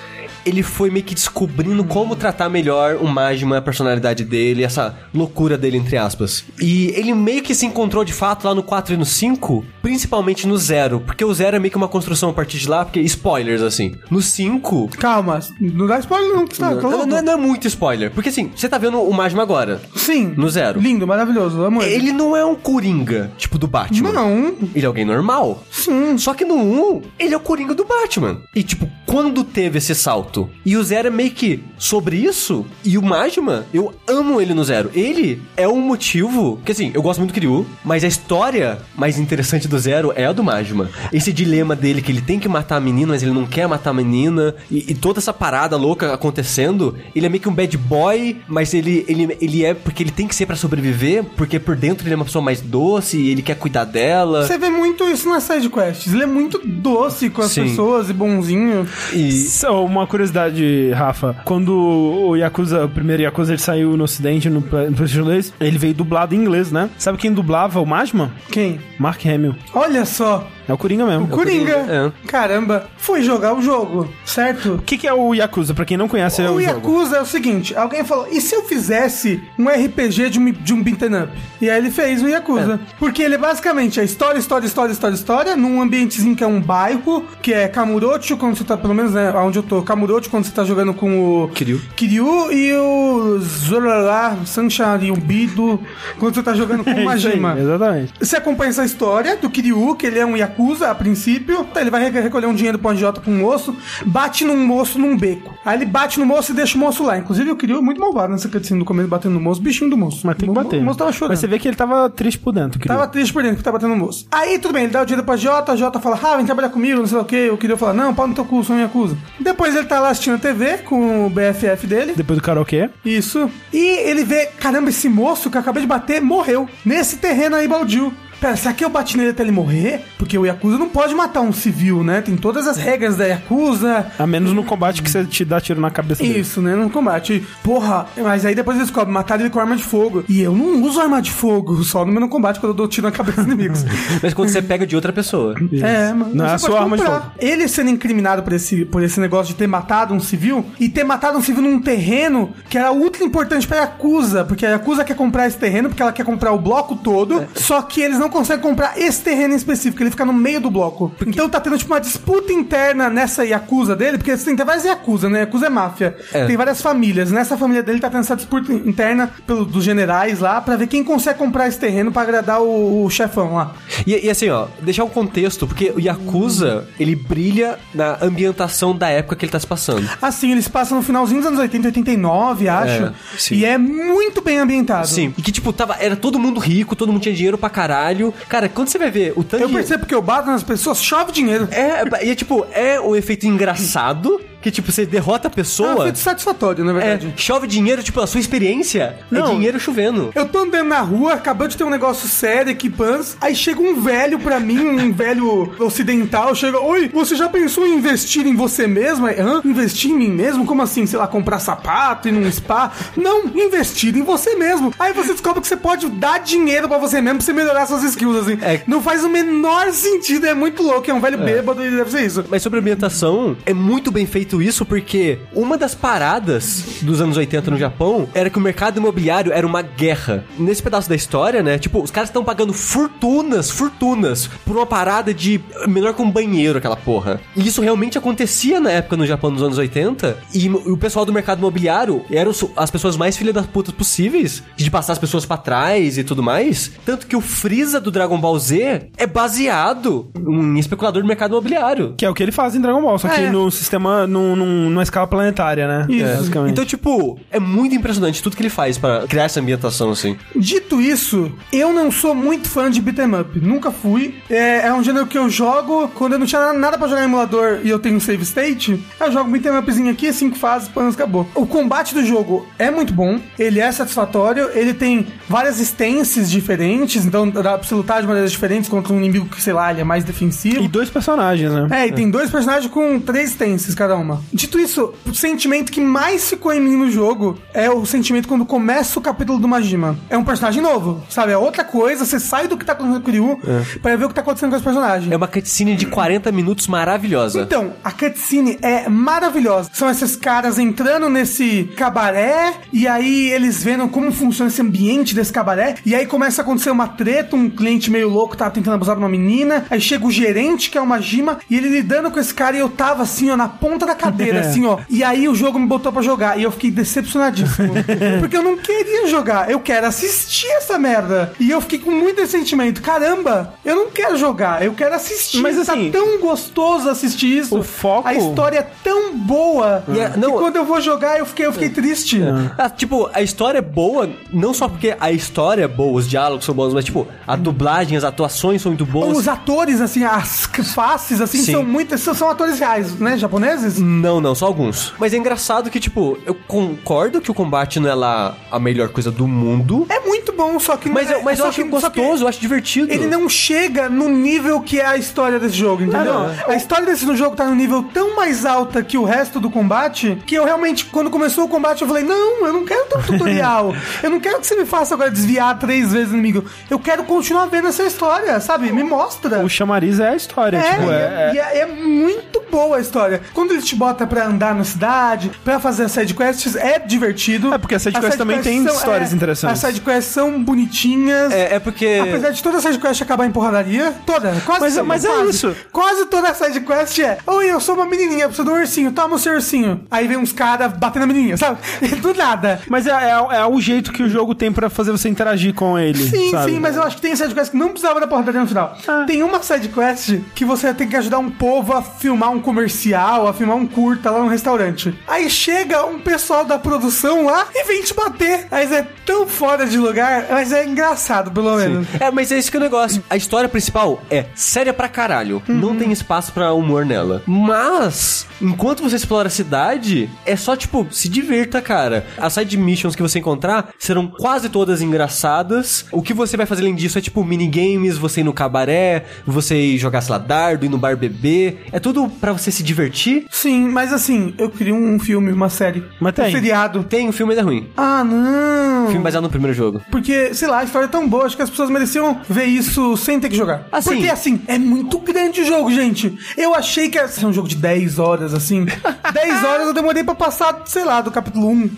ele foi meio que descobrindo como tratar melhor o Majima, a personalidade dele, essa loucura dele, entre aspas. E ele meio que se encontrou de fato lá no 4 e no 5, principalmente no 0, porque o 0 é meio que uma construção a partir de lá, porque spoilers, assim. No 5, Calma, não dá spoiler não, tá, não, louco. não é- não é muito spoiler. Porque assim, você tá vendo o Majima agora. Sim. No zero. Lindo, maravilhoso, amo ele. Ele não é um Coringa, tipo do Batman. Não. Ele é alguém normal. Sim. Só que no 1, ele é o Coringa do Batman. E tipo, quando teve esse salto? E o Zero é meio que sobre isso. E o Majima, eu amo ele no Zero. Ele é um motivo. Que assim, eu gosto muito do Kiryu, mas a história mais interessante do Zero é a do Majima. Esse dilema dele que ele tem que matar a menina, mas ele não quer matar a menina. E, e toda essa parada louca acontecendo. Ele é meio que um bad boy, mas ele, ele, ele é porque ele tem que ser pra sobreviver. Porque por dentro ele é uma pessoa mais doce e ele quer cuidar dela. Você vê muito isso nas side quests. Ele é muito doce com as Sim. pessoas e bonzinho. E Só uma curiosidade, Rafa. Quando o Yakuza, o primeiro Yakuza, ele saiu no ocidente, no, no PlayStation 2, ele veio dublado em inglês, né? Sabe quem dublava o Majima? Quem? Mark Hamill. Olha só. É o Coringa mesmo. O Coringa. Coringa, Caramba. Foi jogar o jogo, certo? O que, que é o Yakuza? Pra quem não conhece, é o, o jogo. Yakuza é o seguinte, alguém falou, e se eu fizesse um RPG de um, de um beat'em up? E aí ele fez o Yakuza. Porque ele é basicamente a história, história, história, história, história, num ambientezinho que é um bairro, que é Kamurocho, quando você tá, pelo menos né, onde eu tô, Kamurocho, quando você tá jogando com o... Kiryu. Kiryu e o Zorara, Sunshine e o Bido, quando você tá jogando com o É aí, Majima. exatamente. Você acompanha essa história do Kiryu, que ele é um Yakuza a princípio. Tá, Ele vai re- recolher um dinheiro pro agiota com um moço, bate num moço num beco. Aí ele bate no moço e deixa o moço lá. Inclusive o Kiryu é muito malvado nessa cutscene do começo, batendo no moço, bichinho do moço. Mas tem que bater. O moço tava chorando. Mas você vê que ele tava triste por dentro. Tava triste por dentro que tá batendo no moço. Aí tudo bem, ele dá o dinheiro pro agiota, o agiota fala, ah, vem trabalhar comigo, não sei o que. O Kiryu fala, não, pau no teu cu, sou um Yakuza. Depois ele tá lá assistindo a TV com o BFF dele. Depois do karaokê. Isso. E ele vê, caramba, esse moço que eu acabei de bater morreu. Nesse terreno aí, baldio. Pera, será que eu bati nele até ele morrer? Porque o Yakuza não pode matar um civil, né? Tem todas as regras da Yakuza. A menos no combate que você te dá tiro na cabeça dele. Isso, né? No combate. Porra, mas aí depois eles descobrem, mataram ele com arma de fogo. E eu não uso arma de fogo, só no meu combate quando eu dou tiro na cabeça dos inimigos. Mas quando você pega de outra pessoa. É, mano. Não é a você sua pode arma de comprar. fogo. Ele sendo incriminado por esse, por esse negócio de ter matado um civil e ter matado um civil num terreno que era ultra importante pra Yakuza, porque a Yakuza quer comprar esse terreno porque ela quer comprar o bloco todo, só que eles não conseguem comprar esse terreno em específico, ele fica no meio do bloco. Então tá tendo tipo uma disputa interna nessa Yakuza dele, porque assim, tem várias Yakuza, né? Yakuza é máfia. É. Tem várias famílias. Nessa família dele tá tendo essa disputa interna pelo, dos generais lá pra ver quem consegue comprar esse terreno pra agradar o, o chefão lá. E, e assim, ó, deixar um contexto, porque o Yakuza, ele brilha na ambientação da época que ele tá se passando. Assim, eles passam no finalzinho dos anos 80, 89, acho. É, e é muito bem ambientado. Sim. E que, tipo, tava, era todo mundo rico, todo mundo tinha dinheiro pra caralho. Cara, quando você vai ver o tanto Eu de- percebo que eu bato nas pessoas, chove dinheiro. É, e é tipo, é um efeito engraçado, que tipo, você derrota a É um pessoa. efeito satisfatório, na É, verdade. chove dinheiro, tipo, a sua experiência é Não. dinheiro chovendo. Eu tô andando na rua, acabou de ter um negócio sério aqui, Pans. Aí chega um velho pra mim, um velho ocidental, chega: Oi, você já pensou em investir em você mesmo? Hã? Investir em mim mesmo? Como assim? Sei lá, comprar sapato, ir num spa? Não, investir em você mesmo. Aí você descobre que você pode dar dinheiro pra você mesmo pra você melhorar suas skills, assim. É. Não faz o menor sentido, é muito louco. É um velho bêbado e deve ser isso. Mas sobre a ambientação, é muito bem feito isso porque uma das paradas dos anos 80 no Japão era que o mercado imobiliário era uma guerra. Nesse pedaço da história, né? Tipo, os caras estão pagando fortunas, fortunas, por uma parada de menor que um banheiro, aquela porra. E isso realmente acontecia na época no Japão dos anos 80. E o pessoal do mercado imobiliário eram as pessoas mais filhas das putas possíveis, de passar as pessoas pra trás e tudo mais. Tanto que o Freeza do Dragon Ball Z é baseado em especulador do mercado imobiliário. Que é o que ele faz em Dragon Ball, só que É. no sistema, num, num- numa escala planetária, né? Isso. É, basicamente. Então, tipo, é muito impressionante tudo que ele faz pra criar essa ambientação, assim. Dito isso, eu não sou muito fã de beat'em up. Nunca fui. É, é um gênero que eu jogo quando eu não tinha nada pra jogar em emulador e eu tenho um save state. Eu jogo um beat'em upzinho aqui, cinco fases, panos, acabou. O combate do jogo é muito bom. Ele é satisfatório. Ele tem várias stances diferentes. Então dá pra você lutar de maneiras diferentes contra um inimigo que, sei lá, ele é mais defensivo. E dois personagens, né? É, e tem dois personagens com três stances cada uma. Dito isso, o sentimento que mais ficou em mim no jogo é o sentimento quando começa o capítulo do Majima. É um personagem novo, sabe? É outra coisa, você sai do que tá acontecendo com o Ryu pra ver o que tá acontecendo com esse personagem. É uma cutscene de 40 minutos maravilhosa. Então, a cutscene é maravilhosa. São esses caras entrando nesse cabaré e aí eles vendo como funciona esse ambiente desse cabaré e aí começa a acontecer uma treta, um cliente meio louco tá tentando abusar de uma menina, aí chega o gerente, que é o Majima, e ele lidando com esse cara e eu tava assim, ó, na ponta da cadeira, assim, ó. E aí o jogo me botou pra jogar e eu fiquei decepcionadíssimo. porque eu não queria jogar, eu quero assistir essa merda. E eu fiquei com muito esse sentimento. Caramba, eu não quero jogar, eu quero assistir. Mas, assim, tá tão gostoso assistir isso. o foco- A história é tão boa. E é- não- que quando eu vou jogar, eu fiquei, eu fiquei triste. Ah, tipo, a história é boa, não só porque a história é boa, os diálogos são bons, mas, tipo, a dublagem, as atuações são muito boas. Os atores, assim, as faces, assim, Sim. são muitas. São, são atores reais, né? Japoneses? Não, não, só alguns. Mas é engraçado que, tipo, eu concordo que o combate não é lá a melhor coisa do mundo. É muito bom, só que. Mas não é- eu, mas eu só acho que- gostoso, eu acho divertido. Ele não chega no nível que é a história desse jogo, entendeu? Ah, não. A história desse jogo tá no nível tão mais alta que o resto do combate que eu realmente, quando começou o combate, eu falei: não, eu não quero ter um tutorial. eu não quero que você me faça agora desviar três vezes o inimigo. Eu quero continuar vendo essa história, sabe? Me mostra. O chamariz é a história, É, tipo, e é, é, e é- é muito boa a história. Quando ele te bota pra andar na cidade, pra fazer as sidequests, é divertido. É, porque as sidequests As também têm são- histórias interessantes. As sidequests são bonitinhas. É, é porque. Apesar de toda a sidequest acabar em porradaria, toda, quase Mas- sempre, mas é quase. isso. Quase toda a sidequest é, oi, eu sou uma menininha, preciso de um ursinho, toma o seu ursinho. Aí vem uns caras batendo na menininha, sabe? Do nada. Mas é, é, é o jeito que o jogo tem pra fazer você interagir com ele. Sim, sabe? sim, mas eu acho que tem sidequest que não precisava da porradaria no final. Ah. Tem uma sidequest que você tem que ajudar um povo a filmar um comercial, a filmar um curta lá no restaurante. Aí chega um pessoal da produção lá e vem te bater. Mas é tão fora de lugar, mas é engraçado, pelo menos. É, mas é isso que é o negócio. A história principal é séria pra caralho. Não tem espaço pra humor nela. Mas, enquanto você explora a cidade, é só, tipo, se divirta, cara. As side missions que você encontrar serão quase todas engraçadas. O que você vai fazer além disso é, tipo, minigames, você ir no cabaré, você ir jogar, sei lá, dardo, ir no bar beber. É tudo pra você se divertir. Sim, mas assim, eu queria um filme, uma série. Mas tem. Um seriado. Tem, o filme mas é ruim. Ah, não. Filme baseado no primeiro jogo. Porque, sei lá, a história é tão boa, acho que as pessoas mereciam ver isso sem ter que jogar. Assim. Porque, assim, é muito grande o jogo, gente. Eu achei que ia ser um jogo de 10 horas, assim. 10 horas eu demorei pra passar, sei lá, do capítulo 1.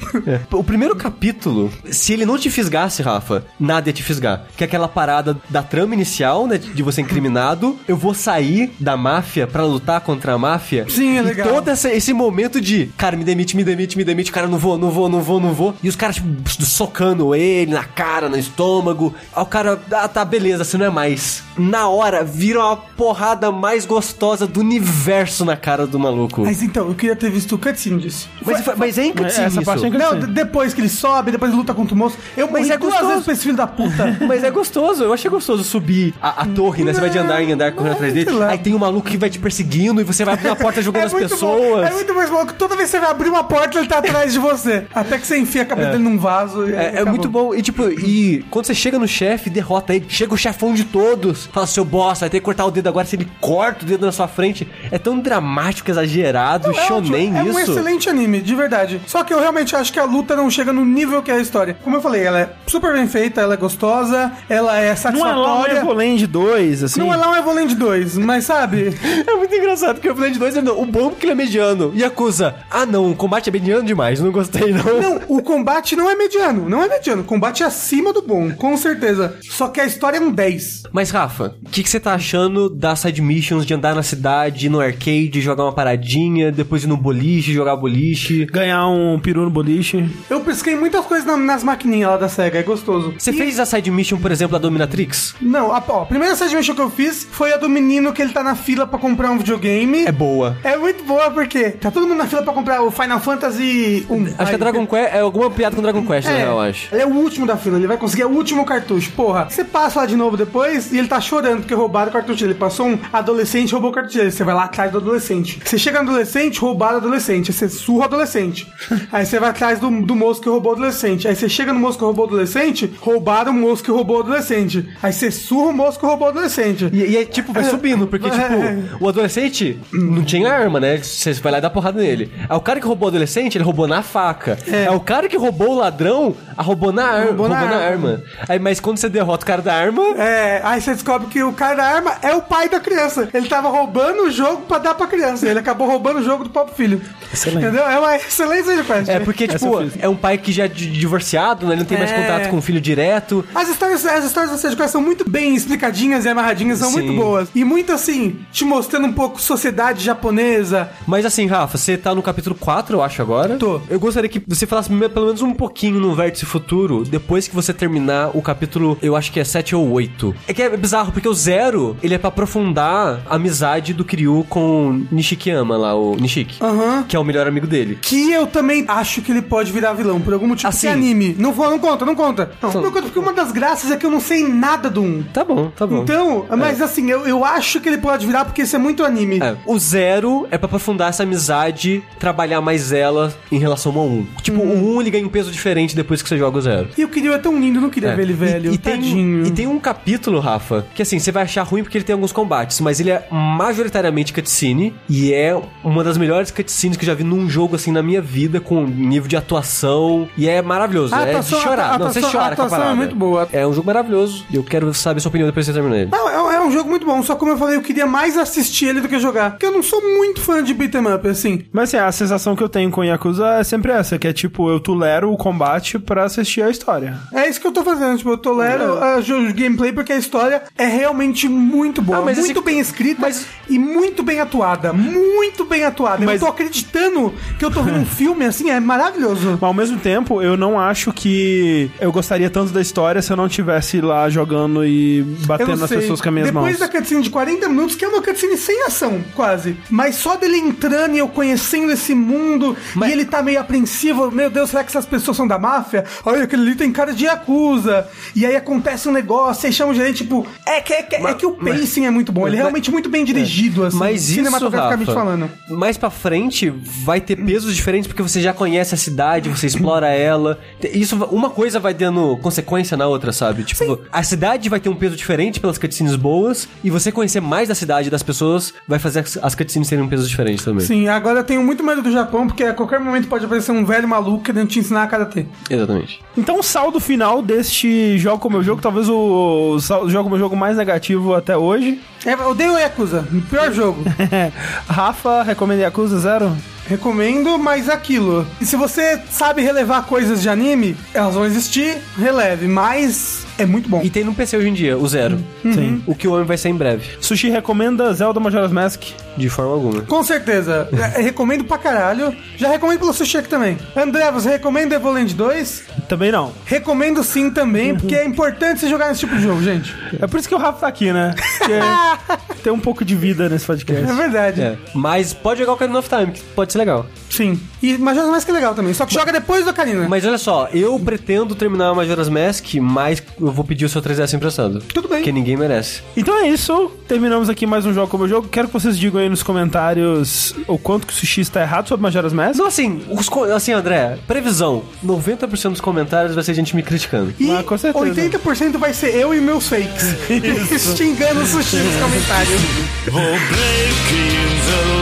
O primeiro capítulo, se ele não te fisgasse, Rafa, nada ia te fisgar. Que é aquela parada da trama inicial, né? De você incriminado. Eu vou sair da máfia pra lutar contra a máfia. Sim, é legal. Todo essa- esse momento de, cara, me demite, me demite, me demite, cara, não vou, não vou, não vou, não vou. E os caras, tipo, socando ele na cara, no estômago. Aí o cara, ah, tá, beleza, você não é mais. Na hora, vira uma porrada mais gostosa do universo na cara do maluco. Mas então, eu queria ter visto o cutscene disso. Mas, Foi- mas é em cutscene essa isso. parte é em Não, cutscene. de- depois que ele sobe, depois ele luta contra o moço. Eu Mas morri é duas gostoso. vezes pra esse filho da puta. Mas é gostoso, eu achei gostoso subir a, a torre, né? Você vai de andar em andar correndo não, atrás dele. Aí tem um maluco que vai te perseguindo e você vai abrir a porta jogando as muito pessoas. Bom. É muito mais bom que toda vez que você vai abrir uma porta, ele tá atrás de você. Até que você enfia a cabeça dele num vaso. e É, é muito bom. E tipo, e quando você chega no chefe, derrota ele, chega o chefão de todos. Fala, seu boss, vai ter que cortar o dedo agora. Se ele corta o dedo na sua frente, é tão dramático, exagerado, É shonen ótimo, É um isso. excelente anime, de verdade. Só que eu realmente acho que a luta não chega no nível que é a história. Como eu falei, ela é super bem feita, ela é gostosa, ela é Não é lá um satisfatória. Evoland 2, assim. Não é lá um Evoland 2, mas sabe? É muito engraçado, porque o Blade 2 é não, o bom que ele é mediano. E acusa, ah não, o combate é mediano demais, não gostei não. Não, o combate não é mediano, não é mediano. O combate é acima do bom, com certeza. Só que a história é um 10. Mas, Rafa, o que, que você tá achando das side missions de andar na cidade, ir no arcade, jogar uma paradinha, depois ir no boliche, jogar boliche? Ganhar um peru no boliche. Eu pesquei muitas coisas na- nas maquininhas lá da SEGA, é gostoso. Você E- fez a side mission, por exemplo, da Dominatrix? Não, a, ó, a primeira side mission que eu fiz foi a do menino que ele tá na fila pra comprar um videogame. É boa. É muito boa porque tá todo mundo na fila pra comprar o Final Fantasy 1. Acho que a Dragon Quest é alguma piada com Dragon Quest, É, real, eu acho. ele é o último da fila, ele vai conseguir o último cartucho. Porra, você passa lá de novo depois e ele tá chorando porque roubaram o cartucho dele. Passou um adolescente roubou o cartucho dele. Você vai lá atrás do adolescente. Você chega no adolescente, roubaram o adolescente. Aí você surra o adolescente. Aí você vai atrás do, do moço que roubou o adolescente. Aí você chega no moço que roubou o adolescente, roubaram o moço que roubou o adolescente. Aí você surra o moço que roubou o adolescente. E, e aí, tipo, vai subindo, porque, É. tipo, o adolescente não tinha arma, né? Você vai lá e dá porrada nele. É o cara que roubou o adolescente, ele roubou na faca. É, o cara que roubou o ladrão, a roubou na, ar roubou Roubou na, na arma. Aí, mas quando você derrota o cara da arma, É, aí você descobre que o cara da arma é o pai da criança. Ele tava roubando o jogo pra dar pra criança. Ele acabou roubando o jogo do próprio filho. Excelente. Entendeu? É uma excelência de quest. é porque, tipo, é um pai que já é di- divorciado, né? Ele não tem mais É. contato com o filho direto. As histórias, as histórias da Quest são muito bem explicadinhas e amarradinhas, são Sim. muito boas. E muito assim, te mostrando um pouco sociedade japonesa. Mas assim, Rafa, você tá no capítulo 4, eu acho, agora. Tô. Eu gostaria que você falasse pelo menos um pouquinho no Vértice Futuro, depois que você terminar o capítulo, eu acho que é 7 ou 8. É que é bizarro, porque o Zero, ele é pra aprofundar a amizade do Kiryu com o Nishikiyama lá, o Nishiki. Aham. Que é o melhor amigo dele. Que eu também acho que ele pode virar vilão, por algum motivo. Assim. Que é anime. Não, vou- não conta, não conta. Não, não conta, porque uma das graças é que eu não sei nada do 1. Tá bom, tá bom. Então, mas assim, eu, eu acho que ele pode virar porque isso é muito anime. É, o zero é pra aprofundar essa amizade, trabalhar mais ela em relação ao um. Tipo, o um ele ganha um peso diferente depois que você joga o zero. E o Kiryu é tão lindo, eu não queria É. ver ele velho. E, e tem, tadinho. e tem um capítulo, Rafa, que assim, você vai achar ruim porque ele tem alguns combates, mas ele é majoritariamente cutscene e é uma das melhores cutscenes que eu já vi num jogo assim na minha vida, com nível de atuação. E é maravilhoso. A é atuação- de chorar. a Não, você atuação- chora a com a atuação é muito boa. É um jogo maravilhoso e eu quero saber sua opinião depois que você terminar ele. Não, é, é um jogo muito bom, só como eu falei, eu queria mais assistir ele do que jogar. Porque eu não sou muito fã de beat'em up, assim. Mas assim, a sensação que eu tenho com Yakuza é sempre essa, que é tipo, eu tolero o combate pra assistir a história. É isso que eu tô fazendo, tipo, eu tolero o gameplay porque a história é realmente muito boa, Ah, mas muito esse- bem escrita mas- e muito bem atuada, muito bem atuada. Mas- Eu tô acreditando que eu tô vendo um filme, assim, é maravilhoso. Mas ao mesmo tempo, eu não acho que eu gostaria tanto da história se eu não tivesse lá jogando e batendo nas pessoas com as minhas Depois mãos. da cutscene de 40 minutos, que é uma cutscene sem ação, quase. Mas só dele entrando e eu conhecendo esse mundo, e ele tá meio apreensivo, meu Deus, será que essas pessoas são da máfia? Olha, aquele ali tem cara de Yakuza. E aí acontece um negócio, aí chama o gerente, tipo, é que, é que, é que o pacing é muito bom, ele é mas- realmente muito bem dirigido, assim, Mas isso, cinematograficamente Rafa, falando. mais pra frente vai ter pesos diferentes porque você já conhece a cidade, você explora ela. Isso, uma coisa vai dando consequência na outra, sabe? Tipo, a cidade vai ter um peso diferente pelas cutscenes boas e você conhecer mais da cidade das pessoas vai fazer as, as cutscenes terem um peso diferente também. Sim, agora eu tenho muito medo do Japão, porque a qualquer momento pode aparecer um velho maluco querendo te ensinar a karatê. Exatamente. Então, o saldo final deste jogo como meu jogo, talvez o, o jogo como meu jogo mais negativo até hoje. É, eu odeio Yakuza, o pior jogo. Rafa, recomenda Yakuza Zero? Recomendo, mas aquilo. E se você sabe relevar coisas de anime, elas vão existir, releve, mas é muito bom. E tem no PC hoje em dia, o zero. Sim. O que o homem vai ser em breve. Sushi recomenda Zelda Majora's Mask. De forma alguma. Com certeza. É, recomendo pra caralho. Já recomendo pelo Sushi aqui também. André, você recomenda Evoland 2? Também não. Recomendo sim também, porque é importante você jogar nesse tipo de jogo, gente. É por isso que o Rafa tá aqui, né? Porque tem um pouco de vida nesse É podcast. verdade. É. Mas pode jogar o Ocarina of Time, que pode ser legal. Sim. E Majora's Mask é legal também, só que joga depois do Ocarina. Mas olha só, eu pretendo terminar o Majora's Mask, mas eu vou pedir o seu 3DS emprestado. Tudo bem. Porque ninguém merece. Então é isso. Terminamos aqui mais um jogo como jogo. Quero que vocês digam aí nos comentários o quanto que o Sushi está errado sobre Majora's Mask. Então, assim, os co- assim, André, previsão: 90% dos comentários vai ser gente me criticando. E Ah, com certeza. 80% vai ser eu e meus fakes. Xingando o sushi nos comentários. The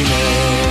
Dreamer